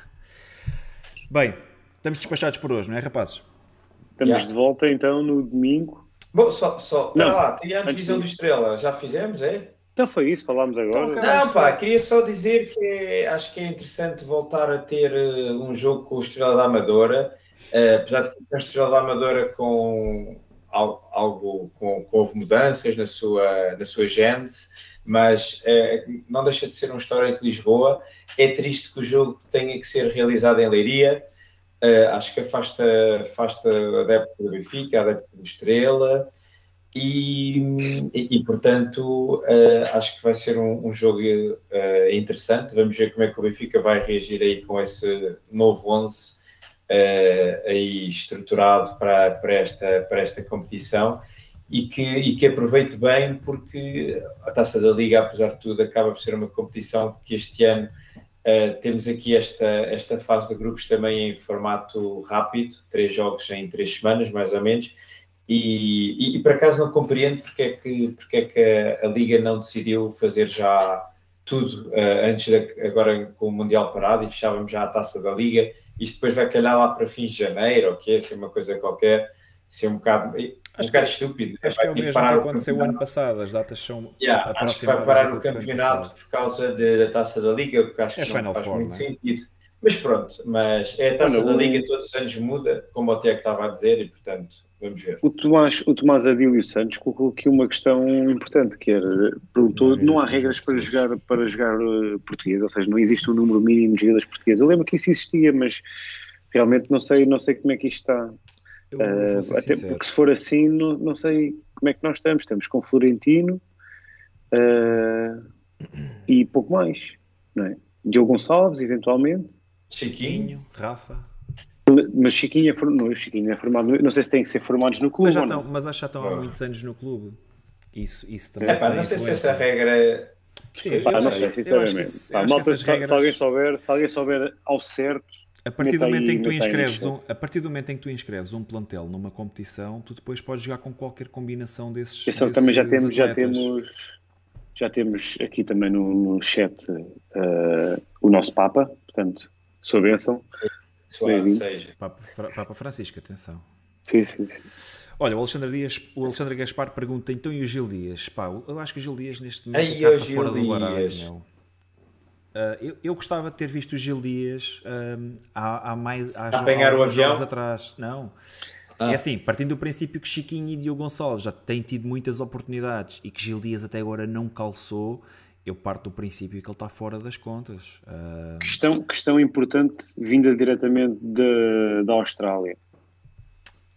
Bem, estamos despachados por hoje, não é, rapazes? Estamos Yeah. de volta então no domingo. Bom, só, só, Não, lá, tem a antes divisão do disso. Estrela, já fizemos, é? Então foi isso, falámos agora. Então, Não, pá, queria só dizer que acho que é interessante voltar a ter eh, um jogo com o Estrela da Amadora, eh, apesar de que o Estrela da Amadora com al- algo, com, com houve mudanças na sua, na sua gênese, mas eh, não deixa de ser um histórico de Lisboa. É triste que o jogo tenha que ser realizado em Leiria. Eh, acho que afasta, afasta adepto do Benfica, adepto do Estrela. E, e, portanto, eh, acho que vai ser um, um jogo eh, interessante. Vamos ver como é que o Benfica vai reagir aí com esse novo 11 eh, aí estruturado para, para, esta, para esta competição e que, e que aproveite bem, porque a taça da Liga, apesar de tudo, acaba por ser uma competição que este ano eh, temos aqui esta, esta fase de grupos também em formato rápido, três jogos em três semanas, mais ou menos. E, e, e por acaso não compreendo porque é que, porque é que a, a Liga não decidiu fazer já tudo uh, antes de, agora com o Mundial parado e fechávamos já a taça da Liga. Isto depois vai calhar lá para fins de janeiro, ok? Se é uma coisa qualquer, se é um bocado, um Acho bocado que- estúpido. Acho Vai que é o ter mesmo parar que o aconteceu o ano passado. As datas são Yeah, acho que vai parar o campeonato por causa de- da taça da Liga, porque acho É que não Final faz Four, muito é? sentido. Mas pronto, mas é a taça Olha, da o- Liga todos os anos muda, como o Tiago estava a dizer, e portanto, vamos ver. O Tomás, o Tomás Adílio Santos colocou aqui uma questão importante, que era, perguntou, Não há regras não há para regras para jogar jogar, para jogar eh, português, ou seja, não existe um número mínimo de jogadores portugueses. Eu lembro que isso existia, mas realmente não sei, não sei como é que isto está. Eu vou ser até sincero. porque se for assim, não, não sei como é que nós estamos. Estamos com Florentino eh, e pouco mais, não é? Diogo Gonçalves, eventualmente. Chiquinho, Rafa. Mas Chiquinho é, for- não, Chiquinho é formado, não sei se têm que ser formados no clube Mas, já estão, não. mas acho que já estão há Ah. muitos anos no clube. Isso, isso também Epá, tem não sei se essa regra. Sim, eu Pá, não sei, eu acho que sinceramente. Pá, malta, essas se, se regras- alguém souber, se alguém souber ao certo, A partir, do momento aí- em que tu inscreves um, a partir do momento em que tu inscreves um plantel numa competição, tu depois podes jogar com qualquer combinação desses. Isso é que também já desses temos, já temos, já temos aqui também no, no chat eh, o nosso Papa, portanto, sua bênção. Seja. Papa, Papa Francisco, atenção. Sim, sim, sim. Olha, o Alexandre, Dias, o Alexandre Gaspar pergunta então e o Gil Dias? Pá, eu acho que o Gil Dias neste momento Ei, Gil fora do baralho, Ah, eu, eu gostava de ter visto o Gil Dias ahm, há, há mais há, A apanhar o avião? atrás. Não. Ah. É assim, partindo do princípio que Chiquinho e Diogo Gonçalves já têm tido muitas oportunidades e que Gil Dias até agora não calçou, eu parto do princípio que ele está fora das contas. Ah, Questão, questão importante vinda diretamente da, da Austrália.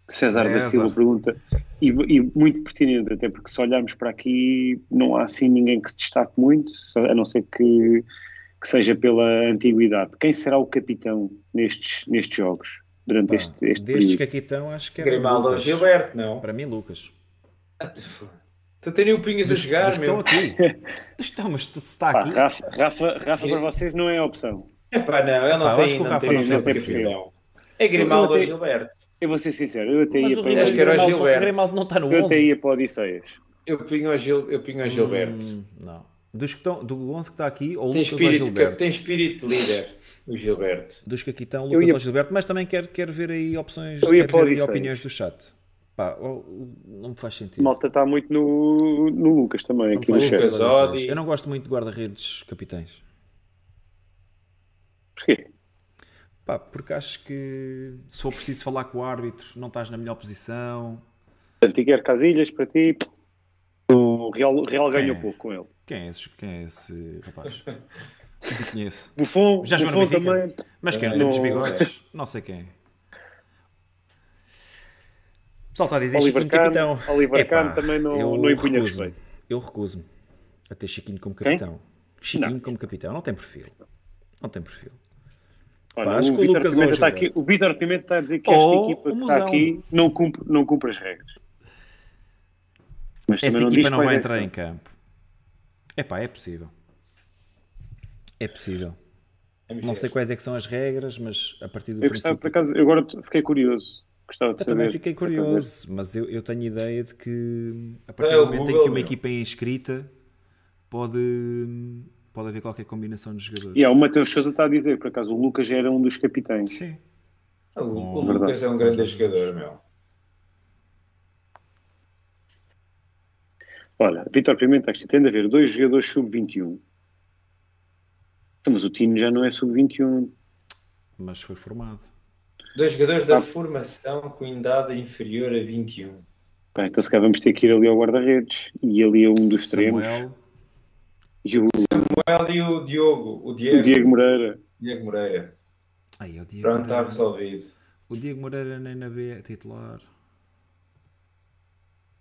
César, da César. Silva pergunta, e, e muito pertinente, até porque se olharmos para aqui, não há assim ninguém que se destaque muito, a não ser que, que seja pela antiguidade. Quem será o capitão nestes, nestes jogos, durante pá, este, este destes período? que aqui estão, acho que era Grimaldo Lucas. Gilberto, não? Para mim, Lucas. Tu tens o Pinhas a jogar, dos que estão meu. aqui. Estão, mas se está Pá, aqui. Rafa, Rafa, Rafa para vocês não é opção. Epá, não, ele não Pá, eu acho tem, que o não Rafa tem, não não tem tem perfil. capitão. É Grimaldo Eu ou Gilberto. Eu vou ser sincero, eu até Mas ia o para, Grimaldo, Acho que era o Grimaldo- Gilberto. o Grimaldo não está no eu até 11. ia para Odisseias. Eu pinho ao, Gil, eu pinho ao Gilberto. Hum, não. Dos que estão, do 11 que está aqui, ou Tem Lucas ou espírito, Gilberto? tem espírito de líder, o Gilberto. Dos que aqui estão, Lucas ia- ou Gilberto, mas também quero, quero ver aí opções, quero ver aí opiniões do chat. Pá, não me faz sentido. Malta está muito no, no Lucas também, aqui no Lucas. Odi. Eu não gosto muito de guarda-redes capitães. Porquê? Pá, porque acho que se for preciso falar com o árbitro, não estás na melhor posição. Portanto, Iker Casilhas, para ti, o Real, Real ganhou é? pouco com ele. Quem é esse, quem é esse rapaz? Não conheço. Buffon, Já jogou no Buffon Benfica? também. Mas quem não Eh, tem não bigodes? Não sei quem. O pessoal está a dizer Oliver Chiquinho Kahn- capitão. Oliver Epá, também não- eu não impunha respeito. Eu recuso-me a ter Chiquinho como Quem? capitão. Chiquinho Não, como capitão. Não tem perfil. Não tem perfil. Olha, Pá, acho o que o Lucas o está aqui, o Vítor Pimenta está a dizer que esta Ou equipa que está aqui não cumpre, não cumpre as regras. Mas Essa não equipa diz não vai é entrar em campo. Epá, é possível. É possível. Vamos Não ver. sei quais é que são as regras, mas a partir do Eu gostava, por princípio... acaso, eu agora fiquei curioso. Gostava de Eu saber. também fiquei por acaso. curioso, mas eu, eu tenho ideia de que a partir É, do momento em que uma meu. equipa é inscrita, pode, pode haver qualquer combinação de jogadores. E yeah, o Mateus Sousa está a dizer, por acaso, o Lucas era um dos capitães. Sim. O, o Lucas é um grande jogador, meu. Olha, Vitor Pimenta, acho que tem de haver dois jogadores sub-21. Então, mas o time já não é sub-21. Mas foi formado. Dois jogadores da formação com idade inferior a 21. Bem, então se calhar vamos ter que ir ali ao guarda-redes e ali a um dos extremos. Samuel, E o, Samuel e o Diogo. O Diego, o Diego Moreira. Diego Moreira. Ai, o Diego Pronto, está Moreira. resolvido. O Diego Moreira nem na B é titular.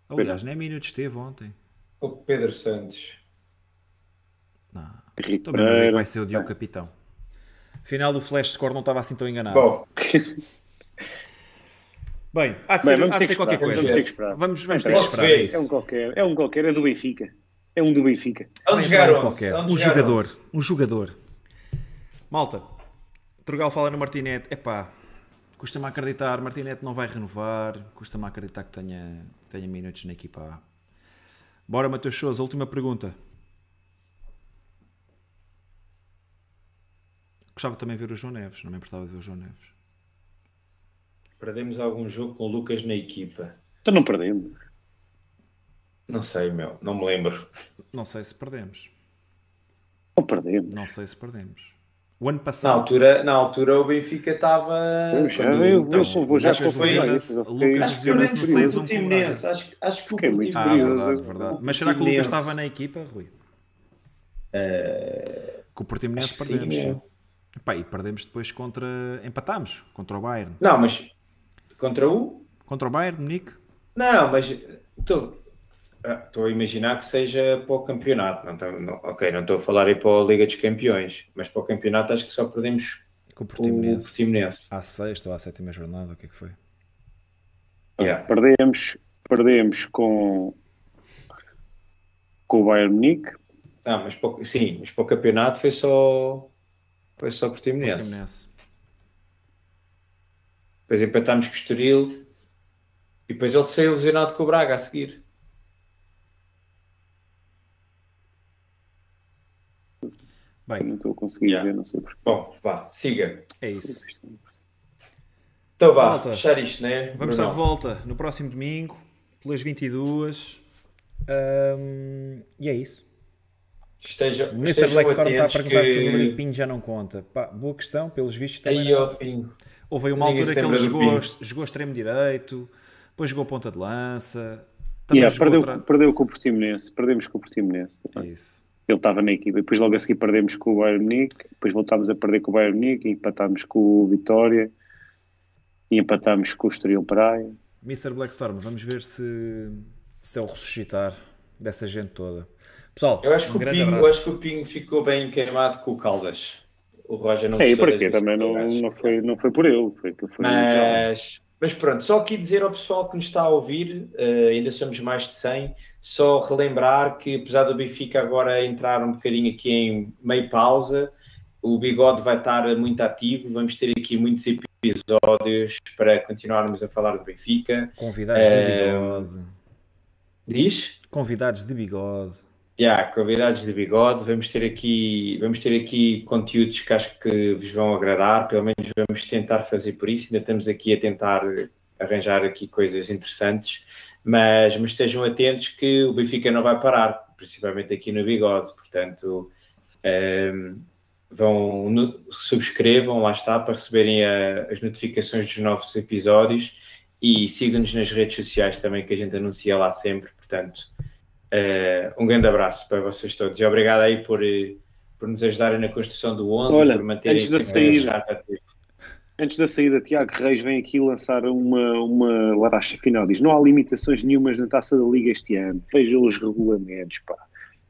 Aliás, nem minutos teve ontem. O Pedro Santos. Não. Também não é que vai ser o Diogo Capitão. Afinal, o flash score não estava assim tão enganado. Bom, Bem, há de Bem, ser, vamos há ter de ser que qualquer coisa. vamos ter que esperar. Vamos, vamos ter que esperar. É. É um qualquer, é um qualquer, é do Benfica. É um do Benfica. entrar um 11? qualquer. Onde Um jogador. 11? Um jogador. Malta, Trugal fala no Martinete. Epá, custa-me acreditar. Martinete não vai renovar. Custa-me acreditar que tenha, tenha minutos na equipa A. Bora, Matheus Sousa. Última pergunta. Gostava também de ver o João Neves. Não me importava de ver o João Neves. Perdemos algum jogo com o Lucas na equipa. Então não perdemos. Não sei, meu. Não me lembro. Não sei se perdemos. Não perdemos. Não sei se perdemos. O ano Na passado. altura, na altura o Benfica estava. Eu já, quando- eu, então, eu vou já Lesionas- isso. Lucas fiquei- Acho que Lesionas perdemos no com 6-1 o com o Portimonense. Braga. Acho, acho que o Fiquei muito Ah, verdade, verdade. o Mas será que o Lucas estava na equipa, Rui? Com o Portimonense que sim, perdemos. sim. Epá, e perdemos depois contra. Empatámos contra o Bayern. Não, mas contra o. Contra o Bayern, Munique. Não, mas estou ah, estou a imaginar que seja para o campeonato. Não, estou- não- ok, não estou a falar aí para a Liga dos Campeões, mas para o campeonato acho que só perdemos Com o o Portimonense. Portimonense. À sexta ou à sétima jornada, o que é que foi? Yeah. Perdemos, perdemos com, com o Bayern Munique. Ah, mas para o- sim, mas para o campeonato foi só foi só Portimonense. Portimonense. Depois empatámos com o Estoril e depois ele saiu lesionado com o Braga a seguir. Bem, Não estou a conseguir Yeah. ver, não sei porquê. Bom, vá, siga. é isso. Então vá, Malta, fechar isto, né? Vamos Bruno? estar de volta no próximo domingo, pelas 22. Ahm, e é isso. Esteja, O Mr. estejam Blackstorm está a perguntar se o que... Rodrigo Pinho já não conta. Pá, boa questão, pelos vistos também. Aí, ó, Pinho. Houve aí uma Ninguém altura que ele jogou, jogou extremo direito, depois jogou ponta de lança. Também Yeah, perdeu, outra- perdeu com o Portimonense. Perdemos com o Portimonense. É isso. Ele estava na equipa. Depois logo a seguir perdemos com o Bayern Munique. Depois voltámos a perder com o Bayern Munique. Empatámos com o Vitória. E empatámos com o Estoril Praia. Mr. Blackstorm, vamos ver se, se é o ressuscitar dessa gente toda. Pessoal, Eu acho que, um o grande Pinho, eu acho que o Pinho ficou bem queimado com o Caldas. O Roger não É, e para quê? Também não, que não, foi, não foi por ele. Foi, foi Mas, mas pronto, só aqui dizer ao pessoal que nos está a ouvir, eh, ainda somos mais de 100, só relembrar que apesar do Benfica agora entrar um bocadinho aqui em meio pausa, o Bigode vai estar muito ativo, vamos ter aqui muitos episódios para continuarmos a falar do Benfica. Convidados É, de bigode. Diz? Convidados de bigode. Já, convidados de bigode, vamos ter aqui, vamos ter aqui conteúdos que acho que vos vão agradar, pelo menos vamos tentar fazer por isso, ainda estamos aqui a tentar arranjar aqui coisas interessantes, mas, mas estejam atentos que o Benfica não vai parar, principalmente aqui no bigode, portanto ehm, vão, no- subscrevam, lá está, para receberem a- as notificações dos novos episódios. E sigam-nos nas redes sociais também que a gente anuncia lá sempre, portanto eh, um grande abraço para vocês todos. E obrigado aí por, eh, por nos ajudarem na construção do 11 Olha, por manterem antes da saída-. Antes da saída, Tiago Reis vem aqui lançar uma, uma laracha final. Diz: não há limitações nenhumas na taça da Liga este ano. Vejam os regulamentos, pá.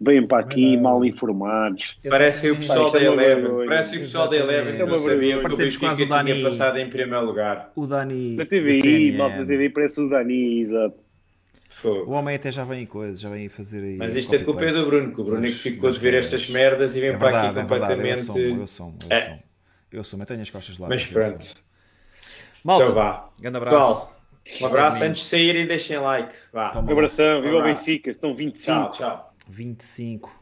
Vêm para aqui Verdade. mal informados. Parece o pessoal da é Eleven, parece o pessoal da Eleven que É não uma sabia vergonha. que o Parecemos Benfica quase o Dani- tinha passado em primeiro lugar. O Dani Da TVI, malta da TVI, parece o Dani, exato. O homem até já vem em coisas, já vem a fazer aí. Mas isto é culpa é do Bruno, que o Bruno é que ficou de das ver estas merdas e vem É para verdade, aqui é verdade, completamente. eu sou, eu sou, eu É. Eu sou, eu tenho as costas lá. Mas pronto, Malta, então vá. grande abraço. Pessoal, um abraço. Antes de saírem, deixem like. Vá. Toma. Um abração, viva o. Benfica, são 25. Tchau, tchau. 25.